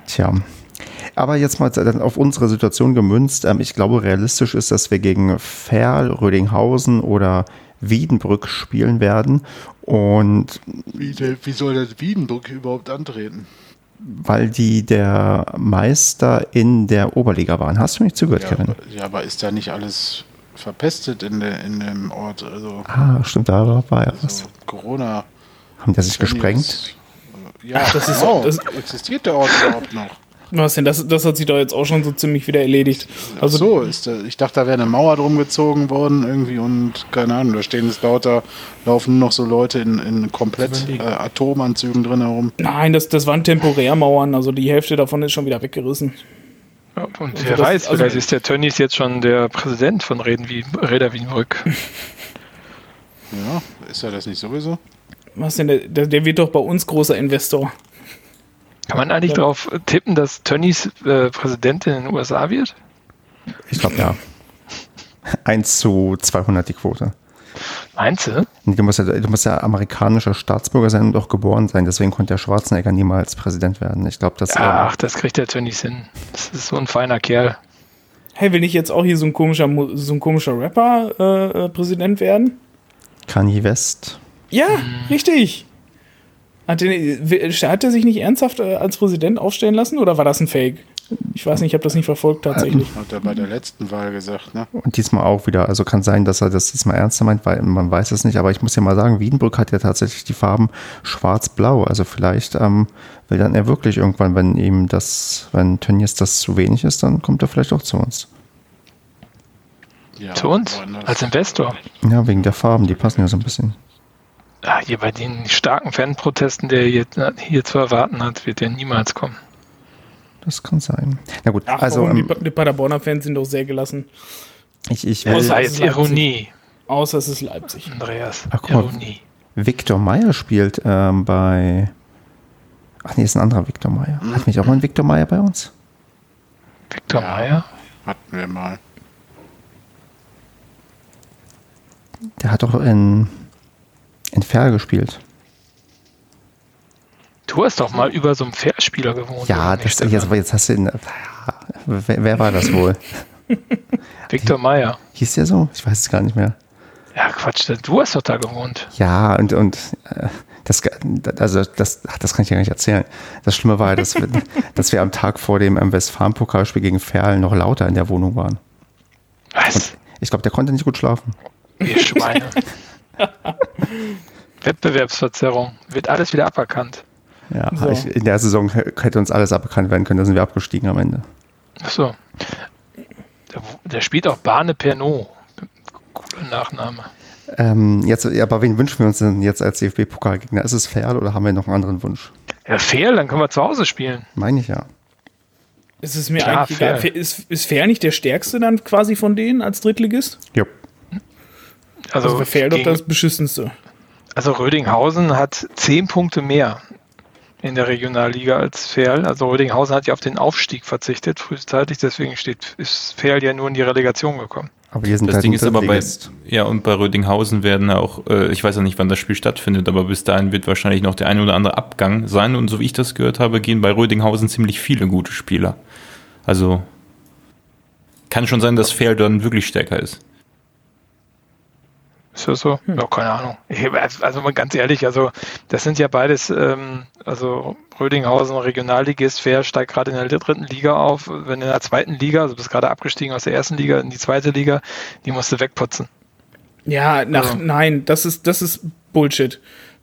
Tja. Aber jetzt mal auf unsere Situation gemünzt. Ähm, ich glaube, realistisch ist, dass wir gegen Ferl, Rödinghausen oder Wiedenbrück spielen werden. Und wie, wie soll das Wiedenbrück überhaupt antreten? Weil die der Meister in der Oberliga waren. Hast du mich zugehört, ja, Kevin? Ja, aber ist da nicht alles verpestet in, der, in dem Ort? Also, ah, stimmt, da war ja also was. Corona. Haben die sich gesprengt? Ist, ja, das ist genau. das existiert der Ort überhaupt noch? Was denn? Das, das hat sich doch jetzt auch schon so ziemlich wieder erledigt. Also Ach so, ist, ich dachte, da wäre eine Mauer drum gezogen worden irgendwie und keine Ahnung, da stehen jetzt lauter, laufen noch so Leute in, in komplett äh, Atomanzügen drin herum. Nein, das, das waren Temporärmauern, also die Hälfte davon ist schon wieder weggerissen. Und also wer das, weiß, also vielleicht ist der Tönnies jetzt schon der Präsident von Reden wie, Räder Wienbrück. Ja, ist er das nicht sowieso? Was denn, der, der wird doch bei uns großer Investor. Kann man eigentlich ja. darauf tippen, dass Tönnies äh, Präsident in den USA wird? Ich glaube ja. 1 zu 200 die Quote. Meinst du? Du musst, ja, du musst ja amerikanischer Staatsbürger sein und auch geboren sein. Deswegen konnte der Schwarzenegger niemals Präsident werden. Ich glaube, das. Ach, das kriegt der Tönnies hin. Das ist so ein feiner Kerl. Hey, will ich jetzt auch hier so ein komischer, so ein komischer Rapper äh, äh Präsident werden? Kanye West. Ja, hm. richtig. Hat, den, hat er sich nicht ernsthaft äh, als Präsident aufstellen lassen oder war das ein Fake? Ich weiß nicht, ich habe das nicht verfolgt tatsächlich. Hat er bei der letzten Wahl gesagt, ne? Und diesmal auch wieder. Also kann sein, dass er das diesmal ernster meint, weil man weiß es nicht. Aber ich muss ja mal sagen, Wiedenbrück hat ja tatsächlich die Farben schwarz-blau. Also vielleicht ähm, will dann er wirklich irgendwann, wenn ihm das, wenn Tönnies das zu wenig ist, dann kommt er vielleicht auch zu uns. Ja, zu uns? Als Investor? Ja, wegen der Farben, die passen ja so ein bisschen. Ja, hier bei den starken Fanprotesten, der hier, hier zu erwarten hat, wird er niemals kommen. Das kann sein. Na gut, Ach, also. Ähm, die, die Paderborner Fans sind doch sehr gelassen. Ich, ich ja, außer es ist Ironie. Außer es ist Leipzig. Andreas. Ach, guck Ironie. Mal, Victor Meyer spielt ähm, bei. Ach nee, ist ein anderer Victor Meyer. Hm. Hat mich auch mal ein Victor Meyer bei uns? Victor ja, Meyer? Hatten wir mal. Der hat doch in, in Ferl gespielt. Du hast doch mal über so einen Fairspieler gewohnt. Ja, das, jetzt, jetzt hast du ihn. Wer, wer war das wohl? Viktor Meyer. Hieß der so? Ich weiß es gar nicht mehr. Ja, Quatsch, du hast doch da gewohnt. Ja, und, und äh, das, also das, das kann ich ja gar nicht erzählen. Das Schlimme war, dass wir, dass wir am Tag vor dem Westfalen-Pokalspiel gegen Ferl noch lauter in der Wohnung waren. Was? Und ich glaube, der konnte nicht gut schlafen. Ihr Schweine. Wettbewerbsverzerrung. Wird alles wieder aberkannt. Ja, so. ich, in der Saison hätte uns alles aberkannt werden können, da sind wir abgestiegen am Ende. Achso. Der, der spielt auch Barne Pernod. Cooler Nachname. Ähm, jetzt, aber wen wünschen wir uns denn jetzt als DFB-Pokalgegner? Ist es Fair oder haben wir noch einen anderen Wunsch? Ja, Fair, dann können wir zu Hause spielen. Meine ich ja. Ist es mir Klar, eigentlich fair. egal. Ist, ist Fair nicht der stärkste dann quasi von denen als Drittligist? Ja. Also, also Fair doch das beschissenste. Also Rödinghausen hat zehn Punkte mehr in der Regionalliga als Ferl. Also Rödinghausen hat ja auf den Aufstieg verzichtet, frühzeitig, deswegen steht, ist Ferl ja nur in die Relegation gekommen. Aber hier sind das halt Ding ist aber bei, ja, und bei Rödinghausen werden auch, äh, ich weiß ja nicht, wann das Spiel stattfindet, aber bis dahin wird wahrscheinlich noch der eine oder andere Abgang sein. Und so wie ich das gehört habe, gehen bei Rödinghausen ziemlich viele gute Spieler. Also kann schon sein, dass Fair dann wirklich stärker ist. Ist das so? Hm. Ja, keine Ahnung. Also, also mal ganz ehrlich, also das sind ja beides, ähm, also Rödinghausen Regionalligist, Fair steigt gerade in der dritten Liga auf, wenn in der zweiten Liga, also bist gerade abgestiegen aus der ersten Liga in die zweite Liga, die musst du wegputzen. Ja, nach, also. nein, das ist, das ist Bullshit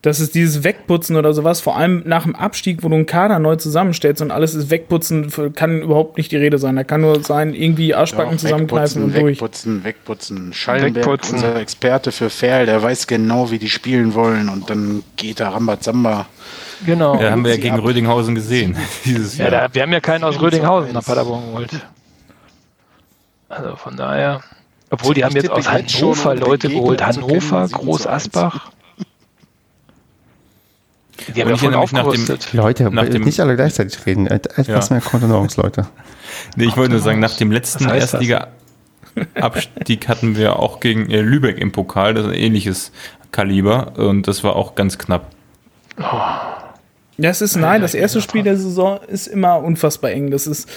das ist dieses Wegputzen oder sowas, vor allem nach dem Abstieg, wo du einen Kader neu zusammenstellst und alles ist Wegputzen, kann überhaupt nicht die Rede sein. Da kann nur sein, irgendwie Arschbacken Doch, zusammenkneifen und durch. Wegputzen, wegputzen. Schallenberg, wegputzen. unser Experte für Ferl, der weiß genau, wie die spielen wollen und dann geht da Rambazamba. Genau. Ja, haben wir ja gegen ab. Rödinghausen gesehen. Dieses ja, da, wir haben ja keinen aus Rödinghausen nach Paderborn geholt. Also von daher. Obwohl, die haben jetzt aus Hannover Leute geholt. Hannover, Groß Asbach. Die haben ja vorhin aufgerüstet. Dem, Leute, nach dem, nicht alle gleichzeitig reden. Etwas ja. mehr Kontenance, Leute. nee, ich wollte nur sagen, nach dem letzten Erstliga-Abstieg hatten wir auch gegen äh, Lübeck im Pokal, das ist ein ähnliches Kaliber und das war auch ganz knapp. Oh. Das ist, nein, das erste Spiel der Saison ist immer unfassbar eng. Das ist,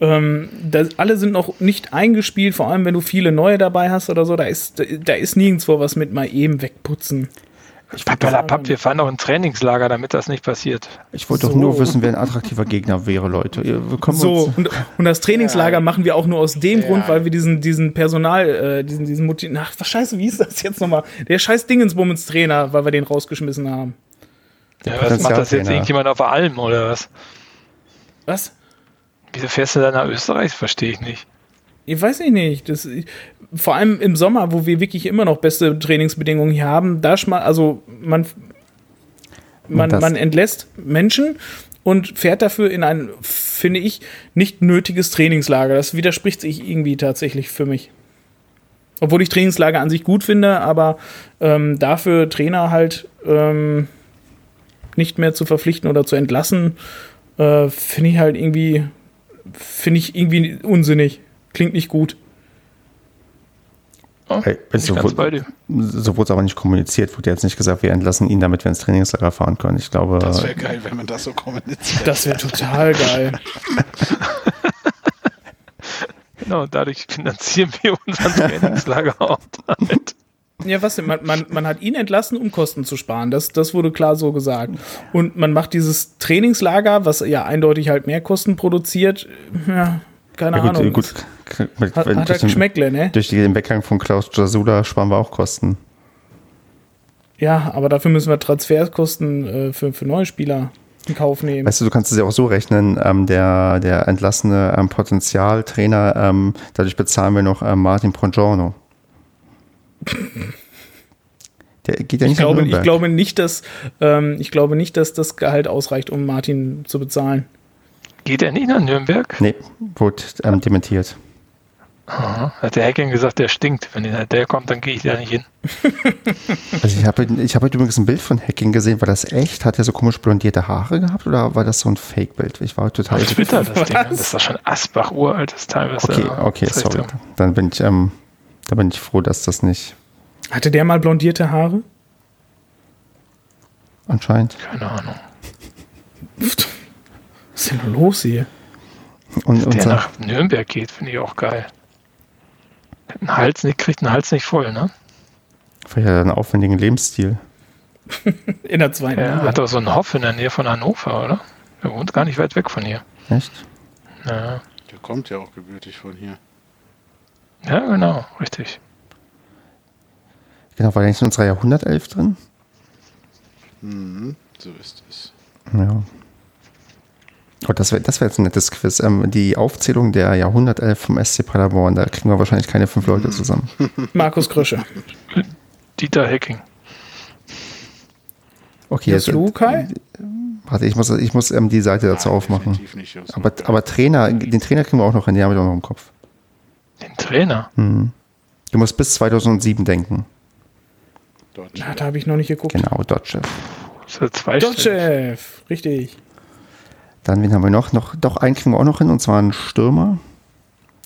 ähm, das, alle sind noch nicht eingespielt, vor allem wenn du viele neue dabei hast oder so. Da ist, da ist nirgendwo was mit mal eben wegputzen. Ich Papp, wir fahren noch ein Trainingslager, damit das nicht passiert. Ich wollte so. doch nur wissen, wer ein attraktiver Gegner wäre, Leute. so, und, und, das Trainingslager ja. machen wir auch nur aus dem ja. Grund, weil wir diesen, diesen Personal, äh, diesen, diesen Motiv. Ach, was scheiße, wie ist das jetzt nochmal? Der scheiß Dingensbummens Trainer, weil wir den rausgeschmissen haben. Ja, was macht das jetzt irgendjemand auf der Alm oder was? Was? Wieso fährst du da nach Österreich? Verstehe ich nicht. Ich weiß ich nicht. Das, vor allem im Sommer, wo wir wirklich immer noch beste Trainingsbedingungen hier haben, da mal, also man, man, man entlässt Menschen und fährt dafür in ein finde ich, nicht nötiges Trainingslager. Das widerspricht sich irgendwie tatsächlich für mich. Obwohl ich Trainingslager an sich gut finde, aber ähm, dafür Trainer halt ähm, nicht mehr zu verpflichten oder zu entlassen, äh, finde ich halt irgendwie, finde ich irgendwie unsinnig. Klingt nicht gut. Oh, Hey, bin so, wurde- bei dir. so wurde es aber nicht kommuniziert. Wurde jetzt nicht gesagt, wir entlassen ihn, damit wir ins Trainingslager fahren können. Ich glaube, Das wäre geil, wenn man das so kommuniziert. Das wäre total geil. Genau, dadurch finanzieren wir unseren Trainingslagerort halt. Ja, was denn? Man, man, man hat ihn entlassen, um Kosten zu sparen. Das, das wurde klar so gesagt. Und man macht dieses Trainingslager, was ja eindeutig halt mehr Kosten produziert. Ja, keine ja, gut, Ahnung. gut, mit, Hat, wenn- hat durch, den, Geschmäckle, ne? durch den Weggang von Klaus Jasula sparen wir auch Kosten. Ja, aber dafür müssen wir Transferkosten äh, für, für neue Spieler in Kauf nehmen. Weißt du, du kannst es ja auch so rechnen, ähm, der, der entlassene ähm, Potenzialtrainer, ähm, dadurch bezahlen wir noch ähm, Martin Prongiorno. Der geht ja ich, nicht nach glaube, ich glaube nicht, dass ähm, ich glaube nicht, dass das Gehalt ausreicht, um Martin zu bezahlen. Geht er nicht nach Nürnberg? Nee, wurde ähm, dementiert. Aha. Hat der Hacking gesagt, der stinkt. Wenn der der kommt, dann gehe ich da nicht hin. Also ich habe ich hab heute übrigens ein Bild von Hacking gesehen. War das echt? Hat er so komisch blondierte Haare gehabt oder war das so ein Fake-Bild? Ich war total... Auf Twitter das Ding. Das ist doch schon Asbach uraltes Teil. Was Okay, okay, sorry. haben. Dann bin ich, ähm, da bin ich froh, dass das nicht Hatte der mal blondierte Haare? anscheinend. Keine Ahnung. Was ist denn los hier? Und Der unser, nach Nürnberg geht, finde ich auch geil. Einen Hals nicht, kriegt einen Hals nicht voll, ne? vielleicht hat er einen aufwendigen Lebensstil. In der zweiten Er hat doch so einen Hof in der Nähe von Hannover, oder? Er wohnt gar nicht weit weg von hier. Echt? Ja, Der kommt ja auch gebürtig von hier. ja genau, richtig. Genau, war der nicht in unserer Jahrhundertelf drin? Mhm, so ist es. Ja. Oh, das wäre das wär jetzt ein nettes Quiz. Ähm, die Aufzählung der Jahrhundertelf vom SC Paderborn, da kriegen wir wahrscheinlich keine fünf Leute zusammen. Markus Krösche. Dieter Hecking. Okay, Das jetzt, Lukai? warte, ich muss, ich muss ähm, die Seite dazu Nein, aufmachen. nicht Aber, aber Trainer, den Trainer kriegen wir auch noch hin, den habe ich auch noch im Kopf. Den Trainer. Hm. Du musst bis 2007 denken. Na, da habe ich noch nicht geguckt. Genau, Dodge. Dotchev, richtig. Dann, wen haben wir noch? noch? Doch, einen kriegen wir auch noch hin, und zwar einen Stürmer,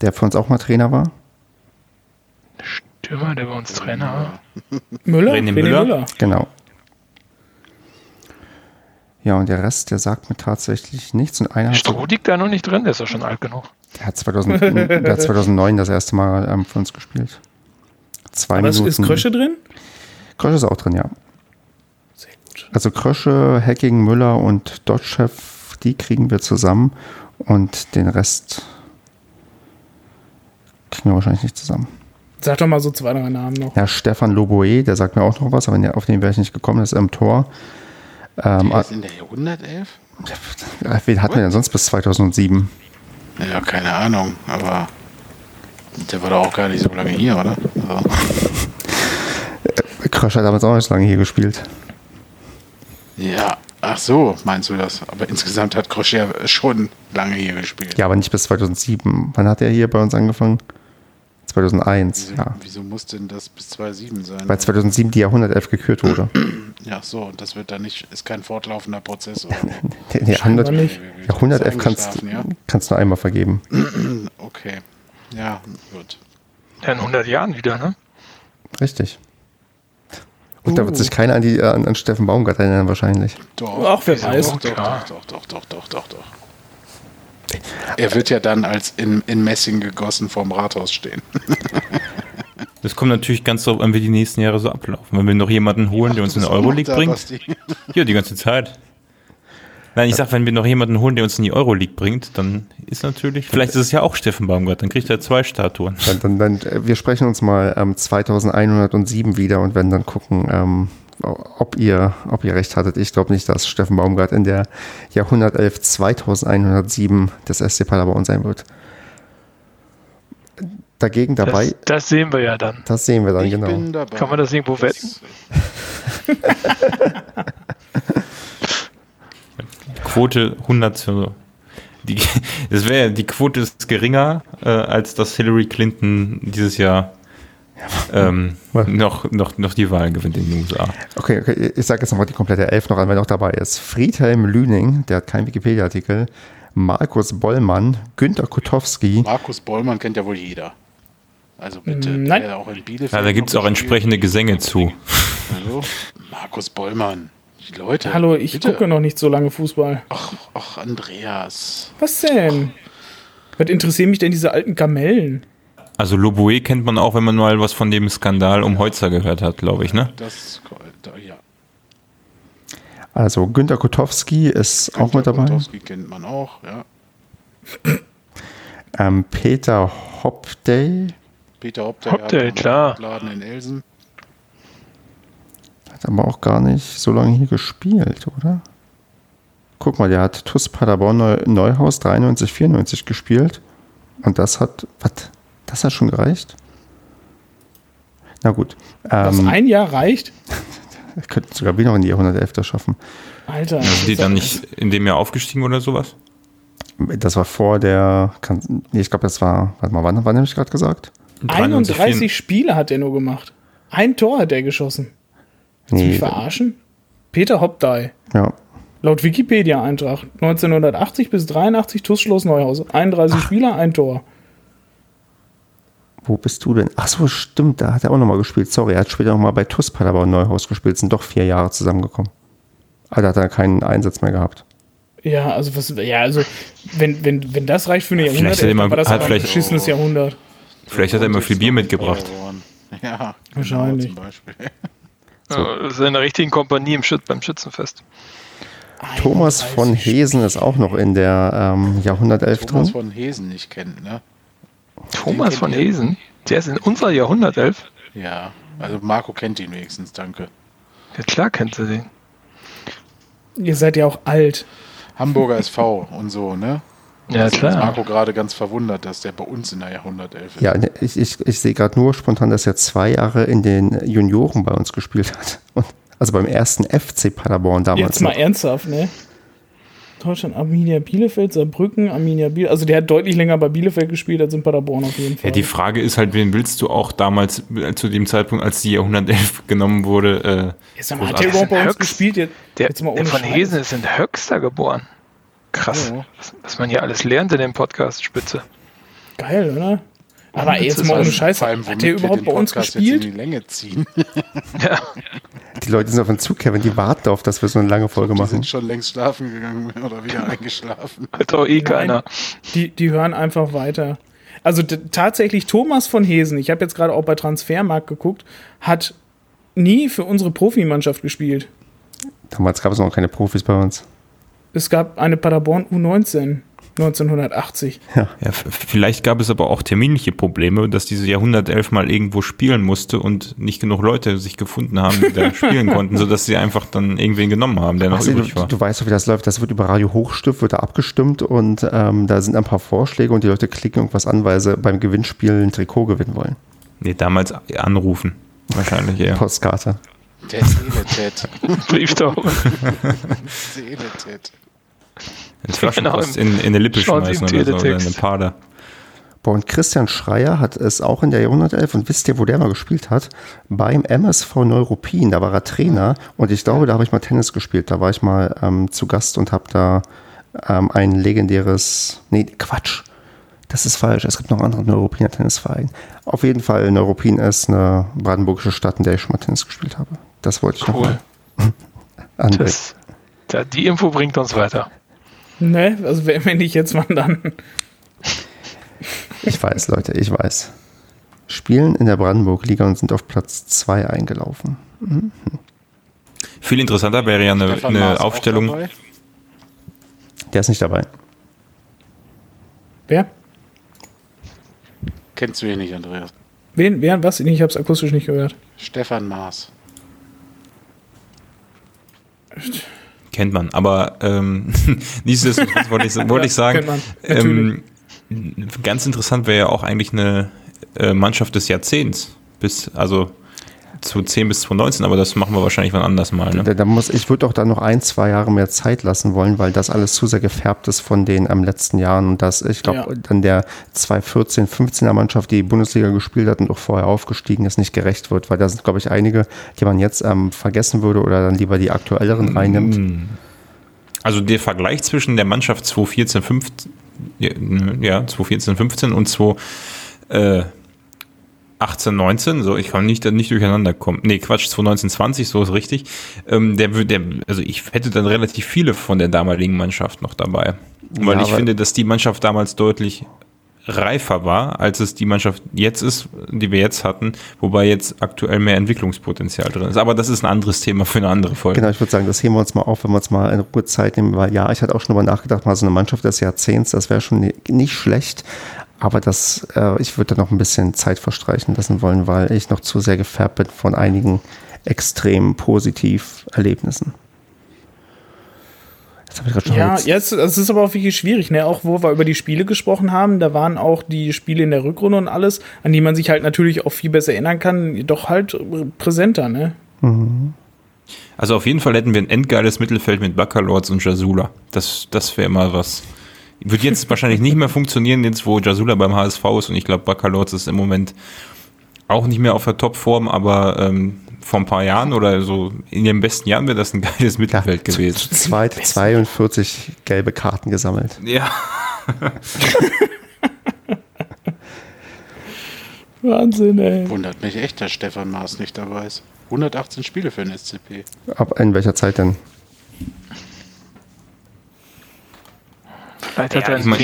der für uns auch mal Trainer war. Stürmer, der bei uns Trainer war. Müller? René Müller? Genau. Ja, und der Rest, der sagt mir tatsächlich nichts. Und einer liegt da noch nicht drin, der ist doch schon alt genug. der hat, 2000, der hat 2009 das erste Mal ähm, für uns gespielt. Zwei Aber Minuten. ist Krösche drin? Krösche ist auch drin, ja. Sehr gut. Also Krösche, Hacking, Müller und Dodge, die kriegen wir zusammen. Und den Rest kriegen wir wahrscheinlich nicht zusammen. Sag doch mal so zwei, drei Namen noch. Ja, Stefan Loboe, der sagt mir auch noch was, aber der- auf den wäre ich nicht gekommen, das ist im Tor. Ähm, Der ist in der Jahrhundertelf? äh, wen hatten wir denn sonst bis 2007? Ja, keine Ahnung, aber der war doch auch gar nicht so lange hier, oder? Also, Krösche hat damals auch nicht so lange hier gespielt. ja, ach so, meinst du das? Aber insgesamt hat Krosch ja schon lange hier gespielt. Ja, aber nicht bis 2007. Wann hat er hier bei uns angefangen? 2001, Wieso, ja. wieso muss denn das bis 2007 sein? Weil 2007 die Jahrhundertelf gekürt wurde. ja, so, und das wird dann nicht, ist kein fortlaufender Prozess. Oder? Jahrhundert, nicht. Jahrhundertelf Ist kannst, ja? kannst du nur einmal vergeben. Okay, ja, gut. Ja, in 100 Jahren wieder, ne? Richtig. Und da wird Uh. sich keiner an, die, äh, an, an Steffen Baumgart erinnern wahrscheinlich. Doch, Ach, wer weiß. Doch, doch, doch, doch, doch, doch, doch, doch. Er wird ja dann als in, in Messing gegossen vorm Rathaus stehen. Das kommt natürlich ganz darauf an, wie die nächsten Jahre so ablaufen. Wenn wir noch jemanden holen, der uns in die Euroleague bringt. Ja, die ganze Zeit. Nein, ich sag, wenn wir noch jemanden holen, der uns in die Euroleague bringt, dann ist natürlich, vielleicht ist es ja auch Steffen Baumgart, dann kriegt er zwei Statuen. Dann, dann, dann, äh, wir sprechen uns mal ähm, 2107 wieder und werden dann gucken, ähm, ob, ihr, ob ihr recht hattet. Ich glaube nicht, dass Steffen Baumgart in der Jahrhundertelf 2107 des SC Paderborn sein wird. Dagegen dabei, Das, das sehen wir ja dann. das sehen wir dann Ich genau. bin dabei. Kann man das irgendwo wetten? Quote 100 zu. Die, Das wäre die Quote ist geringer, äh, als dass Hillary Clinton dieses Jahr ähm, noch, noch, noch die Wahl gewinnt in den USA. Okay, okay ich sage jetzt nochmal die komplette Elf noch an, wer noch dabei ist. Friedhelm Lüning, der hat keinen Wikipedia-Artikel. Markus Bollmann, Günter Kutowski. Markus Bollmann kennt ja wohl jeder. Also bitte, Nein. der auch in Bielefeld. Ja, da gibt es auch entsprechende Gesänge zu. Hallo? Markus Bollmann. Die Leute. Hallo, ich bitte. gucke noch nicht so lange Fußball. Ach, ach, Andreas. Was denn? Was interessieren mich denn diese alten Kamellen? Also Loboe kennt man auch, wenn man mal was von dem Skandal um Heutzer gehört hat, glaube ich, ne? Das, da, ja. Also Günter Kutowski ist auch mit dabei. Kotowski kennt man auch, ja. Ähm, Peter Hopday Peter Hopday, Hopday, hat klar. Laden in Elsen. Hat aber auch gar nicht so lange hier gespielt, oder? Guck mal, der hat TuS Paderborn Neu Neuhaus 93, 94 gespielt. Und das hat, was? Das hat schon gereicht? Na gut. Was Ähm, ein Jahr reicht? könnten sogar wieder in die Jahrhundertelf schaffen. Alter. Sind die dann nicht in dem Jahr aufgestiegen oder sowas? Das war vor der, kann, nee, ich glaube, das war, warte mal, wann, wann habe ich gerade gesagt? 31 Spiele hat er nur gemacht. Ein Tor hat er geschossen. Willst du mich Nee, verarschen? Peter Hopdey. ja. Laut Wikipedia-Eintrag 1980 bis 83 TuS Schloss Neuhaus. 31 Spieler, ein Tor. Wo bist du denn? Ach so, stimmt, da hat er auch nochmal gespielt. Sorry, er hat später nochmal bei TuS Paderborn Neuhaus gespielt, sind doch vier Jahre zusammengekommen. Aber da hat er keinen Einsatz mehr gehabt. Ja, also was, ja, also wenn, wenn, wenn das reicht für eine Vielleicht hat er Jahrhundert, mal- war das hat aber ein vielleicht- beschissenes Jahrhundert. Vielleicht hat er immer viel Bier mitgebracht. Ja, Wahrscheinlich. Genau, zum Beispiel. Ja, das ist in der richtigen Kompanie im Schütz, beim Schützenfest. Thomas von 31 Hesen ist auch noch in der ähm, Jahrhundertelf Thomas drin. von Hesen nicht kennt, ne? Thomas kennt von ihr? Hesen, der ist in unserer Jahrhundertelf. Ja, also Marco kennt ihn wenigstens, danke. Ja, klar kennt sie den. Ihr seid ja auch alt. Hamburger SV und so, ne? Ja, ist klar. Marco gerade ganz verwundert, dass der bei uns in der Jahrhundertelf ist. Ja, ne, ich, ich, ich sehe gerade nur spontan, dass er zwei Jahre in den Junioren bei uns gespielt hat. Und, also beim ersten FC Paderborn damals. Jetzt mal noch. ernsthaft, ne? Deutschland, Arminia Bielefeld, Saarbrücken, Arminia Bielefeld. Also der hat deutlich länger bei Bielefeld gespielt als in Paderborn auf jeden Fall. Ja, die Frage ist halt, wen willst du auch damals äh, zu dem Zeitpunkt, als die Jahrhundertelf genommen wurde? Äh, Jetzt mal, hat der überhaupt bei uns Höchst- gespielt? Jetzt, Der, jetzt mal der von. Hesen ist in Höxter geboren. Krass, Ja. was, was man hier alles lernt in dem Podcast, Spitze. Geil, oder? Aber Witz jetzt ist mal ohne Scheiß. Vor allem, Hat der überhaupt bei uns Podcast jetzt gespielt? in die Länge ziehen. Ja, Die Leute sind auf den Zug, Kevin, die warten darauf, dass wir so eine lange Folge Die machen. sind schon längst schlafen gegangen oder wieder eingeschlafen. hat auch eh keiner. Die, die hören einfach weiter. Also tatsächlich Thomas von Hesen, ich habe jetzt gerade auch bei Transfermarkt geguckt, hat nie für unsere Profimannschaft gespielt. Damals gab es noch keine Profis bei uns. Es gab eine Paderborn U19 1980. Ja, f- vielleicht gab es aber auch terminliche Probleme, dass diese Jahrhundertelf mal irgendwo spielen musste und nicht genug Leute sich gefunden haben, die da spielen konnten, sodass sie einfach dann irgendwen genommen haben, der noch du, übrig war. du weißt doch, wie das läuft. Das wird über Radio Hochstift, wird da abgestimmt und ähm, da sind ein paar Vorschläge und die Leute klicken irgendwas an, weil sie beim Gewinnspiel ein Trikot gewinnen wollen. Nee, damals anrufen. Wahrscheinlich eher. Postkarte. Der Seeletet. Brieftauben. Seeletet. Ins Flaschenpost Genau, in, in eine Lippe schmeißen oder so, oder in Teletext. Pader. Boah, und Christian Schreier hat es auch in der Jahrhundertelf und wisst ihr, wo der mal gespielt hat? Beim MSV Neuruppin, da war er Trainer und ich glaube, da habe ich mal Tennis gespielt. Da war ich mal ähm, zu Gast und habe da ähm, ein legendäres, nee, Quatsch, das ist falsch, es gibt noch einen anderen Neuruppiner Tennisverein. Auf jeden Fall, Neuruppin ist eine brandenburgische Stadt, in der ich schon mal Tennis gespielt habe. Das wollte ich Cool. noch mal anbringen. Das, da, die Info bringt uns weiter. Ne? Also wenn nicht jetzt, wann dann? Ich weiß, Leute, ich weiß. Spielen in der Brandenburg-Liga und sind auf Platz 2 eingelaufen. Viel interessanter wäre ja eine, eine Aufstellung. Der ist nicht dabei. Wer? Kennst du ihn nicht, Andreas? Wen? Wer? Was? Ich habe es akustisch nicht gehört. Stefan Maas. Kennt man, aber ähm, nichtsdestotrotz wollte ich, wollte ich sagen, ähm, ganz interessant wäre ja auch eigentlich eine äh, Mannschaft des Jahrzehnts. Bis, also 2010 bis 2019, aber das machen wir wahrscheinlich wann anders mal. Ne? Da, da muss, ich würde auch da noch ein, zwei Jahre mehr Zeit lassen wollen, weil das alles zu sehr gefärbt ist von den am letzten Jahren. Und das, ich glaube, Ja. dann der 2014, 15er Mannschaft, die Bundesliga gespielt hat und auch vorher aufgestiegen ist, nicht gerecht wird, weil da sind, glaube ich, einige, die man jetzt ähm, vergessen würde oder dann lieber die aktuelleren reinnimmt. Also der Vergleich zwischen der Mannschaft 2014, 15, ja, 2014, 15 und 2, äh, 18, 19, so, ich kann nicht, nicht durcheinander kommen. Nee, Quatsch, 2019, 20, so ist richtig. Ähm, der, der, also ich hätte dann relativ viele von der damaligen Mannschaft noch dabei. Weil Ja, ich finde, dass die Mannschaft damals deutlich reifer war, als es die Mannschaft jetzt ist, die wir jetzt hatten, wobei jetzt aktuell mehr Entwicklungspotenzial drin ist. Aber das ist ein anderes Thema für eine andere Folge. Genau, ich würde sagen, das heben wir uns mal auf, wenn wir uns mal eine Ruhe Zeit nehmen, weil ja, ich hatte auch schon darüber nachgedacht, mal so eine Mannschaft des Jahrzehnts, das wäre schon ni- nicht schlecht, aber das, äh, ich würde da noch ein bisschen Zeit verstreichen lassen wollen, weil ich noch zu sehr gefärbt bin von einigen extrem positiv Erlebnissen. Jetzt habe ich gerade schon Ja, jetzt, es ist aber auch wirklich schwierig, ne? Auch wo wir über die Spiele gesprochen haben, da waren auch die Spiele in der Rückrunde und alles, an die man sich halt natürlich auch viel besser erinnern kann, doch halt präsenter, ne? Also auf jeden Fall hätten wir ein endgeiles Mittelfeld mit Baccalords und Jasula. Das, das wäre mal was. Wird jetzt wahrscheinlich nicht mehr funktionieren, jetzt wo Jasula beim HSV ist und ich glaube Baccalords ist im Moment auch nicht mehr auf der Topform, aber ähm, vor ein paar Jahren oder so in den besten Jahren wäre das ein geiles Mittelfeld zu, gewesen. zu zweit 42 gelbe Karten gesammelt. Ja. Wahnsinn, ey. Wundert mich echt, dass Stefan Maas nicht dabei ist. 118 Spiele für den SCP. Ab in welcher Zeit denn? Vielleicht hat Ja, er ich einen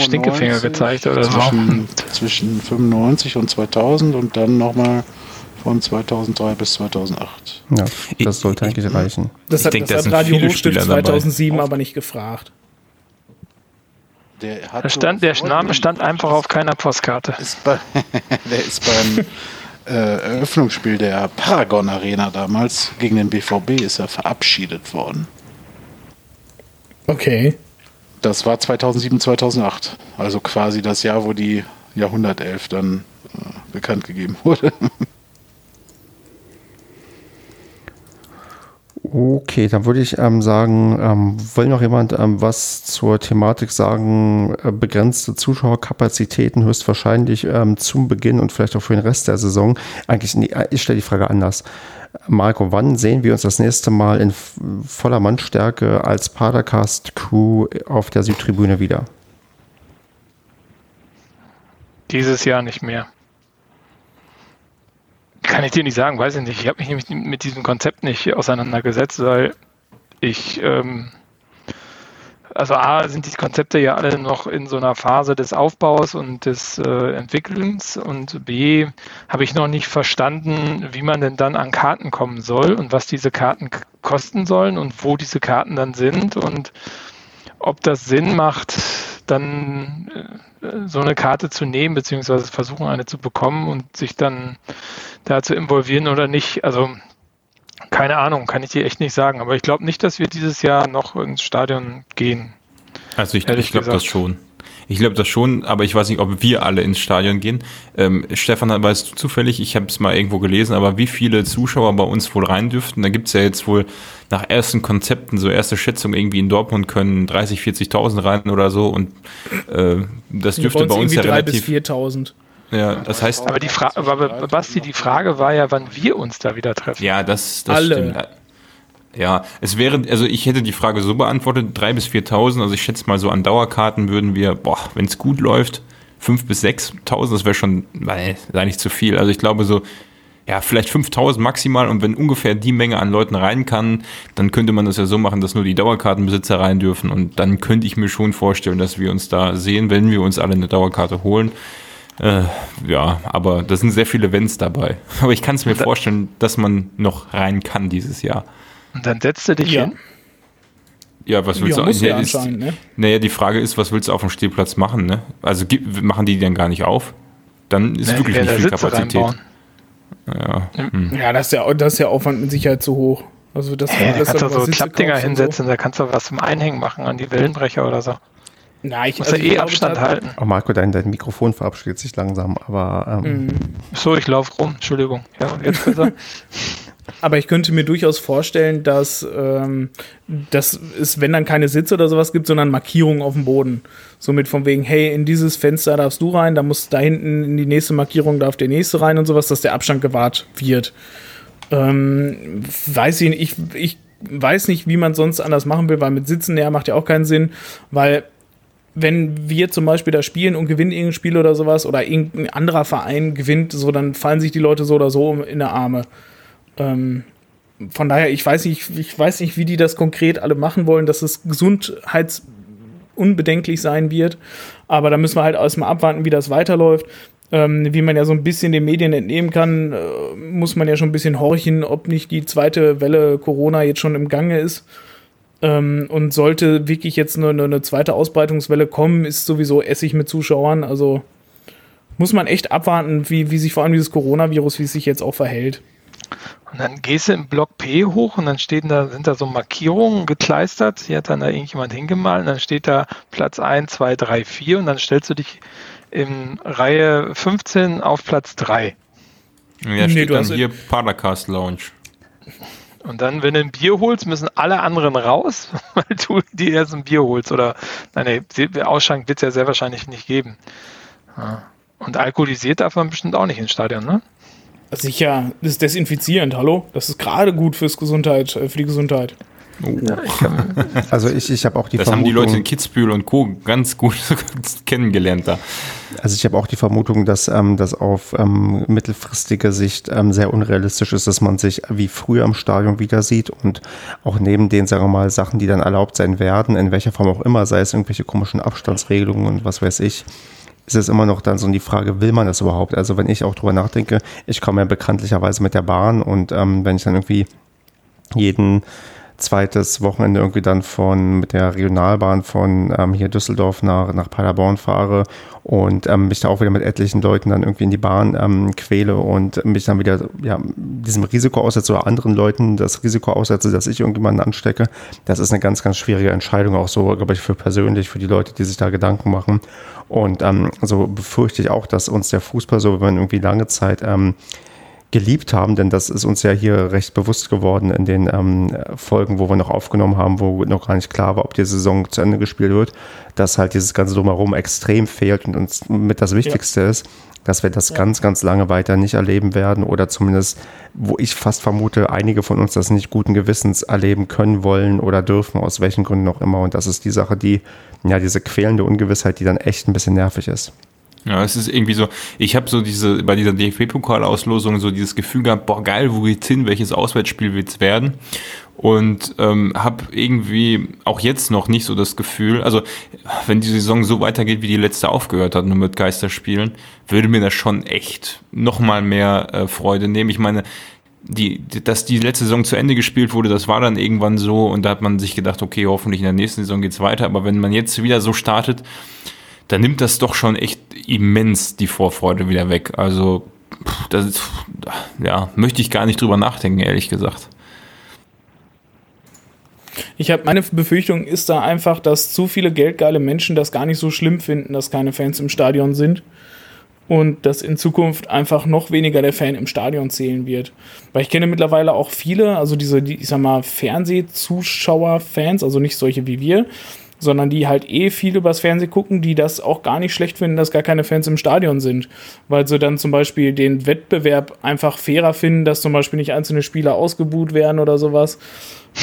Stinkefinger 95, gezeigt oder so. zwischen, zwischen 95 und 2000 und dann nochmal von 2003 bis 2008. Ja, Ich- das sollte eigentlich reichen. Das Ich hat, denk, das da hat sind Radio Hochstift Spieler dabei. 2007 aber nicht gefragt. Der hat Da stand, der Name stand einfach auf keiner Postkarte. Ist bei, der ist beim äh, Eröffnungsspiel der Paragon Arena damals gegen den BVB ist er verabschiedet worden. Okay. Das war 2007, 2008. Also quasi das Jahr, wo die Jahrhundertelf dann äh, bekannt gegeben wurde. Okay, dann würde ich ähm, sagen, ähm, will noch jemand ähm, was zur Thematik sagen? Äh, begrenzte Zuschauerkapazitäten höchstwahrscheinlich ähm, zum Beginn und vielleicht auch für den Rest der Saison. Eigentlich, nee, äh, ich stelle die Frage anders. Marco, wann sehen wir uns das nächste Mal in voller Mannstärke als Padercast-Crew auf der Südtribüne wieder? Dieses Jahr nicht mehr. Kann ich dir nicht sagen, weiß ich nicht. Ich habe mich nämlich mit diesem Konzept nicht auseinandergesetzt, weil ich, ähm, also A, sind die Konzepte ja alle noch in so einer Phase des Aufbaus und des äh, Entwickelns und B, habe ich noch nicht verstanden, wie man denn dann an Karten kommen soll und was diese Karten kosten sollen und wo diese Karten dann sind und ob das Sinn macht, dann äh, so eine Karte zu nehmen, beziehungsweise versuchen, eine zu bekommen und sich dann da zu involvieren oder nicht. Also keine Ahnung, kann ich dir echt nicht sagen. Aber ich glaube nicht, dass wir dieses Jahr noch ins Stadion gehen. Also ich, ich glaube das schon. Ich glaube das schon, aber ich weiß nicht, ob wir alle ins Stadion gehen. Ähm, Stefan, weißt du zufällig, ich habe es mal irgendwo gelesen, aber wie viele Zuschauer bei uns wohl rein dürften? Da gibt es ja jetzt wohl nach ersten Konzepten, so erste Schätzungen irgendwie in Dortmund können 30, 40.000 rein oder so und äh, das dürfte bei uns ja irgendwie 3.000 bis relativ... 4.000. Ja, das heißt, Aber die Frage, aber Basti, die Frage war ja, wann wir uns da wieder treffen. ja, das, das Alle. stimmt. Ja, es wäre, also ich hätte die Frage so beantwortet, 3.000 bis 4.000, also ich schätze mal so an Dauerkarten würden wir, boah, wenn es gut läuft, 5.000 bis 6.000, das wäre schon, nein, sei nicht zu viel. Also ich glaube so, ja, vielleicht 5.000 maximal und wenn ungefähr die Menge an Leuten rein kann, dann könnte man das ja so machen, dass nur die Dauerkartenbesitzer rein dürfen und dann könnte ich mir schon vorstellen, dass wir uns da sehen, wenn wir uns alle eine Dauerkarte holen. Äh, ja, aber da sind sehr viele Events dabei. Aber ich kann es mir vorstellen, dass man noch rein kann dieses Jahr. Und dann setzt du dich Ja. hin. Ja, was willst Ja, du muss ja ist- ne? Naja, die Frage ist, was willst du auf dem Stehplatz machen, ne? Also machen die dann gar nicht auf? Dann ist Ne, wirklich die nicht viel da Sitze Kapazität. reinbauen. Ja. Hm. Ja, das ist ja, das ist ja Aufwand mit Sicherheit zu hoch. Also das Hey, da das kannst du so Klappdinger und hinsetzen, da kannst du was zum Einhängen machen an die Wellenbrecher oder so. Na, ich muss also ja eh Abstand halten. Oh Marco, dein, dein Mikrofon verabschiedet sich langsam, aber. Ähm. Mhm. So, ich laufe rum, Entschuldigung. Ja, jetzt besser. Aber ich könnte mir durchaus vorstellen, dass, ähm, dass es, wenn dann keine Sitze oder sowas gibt, sondern Markierungen auf dem Boden. Somit von wegen, hey, in dieses Fenster darfst du rein, da muss da hinten in die nächste Markierung darf der nächste rein und sowas, dass der Abstand gewahrt wird. Ähm, weiß ich nicht, ich, ich weiß nicht, wie man sonst anders machen will, weil mit Sitzen näher macht ja auch keinen Sinn, weil wenn wir zum Beispiel da spielen und gewinnen irgendein Spiel oder sowas oder irgendein anderer Verein gewinnt, so dann fallen sich die Leute so oder so in der Arme. Ähm, von daher, ich weiß nicht, ich weiß nicht, wie die das konkret alle machen wollen, dass es gesundheitsunbedenklich sein wird. Aber da müssen wir halt erstmal abwarten, wie das weiterläuft. Ähm, wie man ja so ein bisschen den Medien entnehmen kann, äh, muss man ja schon ein bisschen horchen, ob nicht die zweite Welle Corona jetzt schon im Gange ist. Ähm, und sollte wirklich jetzt eine, eine zweite Ausbreitungswelle kommen, ist sowieso Essig mit Zuschauern. Also muss man echt abwarten, wie, wie sich vor allem dieses Coronavirus, wie es sich jetzt auch verhält. Und dann gehst du im Block P hoch und dann stehen da, sind da so Markierungen gekleistert. Hier hat dann da irgendjemand hingemalt und dann steht da Platz 1, 2, 3, 4 und dann stellst du dich in Reihe 15 auf Platz 3. Ja, steht nee, dann hier Paracast Lounge. Und dann, wenn du ein Bier holst, müssen alle anderen raus, weil du dir erst ein Bier holst. Oder, nein, nee, Ausschank wird es ja sehr wahrscheinlich nicht geben. Und alkoholisiert darf man bestimmt auch nicht ins Stadion, ne? Sicher, das ist desinfizierend, hallo? Das ist gerade gut fürs Gesundheit, äh, für die Gesundheit. Oh. Ja, ich also ich, ich habe auch die das Vermutung. Das haben die Leute in Kitzbühel und Co. ganz gut kennengelernt da. Also ich habe auch die Vermutung, dass ähm, das auf ähm, mittelfristige Sicht ähm, sehr unrealistisch ist, dass man sich wie früher im Stadion wieder sieht und auch neben den, sagen wir mal, Sachen, die dann erlaubt sein werden, in welcher Form auch immer, sei es irgendwelche komischen Abstandsregelungen und was weiß ich, ist es immer noch dann so die Frage, will man das überhaupt? Also wenn ich auch drüber nachdenke, ich komme ja bekanntlicherweise mit der Bahn und ähm, wenn ich dann irgendwie jeden zweites Wochenende irgendwie dann von mit der Regionalbahn von ähm, hier Düsseldorf nach, nach Paderborn fahre und ähm, mich da auch wieder mit etlichen Leuten dann irgendwie in die Bahn ähm, quäle und mich dann wieder ja, diesem Risiko aussetze oder anderen Leuten das Risiko aussetze, dass ich irgendjemanden anstecke. Das ist eine ganz, ganz schwierige Entscheidung, auch so, glaube ich, für persönlich, für die Leute, die sich da Gedanken machen. Und ähm, so befürchte ich auch, dass uns der Fußball so, wenn man irgendwie lange Zeit ähm, geliebt haben, denn das ist uns ja hier recht bewusst geworden in den ähm, Folgen, wo wir noch aufgenommen haben, wo noch gar nicht klar war, ob die Saison zu Ende gespielt wird, dass halt dieses ganze Drumherum extrem fehlt und uns mit das Wichtigste ja. ist, dass wir das ja. ganz, ganz lange weiter nicht erleben werden oder zumindest, wo ich fast vermute, einige von uns das nicht guten Gewissens erleben können, wollen oder dürfen, aus welchen Gründen auch immer. Und das ist die Sache, die, ja, diese quälende Ungewissheit, die dann echt ein bisschen nervig ist. Ja, es ist irgendwie so, ich habe so diese, bei dieser DFB-Pokalauslosung so dieses Gefühl gehabt, boah geil, wo geht's hin, welches Auswärtsspiel wird's werden? Und ähm, habe irgendwie auch jetzt noch nicht so das Gefühl, also wenn die Saison so weitergeht, wie die letzte aufgehört hat, nur mit Geisterspielen, würde mir das schon echt nochmal mehr äh, Freude nehmen. Ich meine, die, dass die letzte Saison zu Ende gespielt wurde, das war dann irgendwann so und da hat man sich gedacht, okay, hoffentlich in der nächsten Saison geht's weiter. Aber wenn man jetzt wieder so startet, da nimmt das doch schon echt immens die Vorfreude wieder weg. Also, das ist, ja, möchte ich gar nicht drüber nachdenken, ehrlich gesagt. Ich habe meine Befürchtung ist da einfach, dass zu viele geldgeile Menschen das gar nicht so schlimm finden, dass keine Fans im Stadion sind und dass in Zukunft einfach noch weniger der Fan im Stadion zählen wird. Weil ich kenne mittlerweile auch viele, also diese, die, ich sag mal, Fernsehzuschauer-Fans, also nicht solche wie wir, sondern die halt eh viel übers Fernsehen gucken, die das auch gar nicht schlecht finden, dass gar keine Fans im Stadion sind, weil sie dann zum Beispiel den Wettbewerb einfach fairer finden, dass zum Beispiel nicht einzelne Spieler ausgebuht werden oder sowas.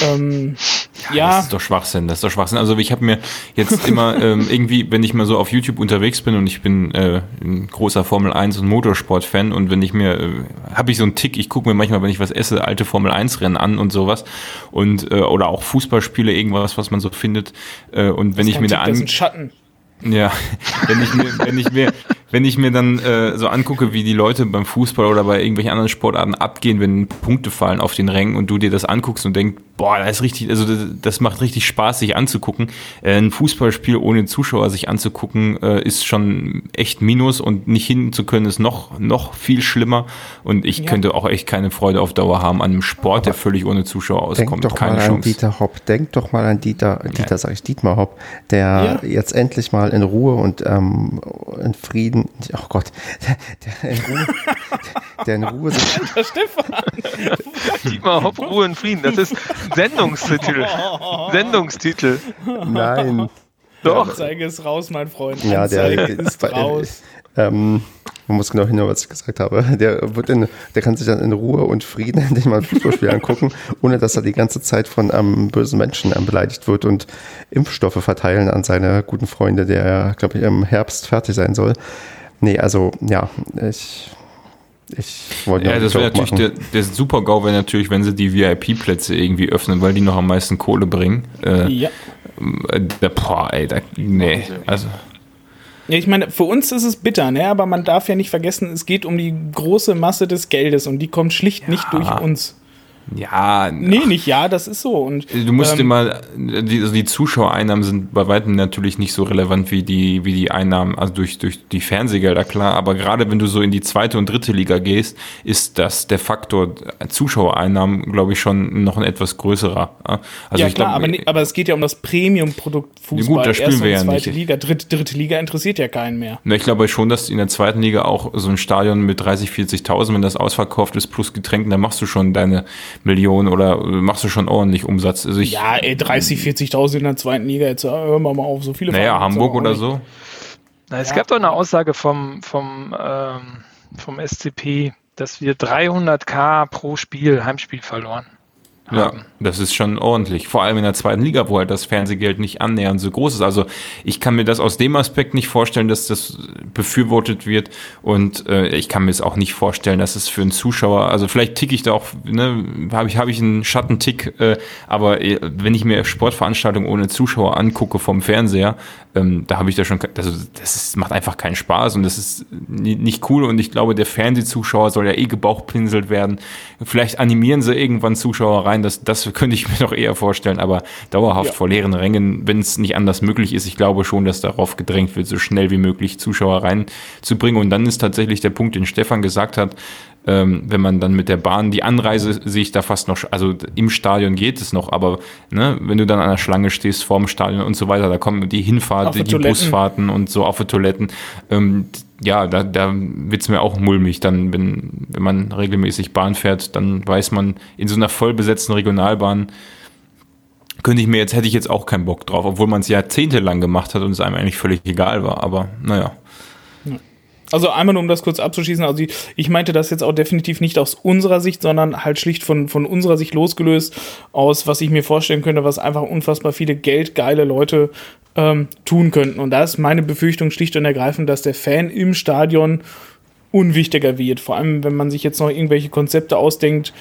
Ähm, ja, Das ist doch Schwachsinn, das ist doch Schwachsinn. Also ich habe mir jetzt immer ähm, irgendwie, wenn ich mal so auf YouTube unterwegs bin und ich bin äh, ein großer Formel 1 und Motorsport-Fan und wenn ich mir, äh, habe ich so einen Tick, ich gucke mir manchmal, wenn ich was esse, alte Formel 1-Rennen an und sowas und äh, oder auch Fußballspiele, irgendwas, was man so findet. Äh, und wenn ich mir Tick, da an. Das ist ein Schatten. Ja, wenn ich mir, wenn ich mir, wenn ich mir dann äh, so angucke, wie die Leute beim Fußball oder bei irgendwelchen anderen Sportarten abgehen, wenn Punkte fallen auf den Rängen und du dir das anguckst und denk, boah, das ist richtig, also das, das macht richtig Spaß, sich anzugucken. Äh, ein Fußballspiel ohne Zuschauer sich anzugucken, äh, ist schon echt Minus und nicht hin zu können, ist noch, noch viel schlimmer. Und ich ja. könnte auch echt keine Freude auf Dauer haben an einem Sport, der völlig ohne Zuschauer auskommt. Denk doch keine mal Chance. an Dieter Hopp, denk doch mal an Dieter, Dieter ja. sag ich, Dietmar Hopp, der ja. jetzt endlich mal in Ruhe und ähm, in Frieden, oh Gott, der, der in Ruhe, der, der in Ruhe sich. Stefan! Dietmar Hopp, Ruhe und Frieden, das ist Sendungstitel. Sendungstitel. Nein. Doch. Zeige es raus, mein Freund. Ja, der ist raus. Ähm, man muss genau hinhören, was ich gesagt habe. Der, wird in, der kann sich dann in Ruhe und Frieden endlich mal ein Fußballspiel angucken, ohne dass er die ganze Zeit von ähm, bösen Menschen ähm, beleidigt wird und Impfstoffe verteilen an seine guten Freunde, der, glaube ich, im Herbst fertig sein soll. Nee, also ja, ich ich wollte ja, das wäre natürlich der, der Super-GAU wäre natürlich, wenn sie die VIP-Plätze irgendwie öffnen, weil die noch am meisten Kohle bringen. Äh, ja. Äh, boah, ey, da, nee, also. Ja, ich meine, für uns ist es bitter, ne? aber man darf ja nicht vergessen, es geht um die große Masse des Geldes und die kommt schlicht ja. nicht durch uns. Ja. Nee, nicht ja, das ist so. Und, du musst ähm, dir mal, die, also die Zuschauereinnahmen sind bei weitem natürlich nicht so relevant wie die, wie die Einnahmen, also durch, durch die Fernsehgelder, klar. Aber gerade wenn du so in die zweite und dritte Liga gehst, ist das der Faktor Zuschauereinnahmen, glaube ich, schon noch ein etwas größerer. Also ja, klar, glaub, aber, aber es geht ja um das Premium-Produkt Fußball. Gut, da spielen wir ja zweite nicht. Liga. Dritte, dritte Liga interessiert ja keinen mehr. Na, ich glaube schon, dass in der zweiten Liga auch so ein Stadion mit 30, 40.000, wenn das ausverkauft ist, plus Getränken, dann machst du schon deine Millionen oder machst du schon ordentlich Umsatz? Also ich, ja, ey, 30, 40.000 in der zweiten Liga, jetzt äh, hören wir mal auf, so viele Naja, Hamburg oder so. Na, es ja. gab doch eine Aussage vom, vom, ähm, vom SCP, dass wir 300k pro Spiel, Heimspiel verloren ja, das ist schon ordentlich. Vor allem in der zweiten Liga, wo halt das Fernsehgeld nicht annähernd so groß ist. Also ich kann mir das aus dem Aspekt nicht vorstellen, dass das befürwortet wird. Und äh, ich kann mir es auch nicht vorstellen, dass es für einen Zuschauer, also vielleicht ticke ich da auch, ne, habe ich, hab ich einen Schattentick, äh, aber äh, wenn ich mir Sportveranstaltungen ohne Zuschauer angucke vom Fernseher, ähm, da habe ich da schon, also das ist, macht einfach keinen Spaß und das ist nicht cool. Und ich glaube, der Fernsehzuschauer soll ja eh gebauchpinselt werden. Vielleicht animieren sie irgendwann Zuschauer rein, das, das könnte ich mir noch eher vorstellen, aber dauerhaft ja. vor leeren Rängen, wenn es nicht anders möglich ist, ich glaube schon, dass darauf gedrängt wird, so schnell wie möglich Zuschauer reinzubringen. Und dann ist tatsächlich der Punkt, den Stefan gesagt hat, ähm, wenn man dann mit der Bahn die Anreise sehe ich da fast noch, also im Stadion geht es noch, aber ne, wenn du dann an der Schlange stehst vorm Stadion und so weiter, da kommen die Hinfahrt, die, die Busfahrten und so auf die Toiletten. Ähm, ja, da, da wird es mir auch mulmig. Dann, wenn, wenn man regelmäßig Bahn fährt, dann weiß man, in so einer vollbesetzten Regionalbahn könnte ich mir jetzt, hätte ich jetzt auch keinen Bock drauf, obwohl man es jahrzehntelang gemacht hat und es einem eigentlich völlig egal war. Aber naja. Also einmal nur, um das kurz abzuschließen, also ich meinte das jetzt auch definitiv nicht aus unserer Sicht, sondern halt schlicht von, von unserer Sicht losgelöst aus, was ich mir vorstellen könnte, was einfach unfassbar viele geldgeile Leute ähm, tun könnten. Und da ist meine Befürchtung schlicht und ergreifend, dass der Fan im Stadion unwichtiger wird. Vor allem, wenn man sich jetzt noch irgendwelche Konzepte ausdenkt,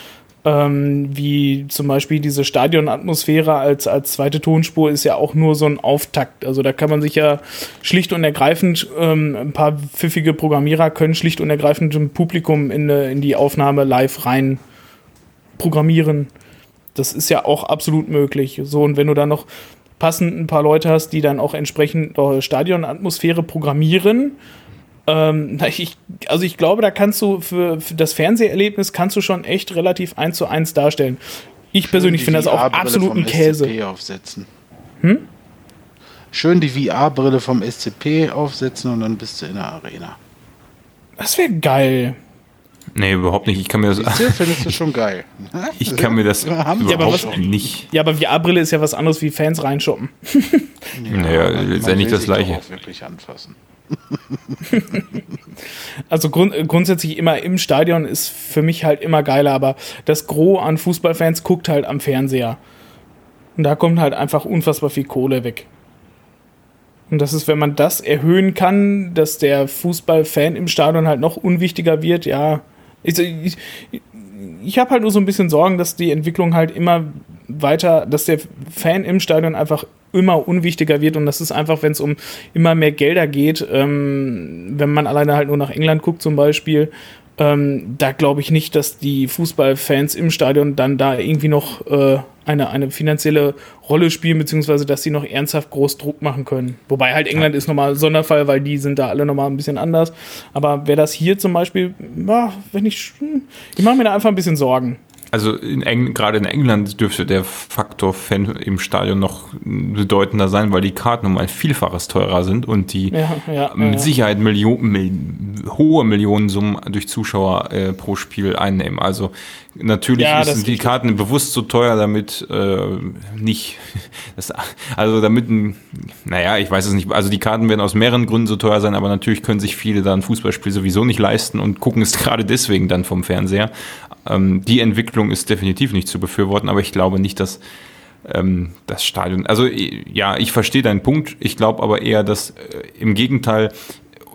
ähm, wie zum Beispiel diese Stadionatmosphäre als, als zweite Tonspur ist ja auch nur so ein Auftakt. Also da kann man sich ja schlicht und ergreifend, ähm, ein paar pfiffige Programmierer können schlicht und ergreifend ein Publikum in, in die Aufnahme live rein programmieren. Das ist ja auch absolut möglich. So, und wenn du dann noch passend ein paar Leute hast, die dann auch entsprechend Stadionatmosphäre programmieren, ähm, ich, also ich glaube, da kannst du für, für, das Fernseherlebnis kannst du schon echt relativ eins zu eins darstellen. Ich Schön persönlich finde das auch absolut ein Käse. SCP aufsetzen. Hm? Schön die VR-Brille vom SCP aufsetzen und dann bist du in der Arena. Das wäre geil. Nee, überhaupt nicht. Ich kann mir das. Das findest du schon geil. ich kann mir das überhaupt ja, was, nicht. Ja, aber VR-Brille ist ja was anderes wie Fans reinshoppen. ja, naja, letztendlich das gleiche. Auch wirklich anfassen. also grund grundsätzlich immer im Stadion ist für mich halt immer geiler, aber das Gros an Fußballfans guckt halt am Fernseher. Und da kommt halt einfach unfassbar viel Kohle weg. Und das ist, wenn man das erhöhen kann, dass der Fußballfan im Stadion halt noch unwichtiger wird, ja. Ich, ich, ich habe halt nur so ein bisschen Sorgen, dass die Entwicklung halt immer weiter, dass der Fan im Stadion einfach immer unwichtiger wird und das ist einfach, wenn es um immer mehr Gelder geht, ähm, wenn man alleine halt nur nach England guckt zum Beispiel, Ähm, da glaube ich nicht, dass die Fußballfans im Stadion dann da irgendwie noch äh, eine, eine finanzielle Rolle spielen, beziehungsweise dass sie noch ernsthaft groß Druck machen können. Wobei halt England ist nochmal ein Sonderfall, weil die sind da alle nochmal ein bisschen anders. Aber wäre das hier zum Beispiel, ja, wenn ich, hm, ich mache mir da einfach ein bisschen Sorgen also in Eng gerade in England dürfte der Faktor Fan im Stadion noch bedeutender sein, weil die Karten um ein Vielfaches teurer sind und die ja, ja, mit ja, Sicherheit Millionen, Mil hohe Millionensummen durch Zuschauer äh, pro Spiel einnehmen. Also natürlich sind die Karten bewusst so teuer, damit äh, nicht, das, also damit, naja, ich weiß es nicht, also die Karten werden aus mehreren Gründen so teuer sein, aber natürlich können sich viele dann Fußballspiel sowieso nicht leisten und gucken es gerade deswegen dann vom Fernseher. Ähm, die Entwicklung ist definitiv nicht zu befürworten, aber ich glaube nicht, dass ähm, das Stadion, also ja, ich verstehe deinen Punkt, ich glaube aber eher, dass äh, im Gegenteil,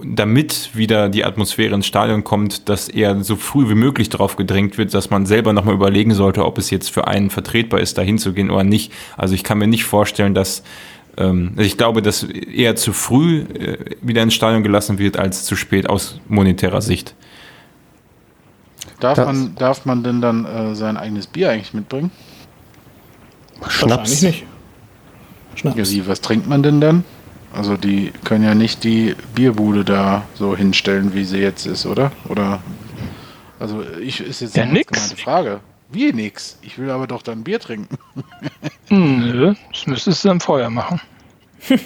damit wieder die Atmosphäre ins Stadion kommt, dass eher so früh wie möglich darauf gedrängt wird, dass man selber nochmal überlegen sollte, ob es jetzt für einen vertretbar ist, da hinzugehen oder nicht. Also ich kann mir nicht vorstellen, dass ähm, also ich glaube, dass eher zu früh äh, wieder ins Stadion gelassen wird, als zu spät aus monetärer Sicht. Darf, man, darf man denn dann äh, sein eigenes Bier eigentlich mitbringen? Schnaps. nicht. Schnaps. Ja, wie, was trinkt man denn dann? Also die können ja nicht die Bierbude da so hinstellen, wie sie jetzt ist, oder? Oder also ich ist jetzt ja, nix. eine Frage. Wie nix? Ich will aber doch dann Bier trinken. Nö, das müsstest du dann vorher machen.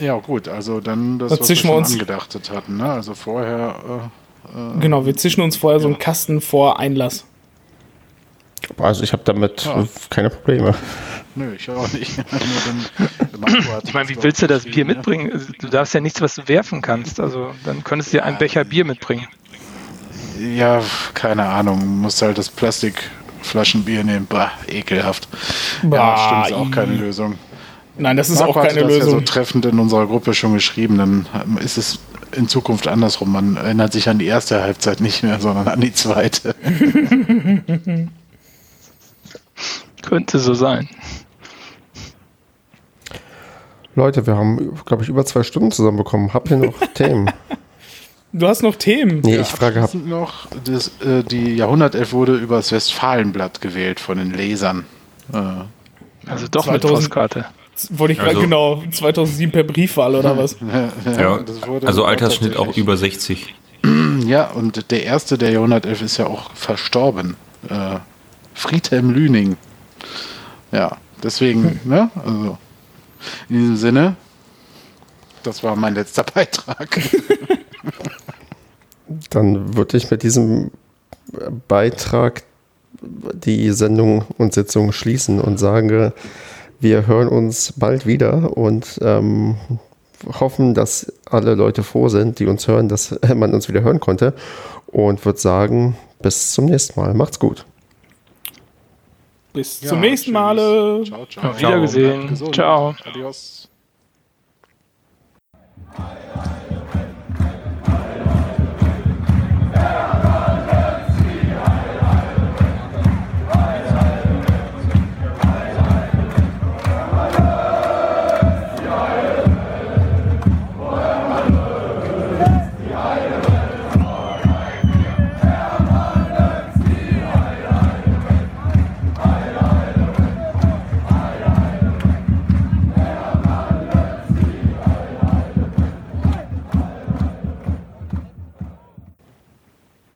ja gut, also dann das, was wir schon uns angedachtet hatten. Ne? Also vorher äh, äh, genau, wir zischen uns vorher ja. so einen Kasten vor Einlass. Also ich habe damit ja. keine Probleme. Nö, ich auch nicht. ich meine, wie willst du das Bier mitbringen? Du darfst ja nichts, was du werfen kannst. Also dann könntest du dir einen Becher Bier mitbringen. Ja, keine Ahnung. Du musst halt das Plastikflaschenbier nehmen. Bah, ekelhaft. Bah, ja, stimmt, ist auch keine Lösung. Nein, das ist Marco auch keine hat Lösung. Das ja so treffend in unserer Gruppe schon geschrieben. Dann ist es in Zukunft andersrum. Man erinnert sich an die erste Halbzeit nicht mehr, sondern an die zweite. Könnte so sein. Leute, wir haben, glaube ich, über zwei Stunden zusammenbekommen. Habt ihr noch Themen? Du hast noch Themen? Nee, ich frage hab noch, das, äh, die Jahrhundertelf wurde über das Westfalenblatt gewählt von den Lesern. Äh, also doch 2000, eine Postkarte. Wollte ich also, genau, 2007 per Briefwahl oder was? Ja, ja also Altersschnitt auch über 60. Ja, und der erste der Jahrhundertelf ist ja auch verstorben. Äh, Friedhelm Lüning. Ja, deswegen, hm. ne? Also, in diesem Sinne, das war mein letzter Beitrag. Dann würde ich mit diesem Beitrag die Sendung und Sitzung schließen und sage, wir hören uns bald wieder und ähm, hoffen, dass alle Leute froh sind, die uns hören, dass man uns wieder hören konnte. Und würde sagen, bis zum nächsten Mal. Macht's gut. Bis ja, zum nächsten Mal. Ciao, ciao. Auf Wiedergesehen. Ciao. Adios.